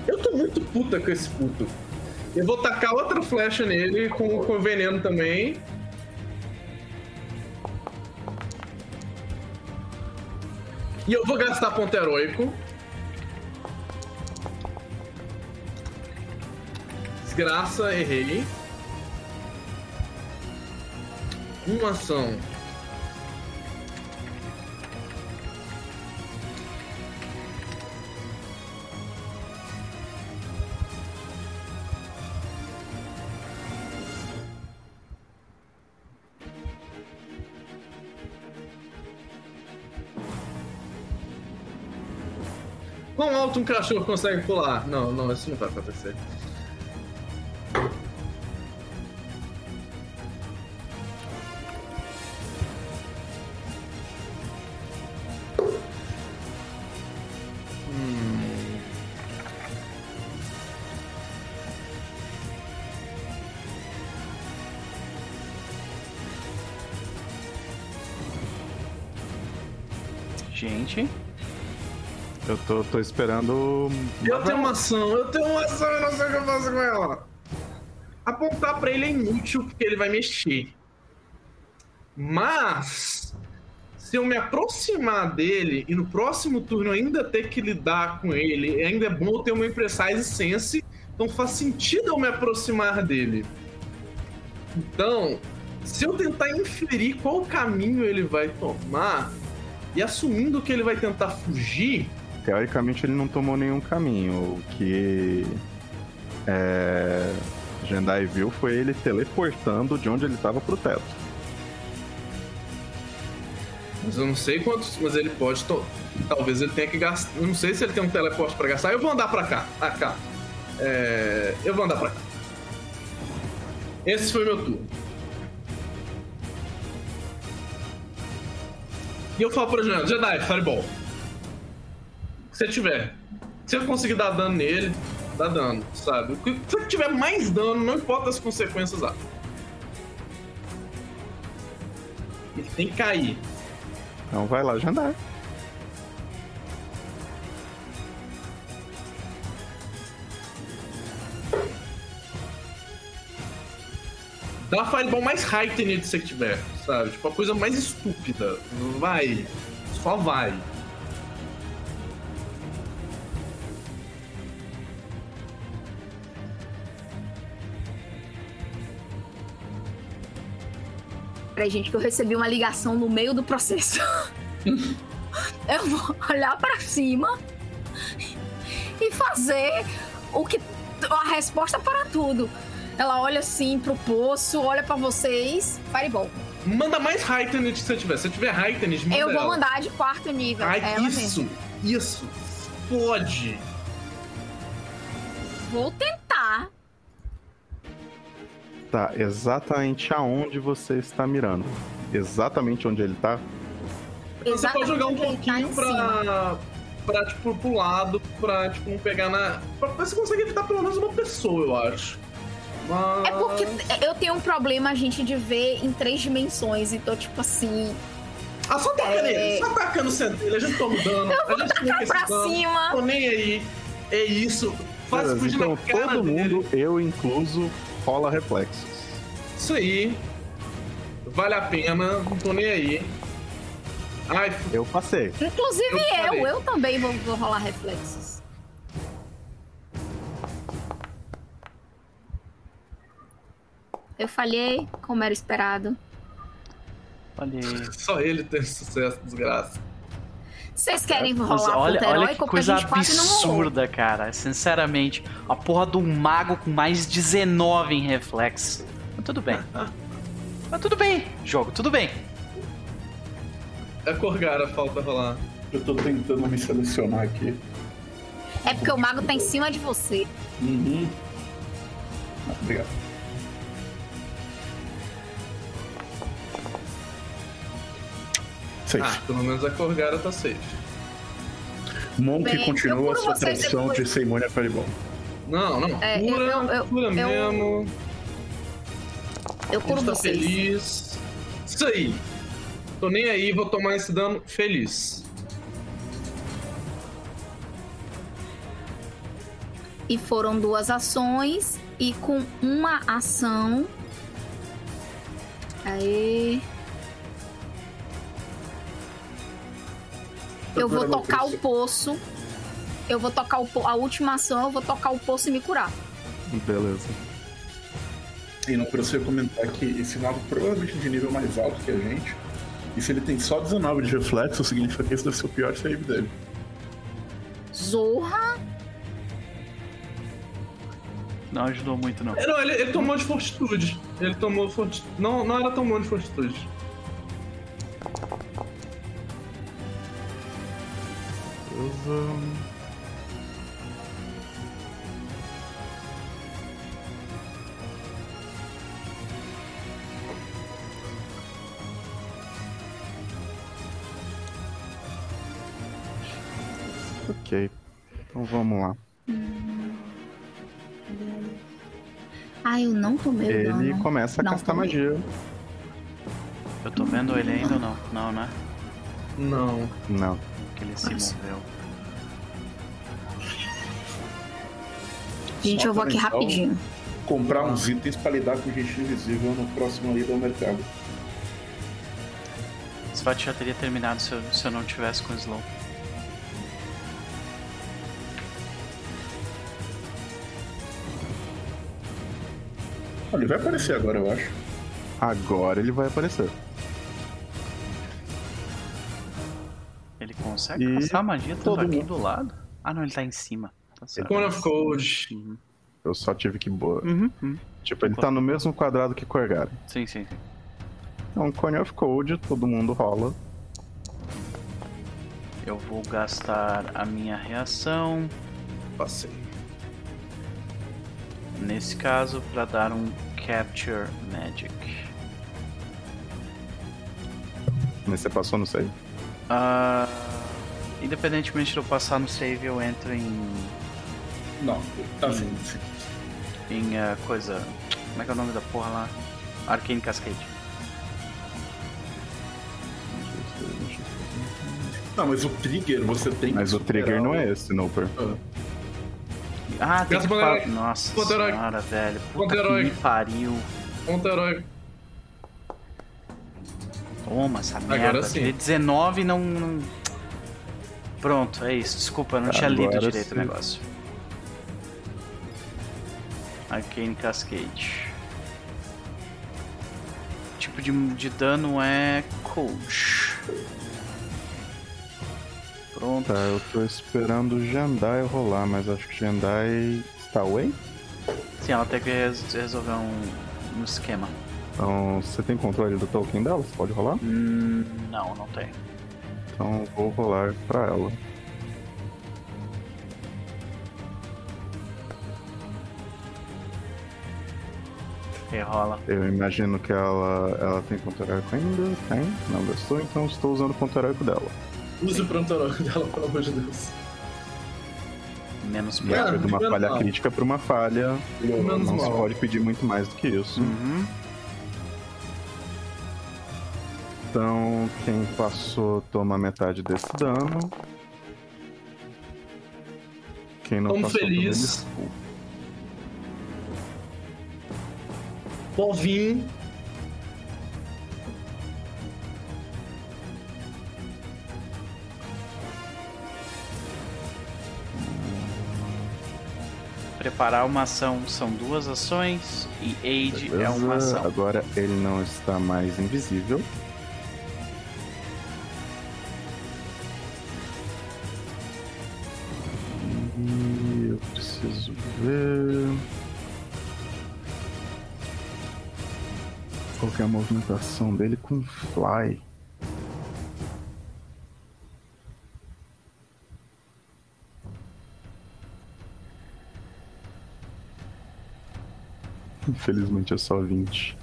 Eu tô muito puta com esse puto. Eu vou tacar outra flecha nele com, com veneno também. E eu vou gastar ponto heróico. Desgraça, errei. Uma ação. Quão alto um cachorro consegue pular? Não, não, isso não vai acontecer. Eu tô, tô esperando. Eu tenho uma ação, eu tenho uma ação, eu não sei o que eu faço com ela. Apontar pra ele é inútil porque ele vai mexer. Mas se eu me aproximar dele e no próximo turno ainda ter que lidar com ele, ainda é bom eu ter uma Imprecise Sense, então faz sentido eu me aproximar dele. Então, se eu tentar inferir qual caminho ele vai tomar, e assumindo que ele vai tentar fugir. Teoricamente ele não tomou nenhum caminho. O que é, Jendai viu foi ele teleportando de onde ele estava pro teto. Mas eu não sei quantos. Mas ele pode. To... Talvez ele tenha que gastar. Eu não sei se ele tem um teleporte pra gastar. Eu vou andar pra cá. Ah, cá. É... Eu vou andar pra cá. Esse foi meu turno. E eu falo pro Jedi, Jedi, Fireball. Se você tiver. Se eu conseguir dar dano nele, dá dano, sabe? Se eu tiver mais dano, não importa as consequências lá. Ele tem que cair. Então vai lá, Jandar. Dá Fireball mais heightened que você tiver, sabe? Tipo, a coisa mais estúpida. Vai. Só vai. Peraí, gente, que eu recebi uma ligação no meio do processo. [LAUGHS] eu vou olhar para cima e fazer o que a resposta para tudo. Ela olha assim pro poço, olha para vocês, Fireball. Manda mais Heightened se você tiver. Se tiver Heightened, manda Eu vou ela. mandar de quarto nível. Ai, isso, mesmo. isso. Pode. Vou tentar. Tá exatamente aonde você está mirando. Exatamente onde ele tá. Você pode jogar um tá pouquinho cima. pra, pra, tipo, pro lado, pra, tipo, não pegar na... Pra ver se consegue evitar pelo menos uma pessoa, eu acho. Mas... É porque eu tenho um problema, gente, de ver em três dimensões. Então, tipo assim. Ah, só taca É. nele. Só tacando centelha. A gente toma dano. Eu vou a gente fica pra dano. cima. Tô nem aí. É isso. Faz fugir então todo dele. mundo, eu incluso, rola reflexos. Isso aí. Vale a pena. Não tô nem aí. Ai, f- Eu passei. Inclusive Eu eu, falei. eu, também vou, vou rolar reflexos. Eu falhei, como era esperado. Aí. [LAUGHS] só ele tem sucesso, desgraça. Vocês querem Mas rolar olha, ponto olha heróico? que coisa absurda, cara. Sinceramente, a porra de um mago com mais 19 em reflexo. Mas tudo bem. [LAUGHS] Mas tudo bem, jogo, tudo bem. É Corgara, falta rolar. Eu tô tentando me selecionar aqui. É porque o mago tá em cima de você. Uhum. Obrigado. Safe. Ah, pelo menos a Corgara tá safe. Monk Bem, continua sua tradição depois. de ser imune a Fireball. Não, não. É, cura, eu- eu- cura eu- mesmo. Eu curo tá vocês. feliz. Isso aí. Tô nem aí, vou tomar esse dano feliz. E foram duas ações. E com uma ação. Aê. Eu vou tocar o poço. Eu vou tocar o po... a última ação, eu vou tocar o poço e me curar. Beleza. E não você comentar que esse mago provavelmente é de nível mais alto que a gente. E se ele tem só 19 de reflexo, significa que esse deve ser o pior save dele. Zorra. Não ajudou muito, não. É, Não, ele, ele tomou de fortitude. Ele tomou fortitude. Não, não era tão bom de fortitude. Beleza. Ok. Então vamos lá. Ai, eu não tomei o Ele dano. começa a Não, castar tomei. magia. Eu tô vendo ele ainda ou não? Não, né? Não. Não. Que ele se Nossa. moveu. Gente, eu vou aqui Então, rapidinho. Comprar uns itens pra lidar com gente invisível no próximo ida ao mercado. Svat já teria terminado se eu, se eu não tivesse com o Slow. Ele vai aparecer agora, eu acho. Agora ele vai aparecer. Ele consegue E passar a magia todo aqui mundo. do lado? Ah, não, ele tá em cima. Tá. Cone of Code. Uhum. Eu só tive que boa. Uhum, uhum. Tipo, ele tá no mesmo quadrado que Corgara. Sim, sim, sim. Então, Cone of Code, todo mundo rola. Eu vou gastar a minha reação, Passei. nesse caso, pra dar um Capture Magic. Mas você passou no save. Ah, independentemente de eu passar no save, eu entro em. Não, tá assim. em ah, coisa. Como é que é o nome da porra lá? Arcane Cascade. Não, mas o trigger você tem Mas que o trigger não é esse, Nooper. Ah, tem que falar. Nossa Ponto herói. senhora, velho. Ponto Puta que herói. me pariu. Ponto herói. Toma essa Agora merda. sim. Tirei 19 e não, não. Pronto, é isso. Desculpa, eu não tinha lido Agora direito sim. o negócio. Arcane Cascade. Tipo de, de dano é Coach. Pronto. Tá, eu tô esperando o Jandai rolar, mas acho que Jandai está away? Sim, ela tem que res- resolver um, um esquema. Então, você tem controle do token dela? Você pode rolar? Hum, não, não tem. Então, vou rolar pra ela. E rola. Eu imagino que ela, ela tem ponto heróico ainda? Tem? Não gastou, então estou usando o ponto heróico dela. Use o pronto herói dela, pelo amor de Deus. Menos E pior. foi de uma falha mal. crítica pra uma falha. Menos não se mal. pode pedir muito mais do que isso. Uhum. Então, quem passou toma metade desse dano. Quem não Tão passou feliz. Povinho. Preparar uma ação são duas ações e aid é Beleza, uma ação. Agora ele não está mais invisível. Ver. Qual é a movimentação dele com Fly? Infelizmente é só 20.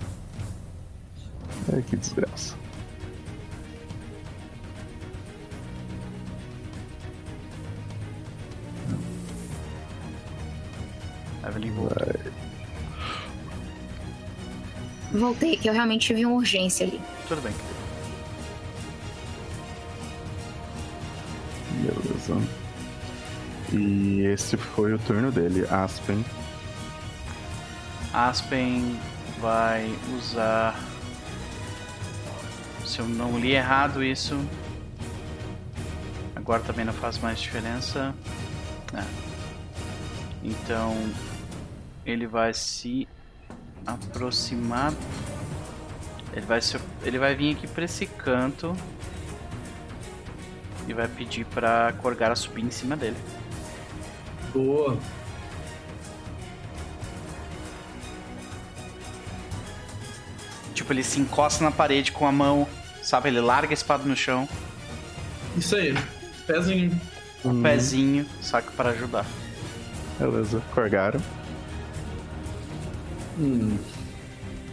É que desgraça. Evelyn voltou. Voltei, que eu realmente tive uma urgência ali. Tudo bem. Beleza. E esse foi o turno dele, Aspen. Aspen vai usar. Se eu não li errado isso. Agora também não faz mais diferença. É. Então ele vai se aproximar. Ele vai se, ele vai vir aqui pra esse canto e vai pedir pra Corgara subir em cima dele. Boa. Tipo, ele se encosta na parede com a mão, sabe? Ele larga a espada no chão, Isso aí. Pezinho. o Hum, pezinho, saca para ajudar. Beleza, Corgara. Hum,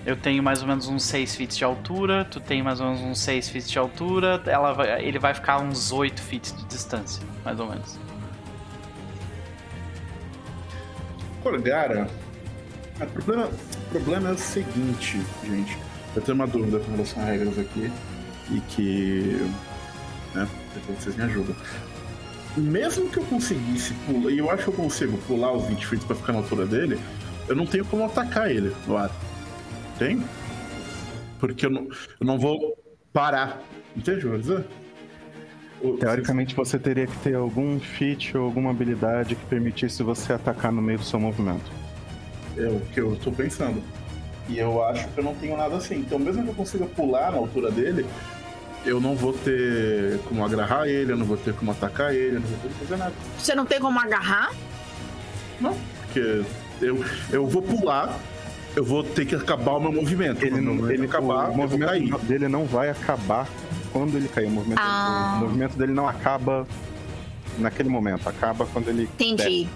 Eu tenho mais ou menos uns 6 feet de altura, tu tem mais ou menos uns 6 feet de altura, ela vai- ele vai ficar uns 8 feet de distância, mais ou menos. Corgara. O problema, o problema é o seguinte, gente. Eu tenho uma dúvida com relação a regras aqui. E que. né? Depois vocês me ajudam. Mesmo que eu conseguisse pular, e eu acho que eu consigo pular os 20 feet pra ficar na altura dele, eu não tenho como atacar ele no ar. Tem? Porque eu não, eu não vou parar. Entende, Warzan? Teoricamente você teria que ter algum feat ou alguma habilidade que permitisse você atacar no meio do seu movimento. É o que eu tô pensando. E eu acho que eu não tenho nada assim. Então, mesmo que eu consiga pular na altura dele, eu não vou ter como agarrar ele, eu não vou ter como atacar ele, eu não vou ter como fazer nada. Você não tem como agarrar? Não, porque eu, eu vou pular, eu vou ter que acabar o meu movimento. Ele não, ele ele, acabar, o vou cair. movimento dele não vai acabar quando ele cair. O movimento, Ah. o movimento dele não acaba naquele momento, acaba quando ele Entendi.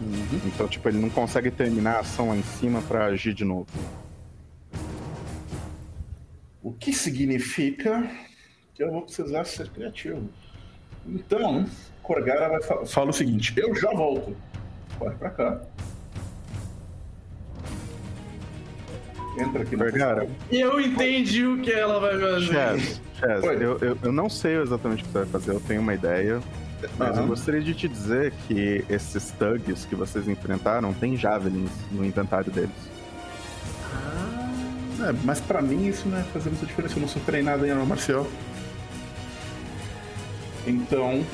Uhum. Então, tipo, ele não consegue terminar a ação lá em cima pra agir de novo. O que significa que eu vou precisar ser criativo. Então, Corgara vai fa fala o seguinte: eu já volto. Corre pra cá. Entra aqui no Corgara. Eu entendi o que ela vai fazer. Chaz, Chaz, eu, eu, eu não sei exatamente o que você vai fazer, eu tenho uma ideia. Mas eu Aham. gostaria de te dizer que esses thugs que vocês enfrentaram têm javelins no inventário deles. É, mas pra mim isso não é fazer muita diferença. Eu não sou treinado em arma marcial. Então,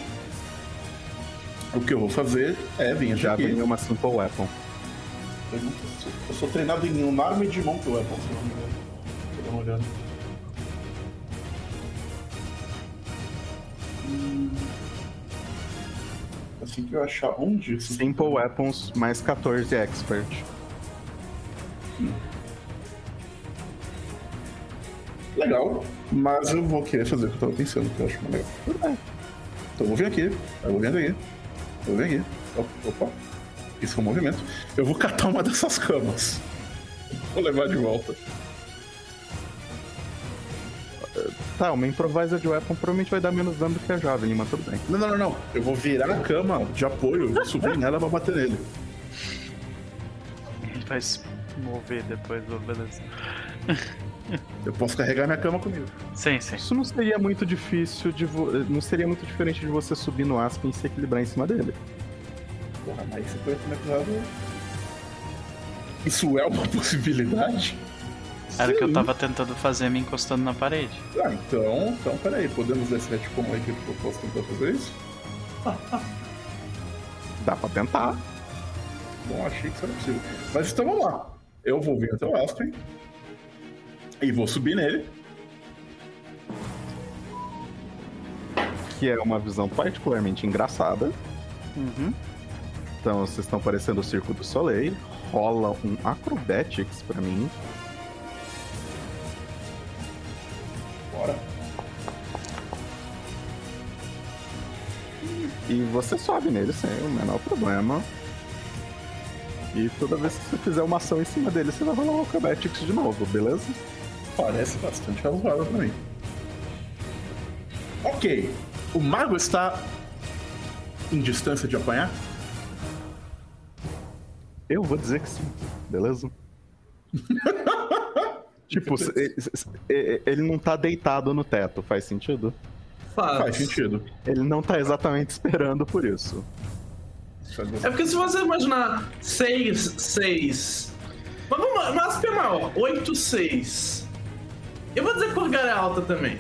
o que eu vou fazer é vir até aqui. Javelin é uma simple weapon. Eu, eu sou treinado em um arma e de mão que eu weapon, se eu não me engano. Vou dar uma olhada. Hum. Assim que eu achar onde. Simple weapons mais 14 expert. Legal, mas eu vou querer fazer o que eu tava pensando, que eu acho mais legal. Bem. Então eu vou vir aqui, eu vou vir aqui, eu vou vir aqui. Opa, opa. Isso é um movimento. Eu vou catar uma dessas camas. Vou levar de volta. Tá, uma improvised weapon provavelmente vai dar menos dano do que a Javelin, mas tudo bem. Não, não, não, não. Eu vou virar a cama de apoio, vou subir nela pra bater nele. Ele vai se mover depois, beleza. Eu posso carregar minha cama comigo. Sim, sim. Isso não seria muito difícil de vo... não seria muito diferente de você subir no Aspen e se equilibrar em cima dele. Porra, mas 50 metros Isso é uma [LAUGHS] possibilidade? Era o que eu tava tentando fazer me encostando na parede. Ah, então, então, peraí, podemos ver se é tipo uma equipe que eu posso tentar fazer isso? [LAUGHS] Dá pra tentar. Bom, achei que isso era possível. Mas então vamos lá. Eu vou vir até o Aspen. E vou subir nele. Que é uma visão particularmente engraçada. Uhum. Então vocês estão parecendo o Circo do Soleil. Rola um Acrobatics pra mim. Bora. E você sobe nele sem o menor problema. E toda vez que você fizer uma ação em cima dele, você vai rolar um Acrobatics de novo, beleza? Parece bastante razoável pra mim. Ok. O mago está em distância de apanhar? Eu vou dizer que sim, beleza? [LAUGHS] tipo, ele não tá deitado no teto, faz sentido? Faz. Faz sentido. Ele não tá exatamente esperando por isso. É porque se você imaginar 6, 6. Mas vamos, mas é maior, 8, 6. Eu vou dizer que Corgar é alta também.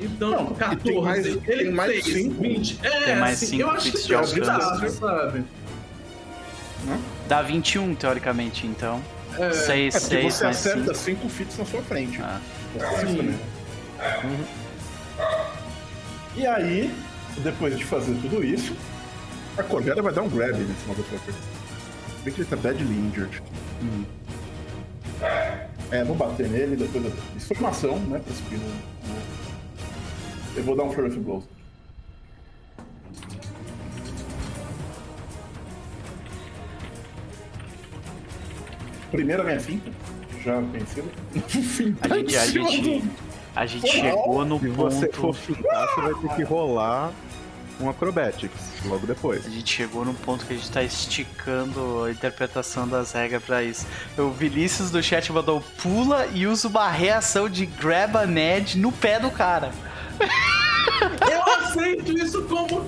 Então, Não, tipo, e 14. tem mais- ele tem mais 6, cinco. 20. É, Tem mais assim, cinco eu acho que feats de tem sabe? Dá 21, teoricamente, então. É, 6, É porque 6 você mais acerta 5. 5 fits na sua frente. Ah. Isso também. E aí, depois de fazer tudo isso, a Corvera vai dar um grab nesse motherfucker. Se bem que ele tá badly injured. É, vou bater nele depois. Eu... Isso foi uma ação, né? Pra subir no. Eu vou dar um Fury of Blows. Primeira minha finta, já vencida. [LAUGHS] A gente, a gente, a gente chegou no Se você ponto. for fintar, você vai ter que rolar um Acrobatics logo depois. A gente chegou no ponto que a gente tá esticando a interpretação das regras pra isso. O Vinícius do chat mandou pula e usa uma reação de grab a Ned no pé do cara. [LAUGHS] Eu aceito isso como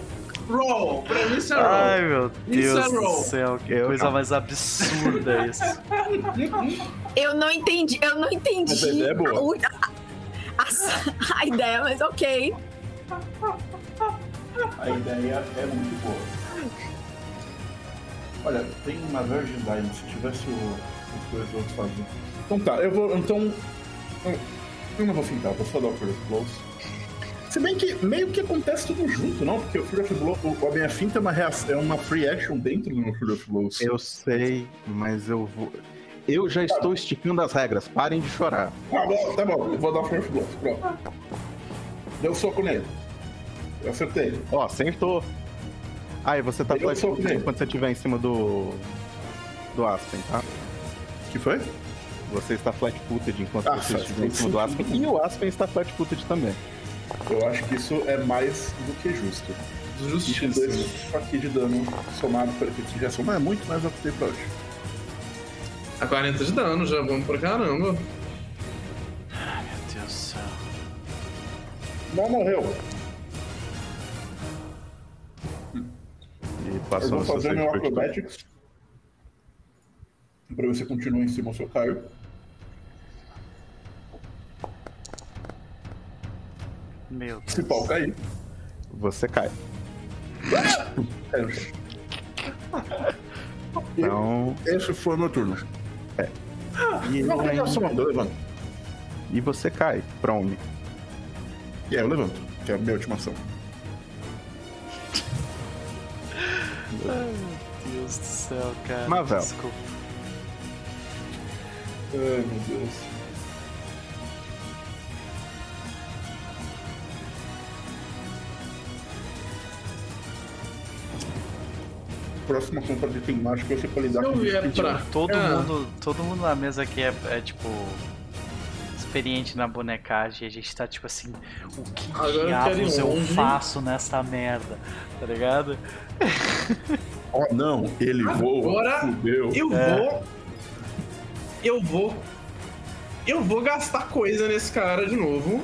roll. Pra mim isso é roll. Ai, meu Isso Deus é roll. do céu, que Eu coisa não. mais absurda isso. [LAUGHS] Eu não entendi, eu não entendi Mas a ideia é boa. o- a, a- a ideia, mas ok. A ideia é muito boa. Olha, tem uma Virgin Diamond, se tivesse o, outros fazendo. Então tá, eu vou. Então. Eu, eu não vou fintar, vou só dar o of Blows. Se bem que meio que acontece tudo junto, não? Porque o Fury of Blows, o- a minha finta é uma, reação, é uma free action dentro do Fury of Blows. Eu sei, mas eu vou. Eu já estou esticando as regras, parem de chorar. Tá bom, tá bom, eu vou dar o Fury of Blows, pronto. Deu soco nele. Eu acertei. Ó, acertou. Ah, e você tá Eu flat sou footed nele. enquanto você estiver em cima do. do Aspen, tá? que foi? Você está flat footed enquanto Ah, você estiver em cima do Aspen. E o Aspen está flat footed também. Eu acho que isso é mais do que justo. Justiça. dois aqui de dano somado para efeito de reação. Não é muito, mas eu optei pra hoje. A 40 de dano, já vamos pra caramba. Meu Deus do céu. Não morreu. E Eu passou vou no seu fazer meu acrobatics. Pra ver se continua em cima ou se eu caio. Meu Deus. Se pau cair. Você cai. [LAUGHS] Então. Esse foi o meu turno. E, Não, tem ação, eu levanto. e você cai, prone. E aí eu levanto, que é a minha última ação. Meu Deus do céu, cara. Mavel. Desculpa. Ai, meu Deus. Próxima compra de item mágico ser pra lidar Se eu com bicho. pra Todo cá, mundo, todo mundo na mesa aqui é, é, tipo experiente na bonecagem. A gente tá tipo assim, o que Agora eu diabos eu longe. faço nessa merda, tá ligado? Oh não, ele voa. Agora Fudeu. Eu É. vou. Eu vou. Eu vou gastar coisa nesse cara de novo.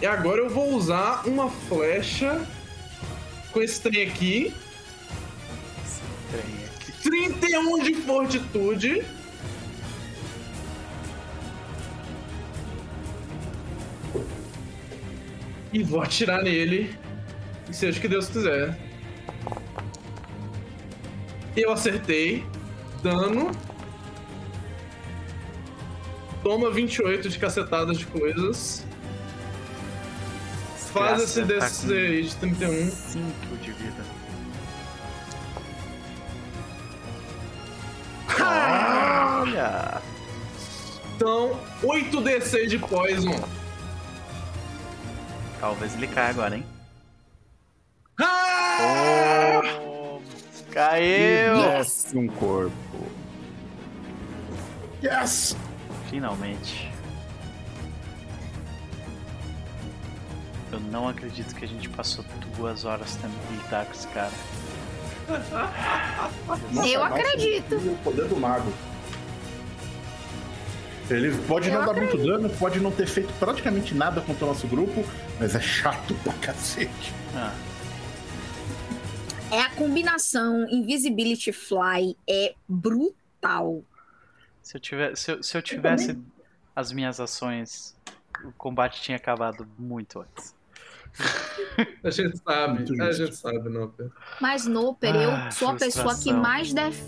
E agora eu vou usar uma flecha com esse trem aqui. Trem aqui. 31 de fortitude. E vou atirar nele. E seja o que Deus quiser. Eu acertei. Dano. Toma 28 de cacetadas de coisas. Faz esse Desgraça, tá DC de 31. 5 de vida. Olha! Então, 8 DC de poison. Talvez ele caia agora, hein? Ah! Oh, caiu! Yes! Um corpo. Yes! Finalmente. Eu não acredito que a gente passou duas horas tendo que lidar com esse cara. Nossa, Eu acredito. O poder do mago. Ele pode Eu não dar muito dano, pode não ter feito praticamente nada contra o nosso grupo, mas é chato pra cacete. Ah, É a combinação Invisibility Fly é brutal. se, eu tiver, se, eu, se eu tivesse as minhas ações, o combate tinha acabado muito antes. [LAUGHS] A gente sabe, a gente sabe, não. Pedro. Mas Noper, Ah, eu sou a pessoa que mais def...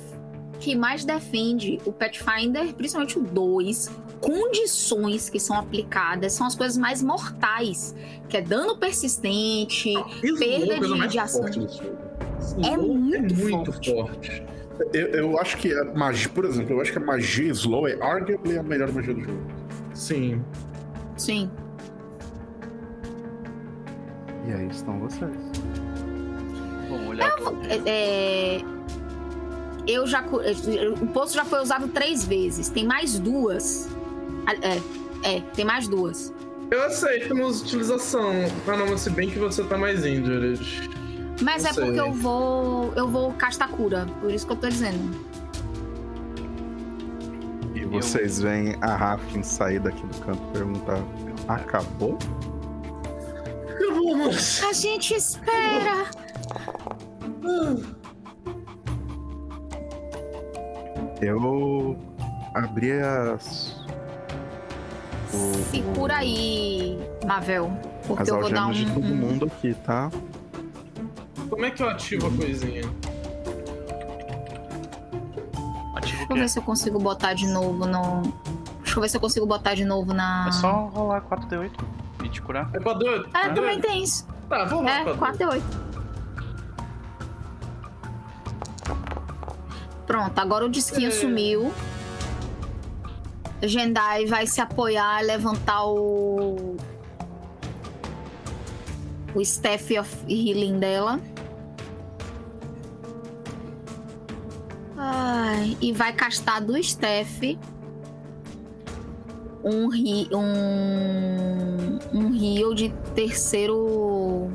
que mais defende o Pathfinder, principalmente o 2, condições que são aplicadas são as coisas mais mortais, que é dano persistente, Perda é a coisa de- de ação. forte desse jogo. É muito muito forte. forte. Eu, eu acho que a magia, por exemplo, eu acho que a magia slow é arguably a melhor magia do jogo. Sim. sim. E aí estão vocês. Vamos olhar aqui. É, é, eu já o poço já foi usado três vezes, tem mais duas. Ah, É, é, tem mais duas. Eu aceito uma utilização. Ah, não, mas se bem que você tá mais injured. Mas Eu é porque sei. eu vou eu vou castar cura, por isso que eu tô dizendo. E vocês veem a Rafkin sair daqui do canto e perguntar: Acabou? Eu Vamos! A gente espera. Eu abri as. O, Segura aí, Mavel. Porque as eu vou dar um. de todo mundo aqui, tá? Como é que eu ativo a coisinha? Ativo Deixa eu ver se eu consigo botar de novo no. Deixa eu ver se eu consigo botar de novo na. É só rolar 4D8 e te curar. É 4D8? É, né? também tem isso. Tá, vamos rolar. É, 4D8. Pronto, agora o disquinho É. sumiu. Jendai vai se apoiar levantar o. O Staff of Healing dela. Ai, e vai castar do Staff um, ri, um, um heal de terceiro.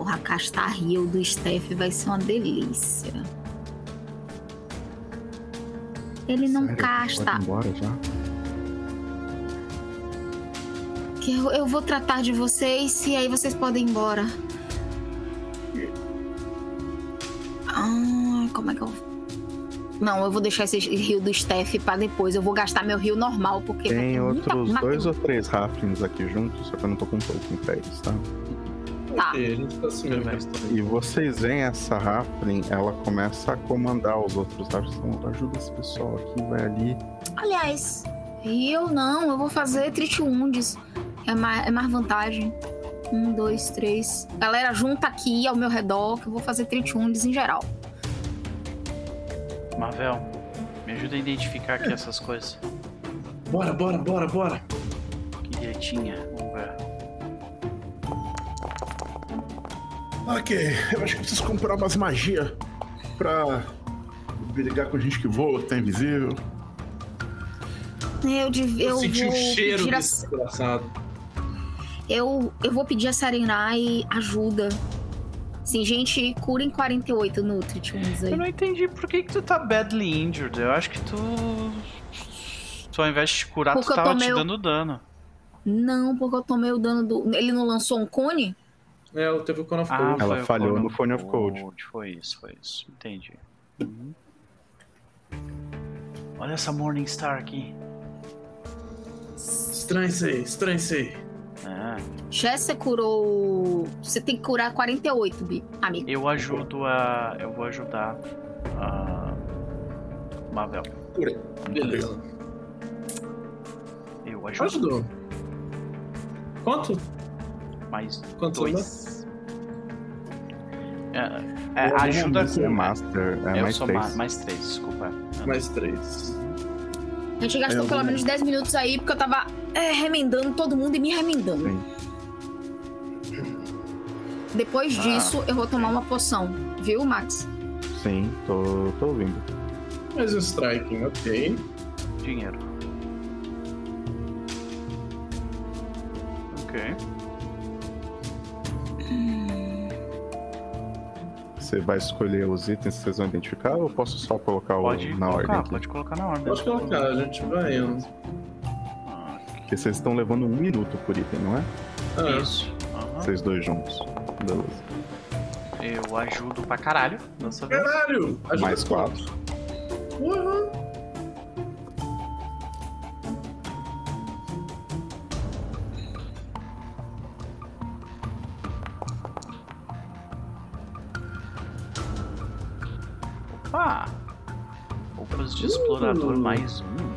Porra, castar heal do Steph vai ser uma delícia. Ele não Sério? casta. Pode embora já? Que eu, eu vou tratar de vocês e aí vocês podem ir embora. Ah, como é que eu. Não, eu vou deixar esse rio do Steph pra depois. Eu vou gastar meu rio normal, porque. Tem outros muita- dois ou três Raflins aqui juntos, só que eu não tô com token pra eles, tá? Tá. Ok, a gente tá assim. Perfeito. E vocês veem essa Raflin, ela começa a comandar os outros Raflins. Então, ajuda esse pessoal aqui, vai ali. Aliás, eu não, eu vou fazer Treat Wounds. É mais, é mais vantagem. Um, dois, três. Galera, junta aqui ao meu redor que eu vou fazer Treat Wounds em geral. Marvel, me ajuda a identificar aqui essas coisas. Bora, bora, bora, bora. Que dietinha, Ok, eu acho que preciso comprar umas magias pra brigar com gente que voa, que tá invisível. Eu, dev- eu Eu senti vou o cheiro pedir a- eu, eu vou pedir a Serenai ajuda. Sim, gente, cura em 48 no Treat Wounds aí. Eu não entendi por que, que tu tá badly injured. Eu acho que tu. Tu ao invés de te curar, Porque tu tava tomei te dando dano. Não, porque eu tomei o dano do. Ele não lançou um cone? É, eu teve o Cone of Ah, Cold. Ela foi o falhou Cone no Phone of Code. Foi isso, foi isso. Entendi. Uhum. Olha essa Morningstar aqui. Estranho isso aí, estranho isso aí. Ah, Jess, você curou. Você tem que curar 48, Bi, amigo. eu ajudo a. Eu vou ajudar a. Mavel. Curei. Beleza. Eu ajudo. Ajudou. Quanto? Mais Quanto dois. É, é, ajuda normalmente É Master, é eu mais sou três. ma- mais três, desculpa. Mais três. A gente gastou Eu pelo menos 10 minutos aí, porque eu tava é, remendando todo mundo e me remendando. Sim. Depois Ah. disso, eu vou tomar uma poção. Viu, Max? Sim, tô, tô ouvindo. Mais um striking, ok. Dinheiro. Ok. Você vai escolher os itens que vocês vão identificar ou posso só colocar o, Pode na colocar, ordem? aqui? pode colocar na ordem. Pode colocar, a gente vai indo. Porque vocês estão levando um minuto por item, não é? Ah, Isso. Aham. Vocês dois juntos. Beleza. Eu ajudo pra caralho vez. Caralho! Ajuda Mais quatro. Uhum. Opa! Roupas de explorador Uh. mais um.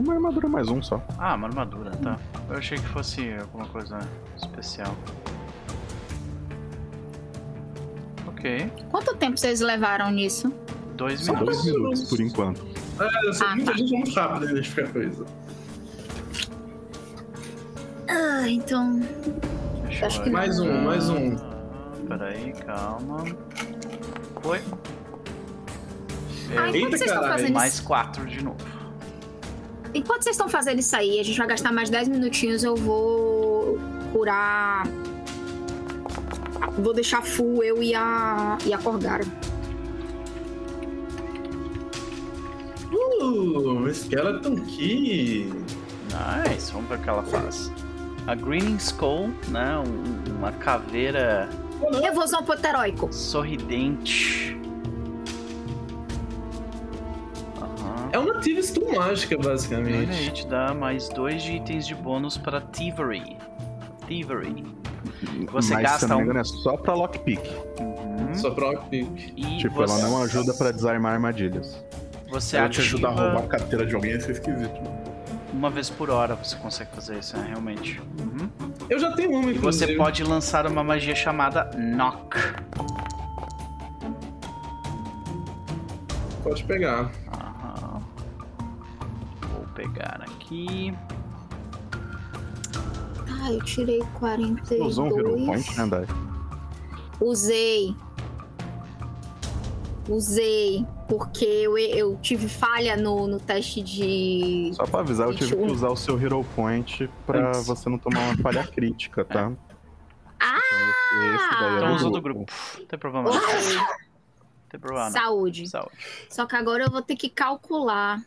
Uma armadura mais um só. Ah, uma armadura, tá. Eu achei que fosse alguma coisa especial. Ok. Quanto tempo vocês levaram nisso? Dois Só minutos. dois minutos por enquanto. É, eu sei, Ah, muita tá. gente é muito rápido em identificar coisa. Ah, então. Acho que Mais um, mais um. Ah, Peraí, calma. Foi. Ah, É, enquanto vocês estão fazendo mais isso. quatro de novo. Enquanto vocês estão fazendo isso aí, a gente vai gastar mais 10 minutinhos, eu vou curar. Vou deixar full eu e a. e a Corgara. Uh, Skeleton Key. Nice, vamos ver o que ela faz. A Greening Skull, né? um- uma caveira Evosão poteróico. sorridente. Aham. É uma Tiva Stun mágica, Olha basicamente. te dá mais dois de itens de bônus para Thievery. Thievery. Você Mas, gasta se eu não me um- engano, é só pra lockpick. Uhum. Só pra Rockpick. E Tipo, você, ela não ajuda pra desarmar armadilhas. Você Se ela te ativa ajudar a roubar a carteira de alguém, ia ser esquisito. Uma vez por hora. Você consegue fazer isso, né? Realmente. Uhum. Eu já tenho uma, E você inclusive. pode lançar uma magia chamada Knock. Pode pegar. Aham. Vou pegar aqui. Ah, eu tirei 42. Você usou um Hero Point, né, Dai? Usei. Usei. Porque eu, eu tive falha no, no teste de. Só pra avisar, eu tive que 21. usar o seu Hero Point pra Antes. você não tomar uma falha crítica, tá? Ah! Então, é Então do usou do grupo. Não tem problema não. Tem problema. Saúde. Saúde. Só que agora eu vou ter que calcular.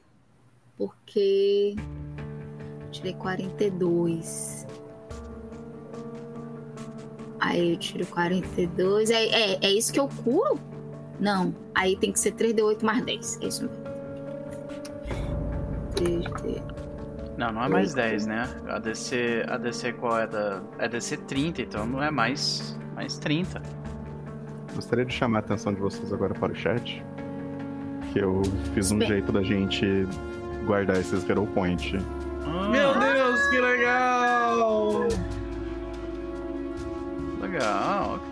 Porque. Tirei 42. Aí eu tiro 42. É, é, é isso que eu curo? Não. Aí tem que ser 3D8 mais 10. É isso mesmo. 3D. Não, não é mais 10, né? A DC, a DC qual é da. É DC 30, então não é mais, mais 30. Gostaria de chamar a atenção de vocês agora para o chat. Que eu fiz um Bem. jeito da gente guardar esses Hero Point. Ah, Meu Deus, que legal!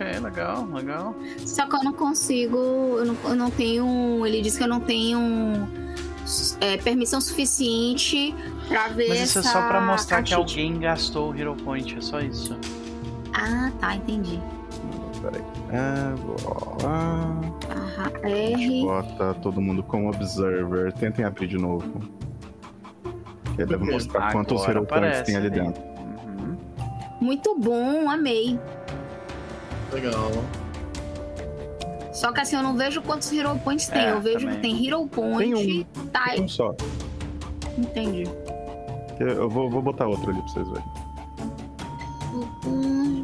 Ok, legal, legal. Só que eu não consigo. Eu não, eu não tenho. Ele disse que eu não tenho é, permissão suficiente pra ver Mas isso é essa só pra mostrar que cartite. alguém gastou o Hero Point, é só isso. Ah, tá, entendi. Peraí. É, vou lá. Aham, A gente R. bota todo mundo como Observer. Tentem abrir de novo. Que aí deve mostrar quantos Hero Points tem ali né? dentro. Uhum. Muito bom, amei. Legal. Só que assim, eu não vejo quantos Hero Points tem. É, eu vejo também. que tem Hero Point. Tem Tá, Um só. entendi. Eu vou, vou botar outro ali pra vocês verem. Hum,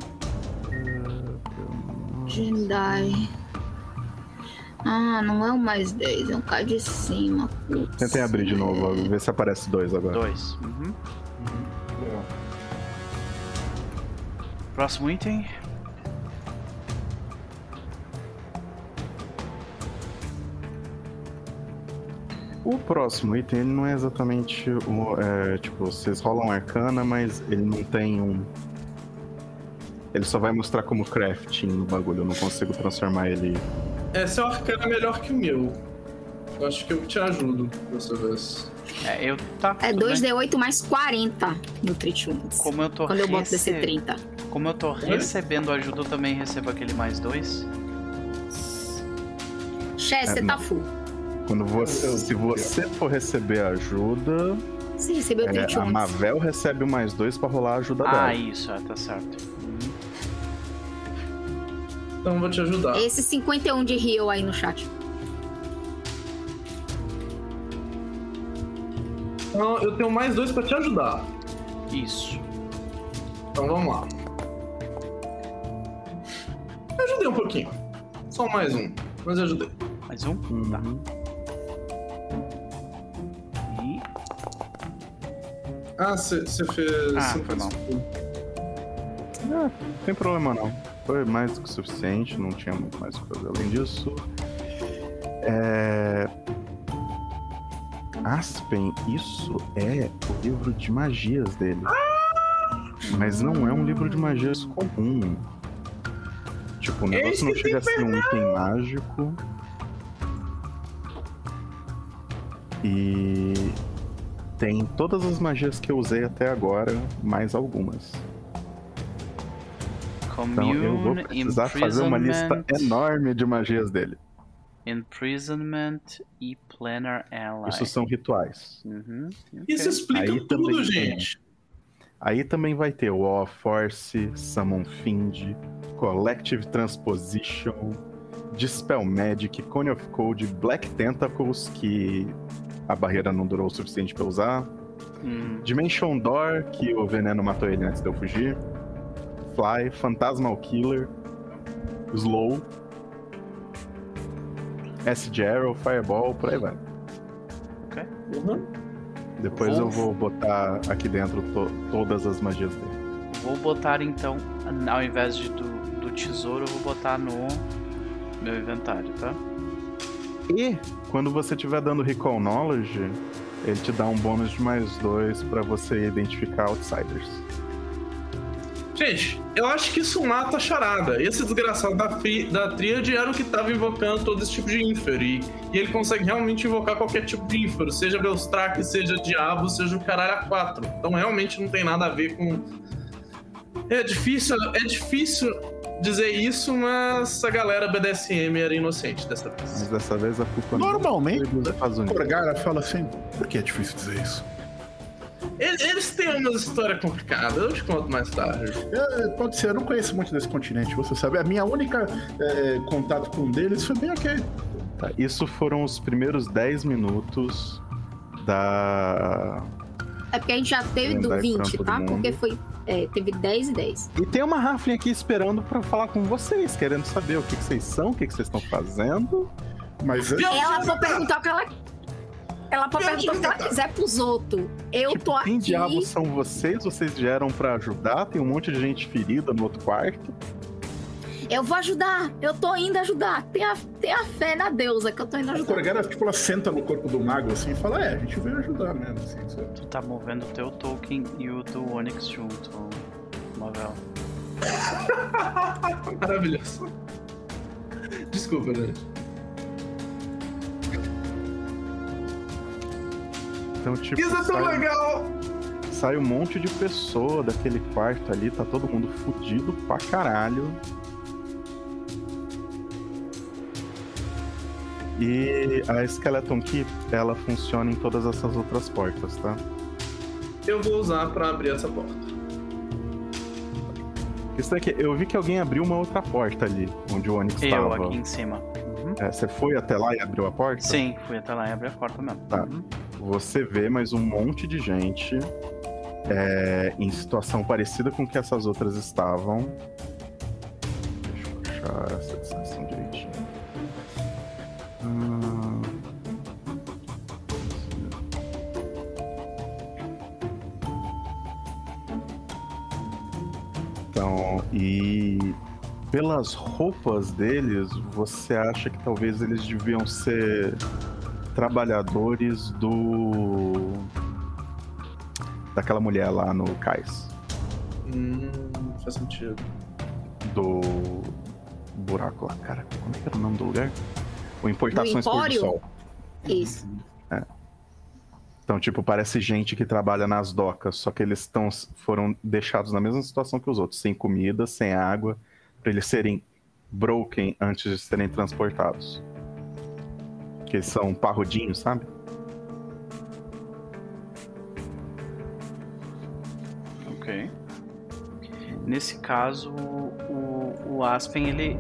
Jedi. Ah, não é o mais 10, é um K de cima. Putz. Tentem abrir de novo, ver se aparece dois agora. Dois. Uhum. Próximo item. O próximo item, ele não é exatamente o. é, tipo, vocês rolam arcana, mas ele não tem um. Ele só vai mostrar como crafting no bagulho. Eu não consigo transformar ele. É, seu arcano é melhor que o meu. Eu acho que eu te ajudo dessa vez. É, eu tá. É tudo bem. 2D8 mais 40 no Tritunes. Como eu tô Quando eu boto rece- DC 30. Como eu tô recebendo ajuda, eu também recebo aquele mais dois. Xé, É, você não. tá full. Quando você. Se você for receber ajuda, Você recebeu é, 21. a Mavel recebe o mais dois pra rolar a ajuda Ah, dela. isso, é, tá certo. Então eu vou te ajudar. Esse 51 de Rio aí no chat. Então eu tenho mais dois pra te ajudar. Isso. Então vamos lá. Eu ajudei um pouquinho. Só mais um. Mas eu ajudei. Mais um? Tá. Uhum. E. Ah, você fez. Ah, cê foi fez- mal. É, não tem problema não. Foi mais do que o suficiente, não tinha muito mais o que fazer além disso. É... Aspen, isso é o livro de magias dele. Mas não é um livro de magias comum. Tipo, o negócio não chega a ser um item mágico. E tem todas as magias que eu usei até agora, mais algumas. Então eu vou Commune, precisar fazer uma lista imprisonment, enorme de magias dele. imprisonment e planar ally. Isso são rituais. Uhum, Isso explica Aí tudo, tem. gente. Aí também vai ter o War Force, Summon Fiend, Collective Transposition, Dispel Magic, Cone of Code, Black Tentacles, que a barreira não durou o suficiente pra usar. Hum. Dimension Door, que o veneno matou ele antes de eu fugir. Fly, Phantasmal Killer, Slow, S. Arrow, Fireball, por aí vai. Ok. Uhum. Depois eu vou botar aqui dentro to todas as magias dele. Vou botar então, ao invés de do, do tesouro, eu vou botar no meu inventário, tá? E quando você estiver dando Recall Knowledge, ele te dá um bônus de mais dois para você identificar outsiders. Gente, eu acho que isso mata a charada. Esse desgraçado da, da tríade era o que tava invocando todo esse tipo de Infer. E, e ele consegue realmente invocar qualquer tipo de Infer, seja Belstrack, seja Diabo, seja o caralho a quatro. Então realmente não tem nada a ver com. É difícil, é difícil dizer isso, mas a galera BDSM era inocente dessa vez. Mas dessa vez a culpa Normalmente, o Gorgara fala assim: por que é difícil dizer isso? Eles têm uma história complicada, eu te conto mais tarde. É, pode ser, eu não conheço muito desse continente, você sabe. A minha única é, contato com um deles foi bem aquele. Tá, isso foram os primeiros 10 minutos da. É porque a gente já teve do 20, tá? Porque foi. É, teve 10 e 10. E tem uma Raflin aqui esperando para falar com vocês, querendo saber o que, que vocês são, o que, que vocês estão fazendo. Mas ela foi perguntar o que ela ela pode perguntar o que ela quiser pros outros. Eu tipo, tô aqui. Quem diabos são vocês? Vocês vieram para ajudar? Tem um monte de gente ferida no outro quarto. Eu vou ajudar, eu tô indo ajudar. Tenha, tenha fé na deusa que eu tô indo ajudar. A Corgara, tipo, ela senta no corpo do mago assim e fala: É, a gente veio ajudar mesmo. Assim? Tu tá movendo o teu token e o do Onyx junto, Mavel. [LAUGHS] Maravilhoso. Desculpa, gente. Então, tipo. Isso é tão sai, legal! Sai um monte de pessoa daquele quarto ali, tá todo mundo fudido pra caralho. E a Skeleton Key, ela funciona em todas essas outras portas, tá? Eu vou usar para abrir essa porta. Isso aqui, eu vi que alguém abriu uma outra porta ali, onde o Onyx estava. Eu, aqui em cima. Uhum. É, você foi até lá e abriu a porta? Sim, fui até lá e abri a porta mesmo. Tá. Uhum você vê mais um monte de gente é, em situação parecida com que essas outras estavam. Deixa eu achar essa pelas roupas deles, você acha que talvez eles deviam ser trabalhadores do. daquela mulher lá no cais. Hum, faz sentido. Do buraco lá, cara. Como é que era o nome do lugar? O Importações do Pôr do Sol. Isso. É. Então, tipo, parece gente que trabalha nas docas, só que eles estão foram deixados na mesma situação que os outros, sem comida, sem água, para eles serem broken antes de serem transportados que são parrudinhos, sabe? Ok. Nesse caso, o, o Aspen, ele.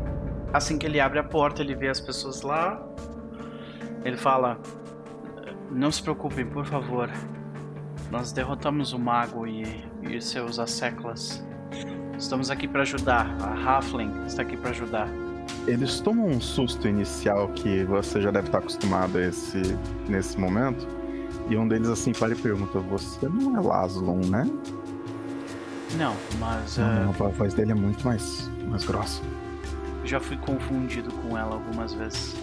Assim que ele abre a porta, ele vê as pessoas lá. Ele fala: Não se preocupem, por favor. Nós derrotamos o mago e, e seus asseclas. Estamos aqui para ajudar. A Halfling está aqui para ajudar eles tomam um susto inicial que você já deve estar acostumado a esse nesse momento. E um deles assim para e pergunta: Você não é Laslon, né? Não, mas. Não, uh... a voz dele é muito mais, mais grossa. Já fui confundido com ela algumas vezes.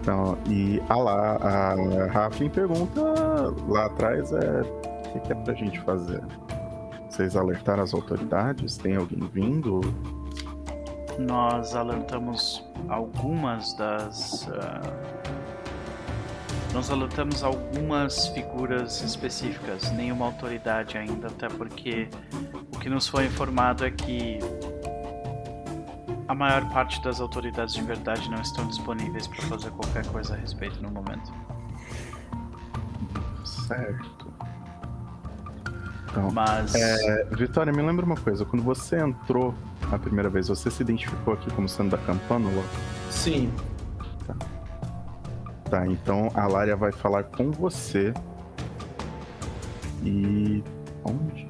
Então, e a lá, a Raflin pergunta lá atrás é que, que é pra gente fazer? Vocês alertaram as autoridades? Tem alguém vindo? Nós alertamos algumas das. Uh... Nós alertamos algumas figuras específicas, nenhuma autoridade ainda, até porque o que nos foi informado é que a maior parte das autoridades de verdade não estão disponíveis para fazer qualquer coisa a respeito no momento. Certo. Então, Mas. É, Vitória, me lembra uma coisa. Quando você entrou a primeira vez, você se identificou aqui como sendo da Campânula? Sim. Tá. Tá, então a Lária vai falar com você. E. Onde,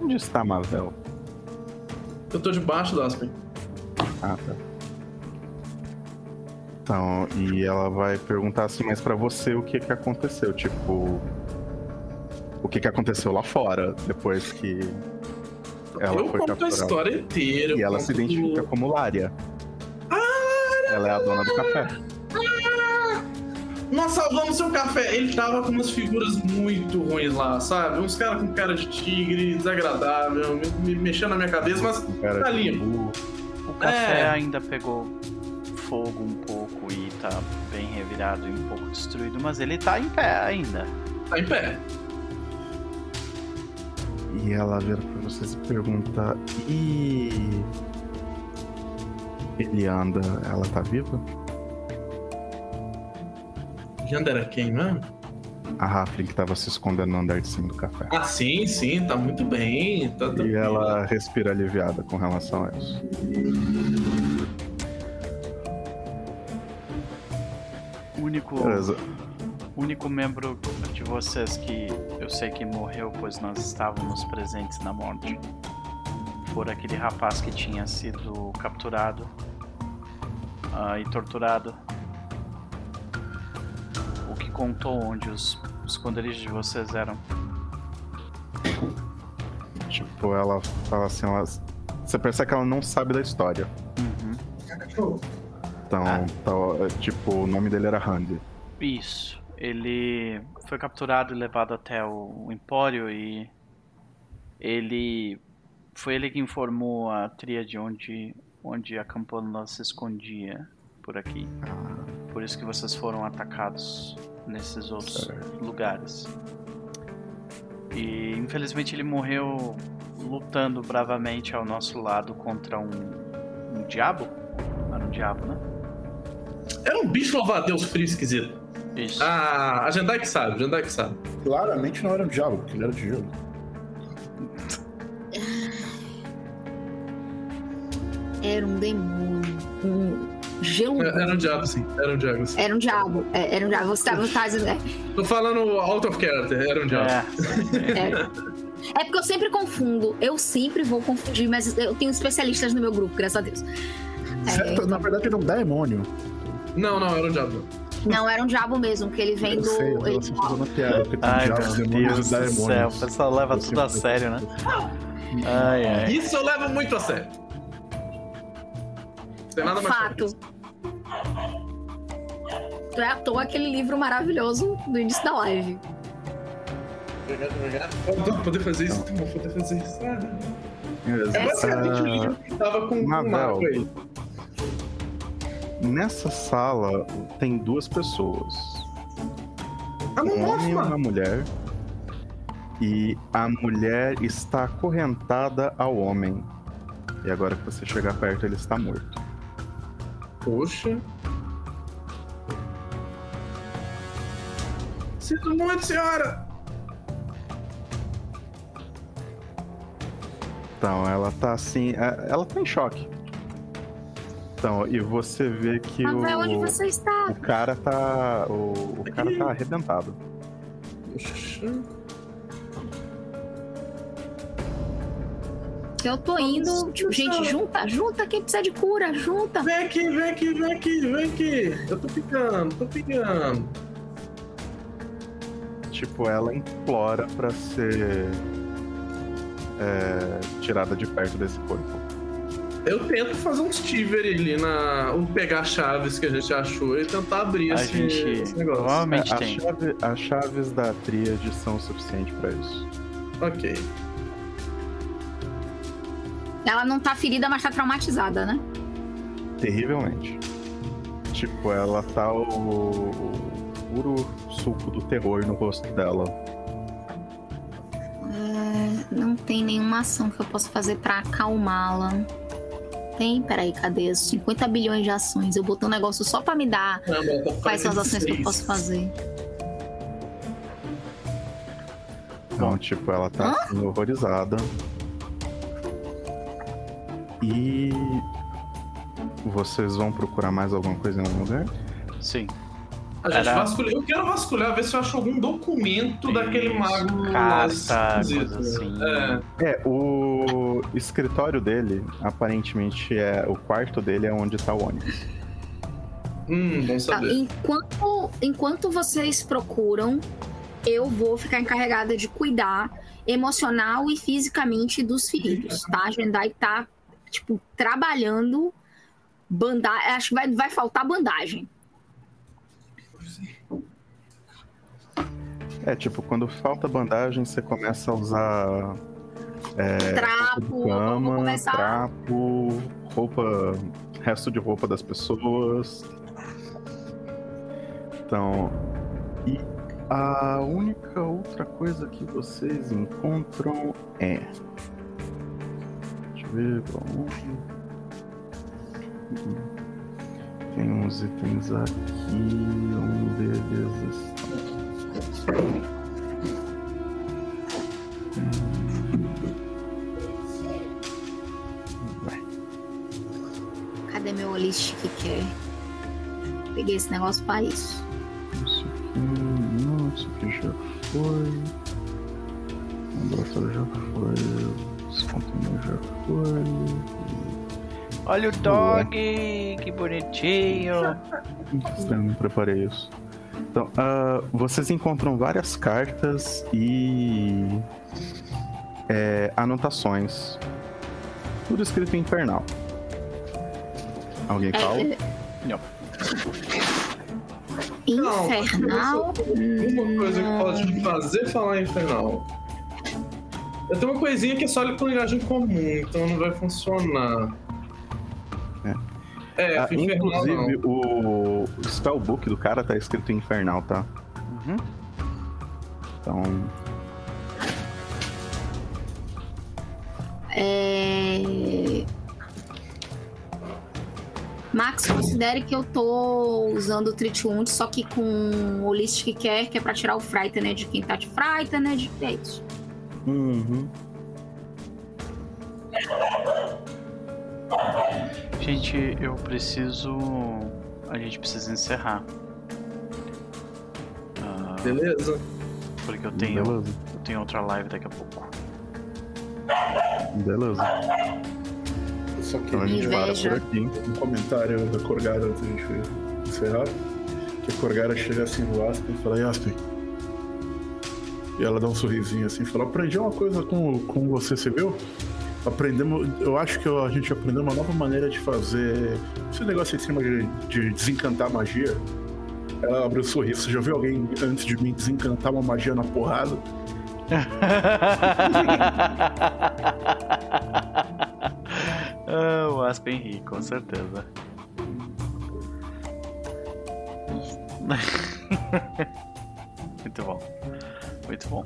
onde está Mavel? Eu tô debaixo do Aspen. Ah, tá. Então, e ela vai perguntar assim, mas para você o que que aconteceu? Tipo, o que que aconteceu lá fora depois que ela eu foi conto capturada? a história inteira. E ela se identifica do- como Lária. Ah, Ela é a dona do café. Nós salvamos seu café. Ele tava com umas figuras muito ruins lá, sabe? Uns caras com cara de tigre, desagradável, me, me mexendo na minha cabeça, mas cara tá limpo. O café É. ainda pegou fogo um pouco e tá bem revirado e um pouco destruído, mas ele tá em pé ainda. tá em pé. E ela vira pra vocês e pergunta: E. Elianda, ela tá viva? Janda era quem, mano? A Raflin que tava se escondendo no andar de cima do café. Ah, sim, sim, tá muito bem. Tá E ela respira aliviada com relação a isso. O único, Beleza. O único membro de vocês que eu sei que morreu, pois nós estávamos presentes na morte, por aquele rapaz que tinha sido capturado ah, e torturado. O que contou onde os esconderijos de vocês eram. Tipo, ela fala assim, ela... você percebe que ela não sabe da história. Uhum. Então, Ah. tá, tipo, o nome dele era Randy. Isso. Ele foi capturado e levado até o, o Empório e ele foi ele que informou a tríade onde onde a Campana se escondia por aqui. Por isso que vocês foram atacados nesses outros lugares. E infelizmente ele morreu lutando bravamente ao nosso lado contra um, um diabo. Era um diabo, né? Era um bicho louva-a-Deus frio esquisito. Isso. Ah, a Jandai que sabe, a Jandai que sabe. Claramente não era um diabo, porque ele era de gelo. [SIGHS] Era um demônio. Um gelo. É, Era um diabo, sim. Era um diabo, sim. Era um diabo. É, Era um diabo. Você tá, você tá dizendo. é, Tô falando out of character, era um diabo. É. É. [LAUGHS] É porque eu sempre confundo. Eu sempre vou confundir, mas eu tenho especialistas no meu grupo, graças a Deus. É, Certo, Na verdade, era um demônio. Não, não, era um diabo. Não, era um diabo mesmo, que ele vem Eu do. sei, eu ele- uma piada, porque tem Ai, diabos, meu demônios Deus do céu, o pessoal leva Eu tudo a sério, né? Ai, ai. Isso eu levo muito a sério. Tem nada mais Fato. Tu é à toa aquele livro maravilhoso do início da live. Obrigado, obrigado. Eu vou poder fazer isso, eu vou poder fazer isso. Ah. É basicamente o livro que tava com o. Marco aí. Nessa sala tem duas pessoas. Ah, um homem e uma mulher. E a mulher está acorrentada ao homem. E agora que você chegar perto, ele está morto. Poxa. Sinto muito, senhora. Então, ela tá assim. é- Ela tá em choque. Então, e você vê que Mas o, é onde você está? o cara tá. O, o cara tá arrebentado. Eu tô indo. Tipo, gente, junta, junta quem precisa de cura, junta. Vem aqui, vem aqui, vem aqui, vem aqui. Eu tô picando, tô picando. Tipo, ela implora pra ser. é, tirada de perto desse corpo. Eu tento fazer um stiver ali na. Ou pegar as chaves que a gente achou e tentar abrir A esse, gente esse negócio. provavelmente É, a tem. chave- as chaves da tríade são o suficiente pra isso. Ok. Ela não tá ferida, mas tá traumatizada, né? Terrivelmente. Tipo, ela tá o, o puro suco do terror no rosto dela. É, não tem nenhuma ação que eu possa fazer pra acalmá-la. Tem? Peraí, cadê? 50 bilhões de ações. Eu botei um negócio só pra me dar tá quais são as ações que eu 46. posso fazer. Então, tipo, ela tá assim, horrorizada. E vocês vão procurar mais alguma coisa em algum lugar? Sim. A gente Era- vasculha. Eu quero vasculhar, ver se eu acho algum documento daquele Isso, mago. lá carta, coisa assim. É. É, o escritório dele, aparentemente, é o quarto dele é onde tá o Onyx. Hum, bom Tá, saber. enquanto, enquanto vocês procuram, eu vou ficar encarregada de cuidar emocional e fisicamente dos feridos, tá? A Jendai tá, tipo, trabalhando bandagem. Acho que vai, vai faltar bandagem. É, tipo, quando falta bandagem, você começa a usar Trapo, vamos cama, começar. trapo, roupa, resto de roupa das pessoas. Então, e a única outra coisa que vocês encontram é. Deixa eu ver pra onde. Tem uns itens aqui, um deles. Cadê meu holistic care? Peguei esse negócio pra isso. Isso aqui, não, isso aqui já foi. O laboratório já foi. Os containers já foi. Olha o dog, que bonitinho. Eu não preparei isso. Então, ah, vocês encontram várias cartas e é, anotações. Tudo escrito em infernal. Alguém fala? É, Não. Não, Infernal. Uma coisa que pode me fazer falar infernal. Eu tenho uma coisinha que é só com linguagem comum, então não vai funcionar. É, Ah, infernal inclusive, não. o spellbook do cara tá escrito em infernal, tá? Uhum. Então, É... Max, considere que eu tô usando o Treat Wound, só que com Holistic Care, que é pra tirar o Frightened de quem tá de Frightened. É isso. uhum. Gente, eu preciso. A gente precisa encerrar. Ah, Beleza? porque eu tenho, beleza. eu tenho outra live daqui a pouco. Beleza. Eu só Então a gente para por aqui. um comentário da Corgara antes da gente encerrar. Que a Corgara chega assim no Aspen e fala, "E, Aspen. E ela dá um sorrisinho assim e fala, aprendi uma coisa com, com você, você viu? Aprendemos. Eu acho que a gente aprendeu uma nova maneira de fazer. Esse negócio em cima de, de desencantar magia. Ela abriu um sorriso. Já viu alguém antes de mim desencantar uma magia na porrada? [LAUGHS] ah, o Aspen ri, com certeza. [LAUGHS] Muito bom. Muito bom.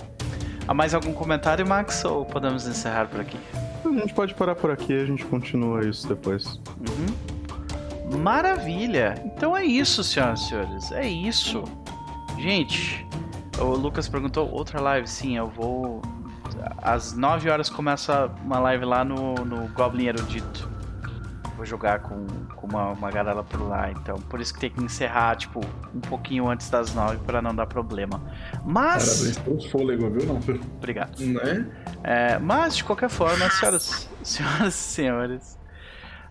Há mais algum comentário, Max? Ou podemos encerrar por aqui? A gente pode parar por aqui e a gente continua isso depois. Uhum. Maravilha! Então é isso, senhoras e senhores. É isso. Gente, o Lucas perguntou outra live. Sim, eu vou. Às 9 horas começa uma live lá no, no Goblin Erudito. Vou jogar com, com uma, uma galera por lá. Então, por isso que tem que encerrar, tipo, um pouquinho antes das 9 para não dar problema. Mas. Parabéns pelo fôlego, viu? Não, Obrigado. Né? É, mas, de qualquer forma, senhoras, senhoras e senhores,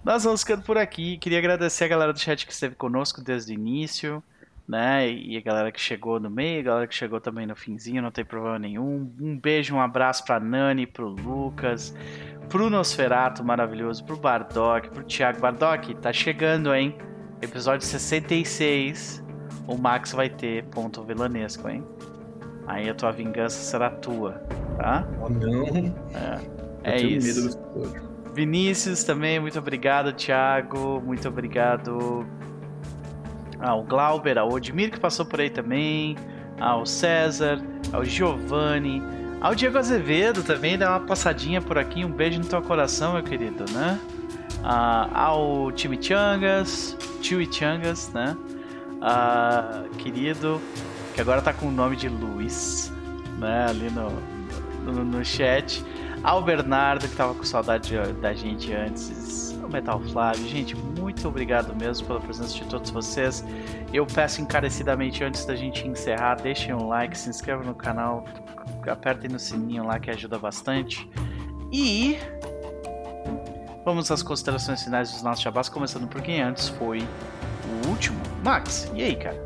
nós vamos ficando por aqui. Queria agradecer a galera do chat que esteve conosco desde o início, né? E a galera que chegou no meio, a galera que chegou também no finzinho, não tem problema nenhum. Um beijo, um abraço pra Nani, pro Lucas, pro Nosferato maravilhoso, pro Bardock, pro Thiago. Bardock, tá chegando, hein? Episódio 66. O Max vai ter ponto vilanesco, hein? Aí a tua vingança será tua, tá? Oh, não. É tenho isso. Vinícius também, muito obrigado, Thiago. Muito obrigado ao Glauber, ao Odmir que passou por aí também, ao César, ao Giovanni, ao Diego Azevedo também, dá uma passadinha por aqui. Um beijo no teu coração, meu querido, né? Ah, ao Chimichangas, Chimichangas, né? Ah, querido, que agora tá com o nome de Luiz, né? Ali no, no, no chat. Ao Bernardo, que tava com saudade da gente antes. Ao Metal Flávio. Gente, muito obrigado mesmo pela presença de todos vocês. Eu peço encarecidamente antes da gente encerrar, deixem um like, se inscrevam no canal, apertem no sininho lá que ajuda bastante. E vamos às considerações finais dos nossos jabás, começando por quem antes foi o último. Max, e aí, cara?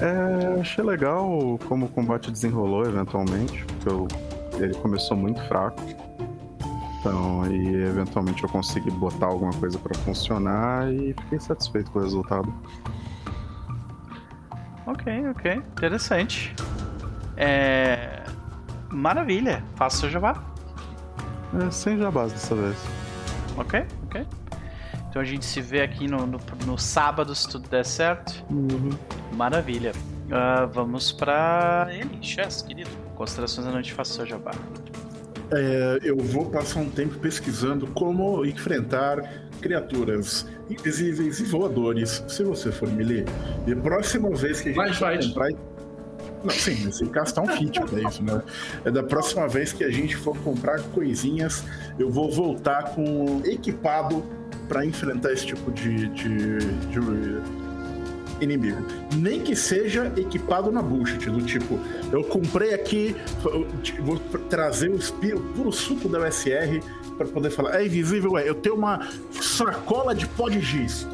É, achei legal como o combate desenrolou eventualmente, porque eu, ele começou muito fraco. Então, aí eventualmente eu consegui botar alguma coisa para funcionar e fiquei satisfeito com o resultado. Ok, ok. Interessante. É... Maravilha. Faça o seu jabá. É, sem jabás dessa vez. Ok, ok. Então a gente se vê aqui no, no, no sábado, se tudo der certo. Uhum. Maravilha. Uh, vamos pra ele, Chess, querido. Considerações da noite, faça o seu jabá. É, eu vou passar um tempo pesquisando como enfrentar criaturas invisíveis e voadores, se você for melee. E a próxima vez que a gente vai comprar... Não, sim, você gastar um kit pra isso, né? É da próxima vez que a gente for comprar coisinhas, eu vou voltar com equipado para enfrentar esse tipo de, de, de inimigo. Nem que seja equipado na bullshit, do tipo, eu comprei aqui, vou trazer o, espírito, puro suco da USR para poder falar, é invisível, é, eu tenho uma sacola de pó de giz.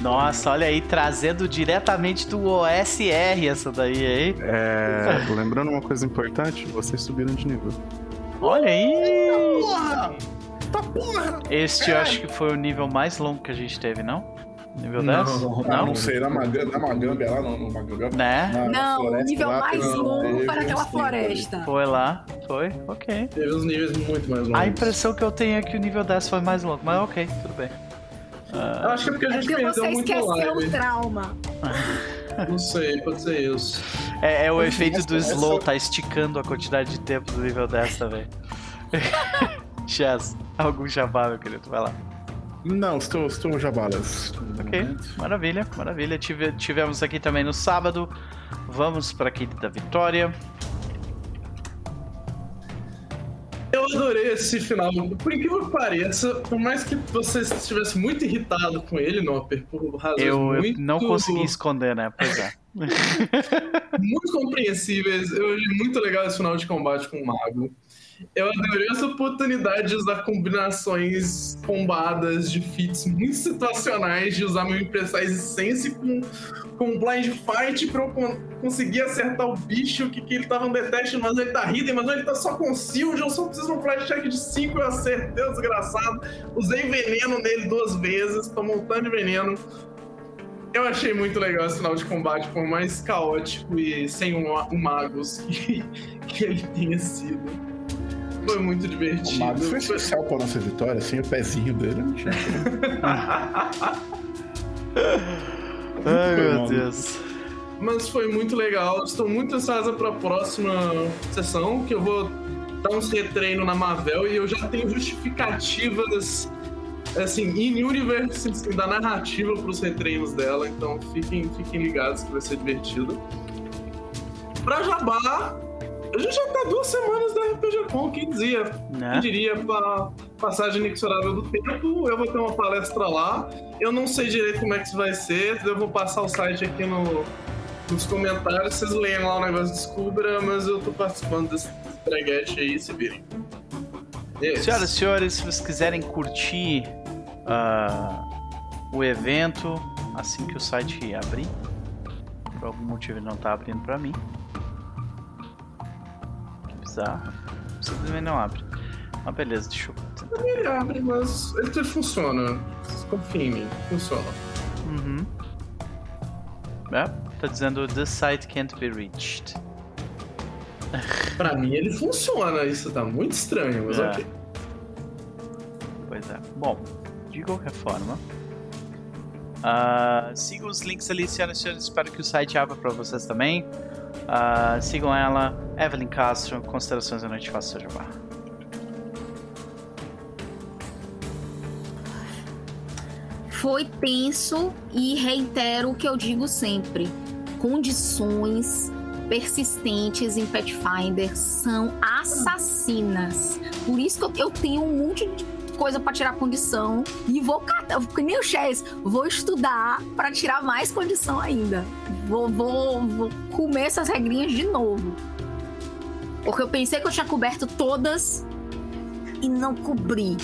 Nossa, olha aí, trazendo diretamente do OSR essa daí, aí. É, lembrando uma coisa importante, vocês subiram de nível. Olha aí! Porra! Tá porra! Este eu acho que foi o nível mais longo que a gente teve, não? Nível 10? Não, não, não, não sei, na Magamba lá, não, no Magamba. Né? Na Não, floresta nível lá, mais longo uns trinta ali. floresta. Foi lá, foi, ok. Teve uns níveis muito mais longos. A impressão que eu tenho é que o nível 10 foi mais longo, mas ok, tudo bem. Eu acho que é porque a É gente porque perdeu você muito esqueceu o trauma. [LAUGHS] Não sei, pode ser isso. É, é o efeito do essa- slow, tá esticando a quantidade de tempo do nível 10 também. Chess, algum jabá, meu querido, vai lá. Não, estou, estou jabalas. Ok, maravilha, maravilha. Tive- tivemos aqui também no sábado. Vamos para aqui da Vitória. Adorei esse final. Por incrível que pareça, por mais que você estivesse muito irritado com ele, Nopper, por razões Eu, eu muito, não consegui esconder, né? Pois é. [LAUGHS] muito compreensíveis, eu achei muito legal esse final de combate com o Mago. Eu adorei essa oportunidade de usar combinações combadas de feats muito situacionais, de usar meu Imprecise Sense com, com Blind Fight pra eu con- conseguir acertar o bicho que, que ele tava no detect, mas ele tá hidden, mas ele tá só com Shield, eu só preciso de um flash check de 5, eu acertei o desgraçado. Usei veneno nele duas vezes, tomou um tanto de veneno. Eu achei muito legal esse final de combate, por mais caótico e sem um, um Magus que, [LAUGHS] que ele tenha sido. Foi muito O divertido. Mago foi Foi- especial pra nossa vitória, assim, o pezinho dele não tinha. [LAUGHS] Ai, meu Foi, Deus. Mas foi muito legal. Estou muito ansiosa para a próxima sessão, que eu vou dar uns retreino na Marvel e eu já tenho justificativas assim, in universe assim, da narrativa para os retreinos dela, então fiquem, fiquem ligados que vai ser divertido. Pra Jabá, a gente já tá duas semanas da RPG Con, quem dizia? Né? Diria pra passagem inexorável do tempo, eu vou ter uma palestra lá. Eu não sei direito como é que isso vai ser, eu vou passar o site aqui no, nos comentários, vocês leem lá o negócio descubra, mas eu tô participando desse breguete aí, se virem. Isso. Senhoras e senhores, se vocês quiserem curtir ah, o evento assim que o site abrir, por algum motivo ele não tá abrindo pra mim. Bizarro. Simplesmente não abre. Mas beleza, deixa eu tentar. Ele abre, mas ele funciona. Confia em mim, funciona. Uhum. É, tá dizendo this site can't be reached. [LAUGHS] Pra mim ele funciona, isso tá muito estranho, mas É. ok. Pois é. Bom, de qualquer forma. ah, sigam os links ali, senhoras e senhores. Espero que o site abra pra vocês também. Ah, sigam ela, Evelyn Castro, Considerações da Noite Faça seu jabá. Foi tenso e reitero o que eu digo sempre. Condições persistentes em Pathfinder são assassinas. Por isso que eu tenho um monte de coisa para tirar condição e vou catar, que nem o Chess, vou estudar para tirar mais condição ainda. Vou, vou, vou comer essas regrinhas de novo. Porque eu pensei que eu tinha coberto todas e não cobri.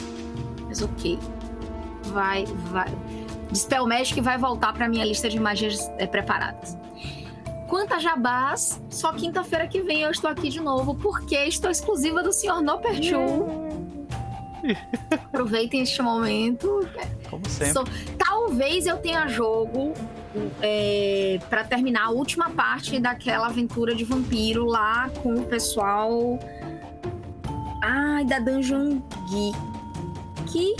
Mas ok. Vai, vai. Dispel Magic vai voltar para minha lista de magias é, preparadas. Quanto a jabás, só quinta-feira que vem eu estou aqui de novo, porque estou exclusiva do Sr. Nopertu. [LAUGHS] Aproveitem este momento. Como sempre. So, talvez eu tenha jogo é, para terminar a última parte daquela aventura de vampiro lá com o pessoal. Ai, da Dungeon Geek. Que.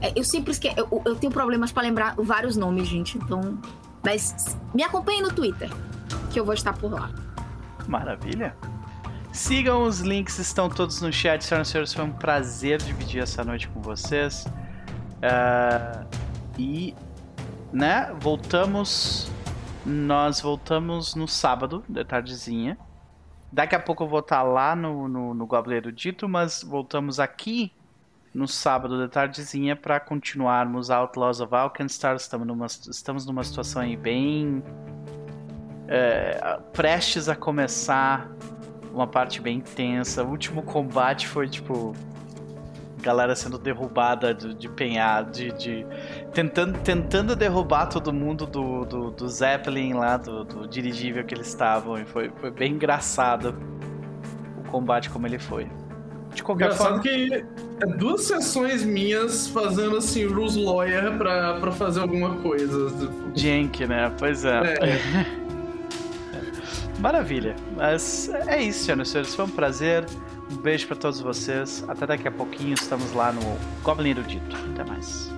É, eu sempre esqueço. Eu, eu tenho problemas para lembrar vários nomes, gente. Então. Mas me acompanhe no Twitter, que eu vou estar por lá. Maravilha. Sigam os links, estão todos no chat. Senhoras e senhores, foi um prazer dividir essa noite com vocês. Uh, e, né, voltamos. Nós voltamos no sábado, de tardezinha. Daqui a pouco eu vou estar lá no, no, no Goblin Dito, mas voltamos aqui no sábado de tardezinha para continuarmos Outlaws of Alkenstar. Estamos numa, estamos numa situação aí bem. É, prestes a começar uma parte bem tensa. O último combate foi tipo. Galera sendo derrubada de, de penhar, de, de, tentando, tentando derrubar todo mundo do, do, do Zeppelin lá, do, do, dirigível que eles estavam. E foi, foi bem engraçado o combate como ele foi. De qualquer Engraçado forma. que é duas sessões minhas fazendo assim, Rules Lawyer pra, pra fazer alguma coisa. Jank, né? Pois é. é. [LAUGHS] Maravilha. Mas é isso, senhoras e senhores. Foi um prazer. Um beijo para todos vocês. Até daqui a pouquinho. Estamos lá no Goblin Erudito. Até mais.